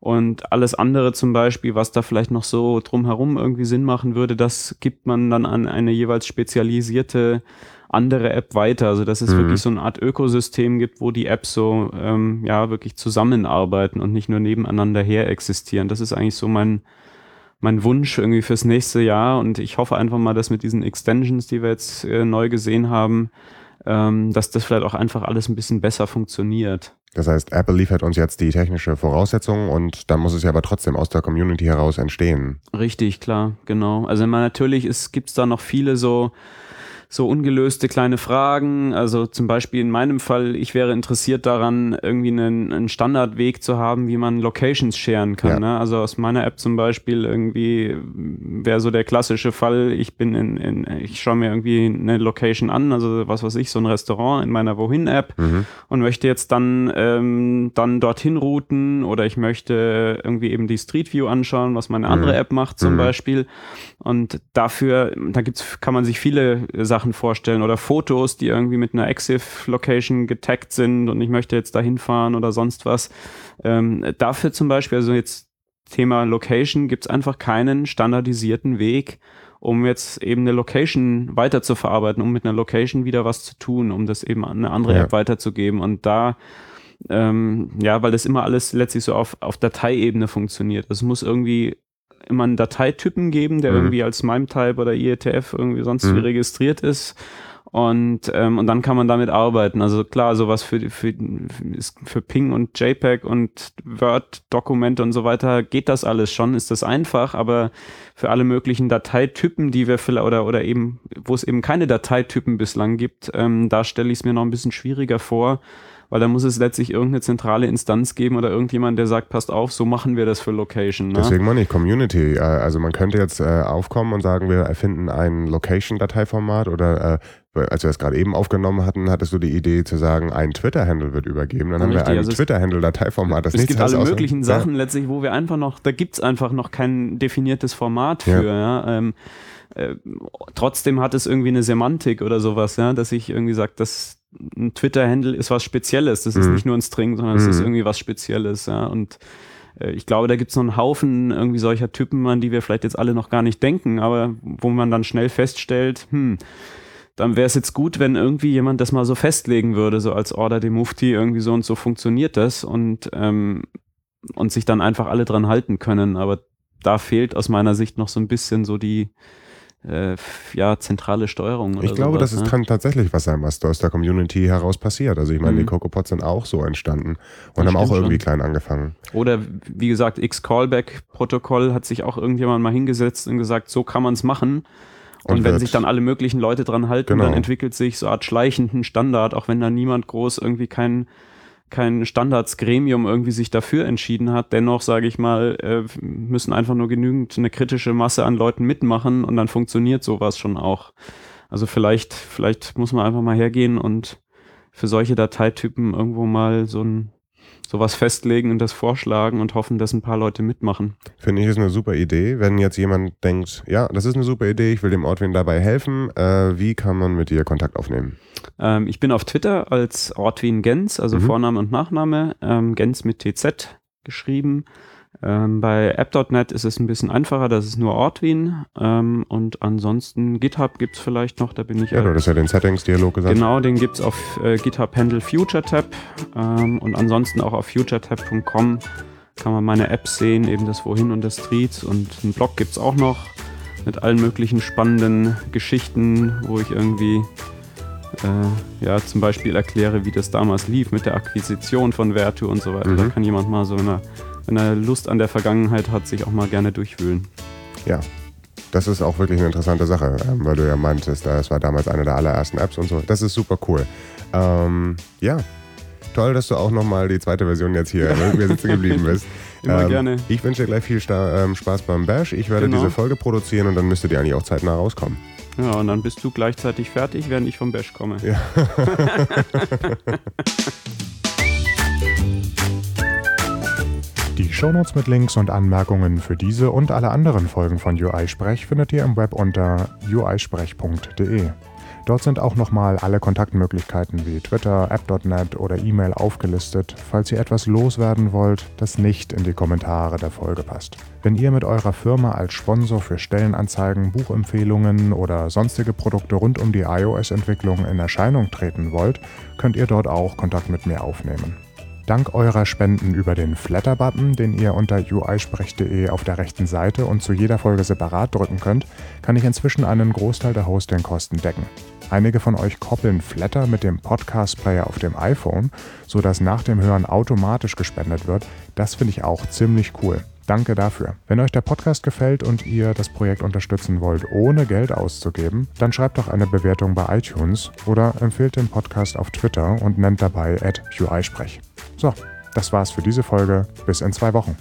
Und alles andere zum Beispiel, was da vielleicht noch so drumherum irgendwie Sinn machen würde, das gibt man dann an eine jeweils spezialisierte andere App weiter. Also dass es mhm. wirklich so eine Art Ökosystem gibt, wo die Apps so ähm, ja wirklich zusammenarbeiten und nicht nur nebeneinander her existieren. Das ist eigentlich so mein, mein Wunsch irgendwie fürs nächste Jahr und ich hoffe einfach mal, dass mit diesen Extensions, die wir jetzt äh, neu gesehen haben, ähm, dass das vielleicht auch einfach alles ein bisschen besser funktioniert. Das heißt, Apple liefert uns jetzt die technische Voraussetzung und dann muss es ja aber trotzdem aus der Community heraus entstehen. Richtig, klar, genau. Also natürlich gibt es da noch viele so so ungelöste kleine Fragen. Also zum Beispiel in meinem Fall, ich wäre interessiert daran, irgendwie einen, einen Standardweg zu haben, wie man Locations sharen kann. Ja. Ne? Also aus meiner App zum Beispiel irgendwie wäre so der klassische Fall, ich bin in, in ich schaue mir irgendwie eine Location an, also was weiß ich, so ein Restaurant in meiner Wohin-App mhm. und möchte jetzt dann, ähm, dann dorthin routen oder ich möchte irgendwie eben die Street View anschauen, was meine andere mhm. App macht zum mhm. Beispiel. Und dafür, da gibt's, kann man sich viele Sachen Sachen vorstellen oder Fotos, die irgendwie mit einer EXIF-Location getaggt sind und ich möchte jetzt da hinfahren oder sonst was. Ähm, dafür zum Beispiel, also jetzt Thema Location, gibt es einfach keinen standardisierten Weg, um jetzt eben eine Location weiter zu verarbeiten, um mit einer Location wieder was zu tun, um das eben an eine andere ja. App weiterzugeben. Und da ähm, ja, weil das immer alles letztlich so auf, auf Dateiebene funktioniert. Es muss irgendwie immer einen Dateitypen geben, der mhm. irgendwie als MIME-Type oder IETF irgendwie sonst mhm. wie registriert ist. Und, ähm, und dann kann man damit arbeiten. Also klar, sowas für, für, für Ping und JPEG und Word-Dokumente und so weiter geht das alles schon, ist das einfach, aber für alle möglichen Dateitypen, die wir vielleicht oder, oder eben, wo es eben keine Dateitypen bislang gibt, ähm, da stelle ich es mir noch ein bisschen schwieriger vor weil da muss es letztlich irgendeine zentrale Instanz geben oder irgendjemand, der sagt, passt auf, so machen wir das für Location. Ne? Deswegen meine ich Community. Äh, also man könnte jetzt äh, aufkommen und sagen, wir erfinden ein Location-Dateiformat oder äh, als wir es gerade eben aufgenommen hatten, hattest du die Idee zu sagen, ein Twitter-Handle wird übergeben. Dann Richtig, haben wir ein also Twitter-Handle-Dateiformat. Es gibt alle möglichen Sachen ja. letztlich, wo wir einfach noch, da gibt es einfach noch kein definiertes Format für. Ja. ja ähm, äh, trotzdem hat es irgendwie eine Semantik oder sowas, ja, dass ich irgendwie sage, dass ein Twitter-Handle ist was Spezielles. Das ist mhm. nicht nur ein String, sondern es mhm. ist irgendwie was Spezielles, ja. Und äh, ich glaube, da gibt es noch einen Haufen irgendwie solcher Typen, an die wir vielleicht jetzt alle noch gar nicht denken, aber wo man dann schnell feststellt, hm, dann wäre es jetzt gut, wenn irgendwie jemand das mal so festlegen würde, so als Order de Mufti, irgendwie so und so funktioniert das und, ähm, und sich dann einfach alle dran halten können. Aber da fehlt aus meiner Sicht noch so ein bisschen so die, äh, ja, zentrale Steuerung. ich glaube, sowas, das ne? kann tatsächlich was sein, was aus der Community heraus passiert. Also ich meine, mhm. die CocoaPods sind auch so entstanden und das haben auch irgendwie schon. klein angefangen. Oder wie gesagt, X-Callback-Protokoll hat sich auch irgendjemand mal hingesetzt und gesagt, so kann man es machen. Und, und wenn sich dann alle möglichen Leute dran halten, genau. dann entwickelt sich so eine Art schleichenden Standard, auch wenn da niemand groß irgendwie keinen kein Standardsgremium irgendwie sich dafür entschieden hat. Dennoch, sage ich mal, äh, müssen einfach nur genügend eine kritische Masse an Leuten mitmachen und dann funktioniert sowas schon auch. Also vielleicht, vielleicht muss man einfach mal hergehen und für solche Dateitypen irgendwo mal so ein sowas festlegen und das vorschlagen und hoffen, dass ein paar Leute mitmachen. Finde ich ist eine super Idee. Wenn jetzt jemand denkt, ja, das ist eine super Idee, ich will dem Ortwin dabei helfen, äh, wie kann man mit dir Kontakt aufnehmen? Ähm, ich bin auf Twitter als Ortwin Gens, also mhm. Vorname und Nachname, ähm, Gens mit TZ geschrieben. Ähm, bei app.net ist es ein bisschen einfacher, das ist nur Ortwin. Ähm, und ansonsten GitHub gibt es vielleicht noch, da bin ich. Ja, du hast ja den Settings-Dialog gesagt. Genau, den gibt es auf äh, GitHub Handle FutureTab ähm, und ansonsten auch auf futuretab.com kann man meine Apps sehen, eben das Wohin und das Streets und einen Blog gibt es auch noch mit allen möglichen spannenden Geschichten, wo ich irgendwie äh, ja, zum Beispiel erkläre, wie das damals lief mit der Akquisition von Vertu und so weiter. Mhm. Da kann jemand mal so eine wenn er Lust an der Vergangenheit hat, sich auch mal gerne durchwühlen. Ja, das ist auch wirklich eine interessante Sache, ähm, weil du ja meintest, das war damals eine der allerersten Apps und so. Das ist super cool. Ähm, ja, toll, dass du auch nochmal die zweite Version jetzt hier *laughs* mit mir sitzen geblieben bist. Immer Ähm, gerne. Ich wünsche dir gleich viel ähm, Spaß beim Bash. Ich werde Genau. diese Folge produzieren und dann müsste die eigentlich auch zeitnah rauskommen. Ja, und dann bist du gleichzeitig fertig, während ich vom Bash komme. Ja. *laughs* *laughs* Shownotes mit Links und Anmerkungen für diese und alle anderen Folgen von UI Sprech findet ihr im Web unter uisprech.de. Dort sind auch nochmal alle Kontaktmöglichkeiten wie Twitter, App.net oder E-Mail aufgelistet, falls ihr etwas loswerden wollt, das nicht in die Kommentare der Folge passt. Wenn ihr mit eurer Firma als Sponsor für Stellenanzeigen, Buchempfehlungen oder sonstige Produkte rund um die iOS-Entwicklung in Erscheinung treten wollt, könnt ihr dort auch Kontakt mit mir aufnehmen. Dank eurer Spenden über den Flatter-Button, den ihr unter uisprech.de auf der rechten Seite und zu jeder Folge separat drücken könnt, kann ich inzwischen einen Großteil der Hostingkosten decken. Einige von euch koppeln Flatter mit dem Podcast-Player auf dem iPhone, sodass nach dem Hören automatisch gespendet wird. Das finde ich auch ziemlich cool. Danke dafür. Wenn euch der Podcast gefällt und ihr das Projekt unterstützen wollt, ohne Geld auszugeben, dann schreibt doch eine Bewertung bei iTunes oder empfehlt den Podcast auf Twitter und nennt dabei at uisprech. So, das war's für diese Folge. Bis in zwei Wochen.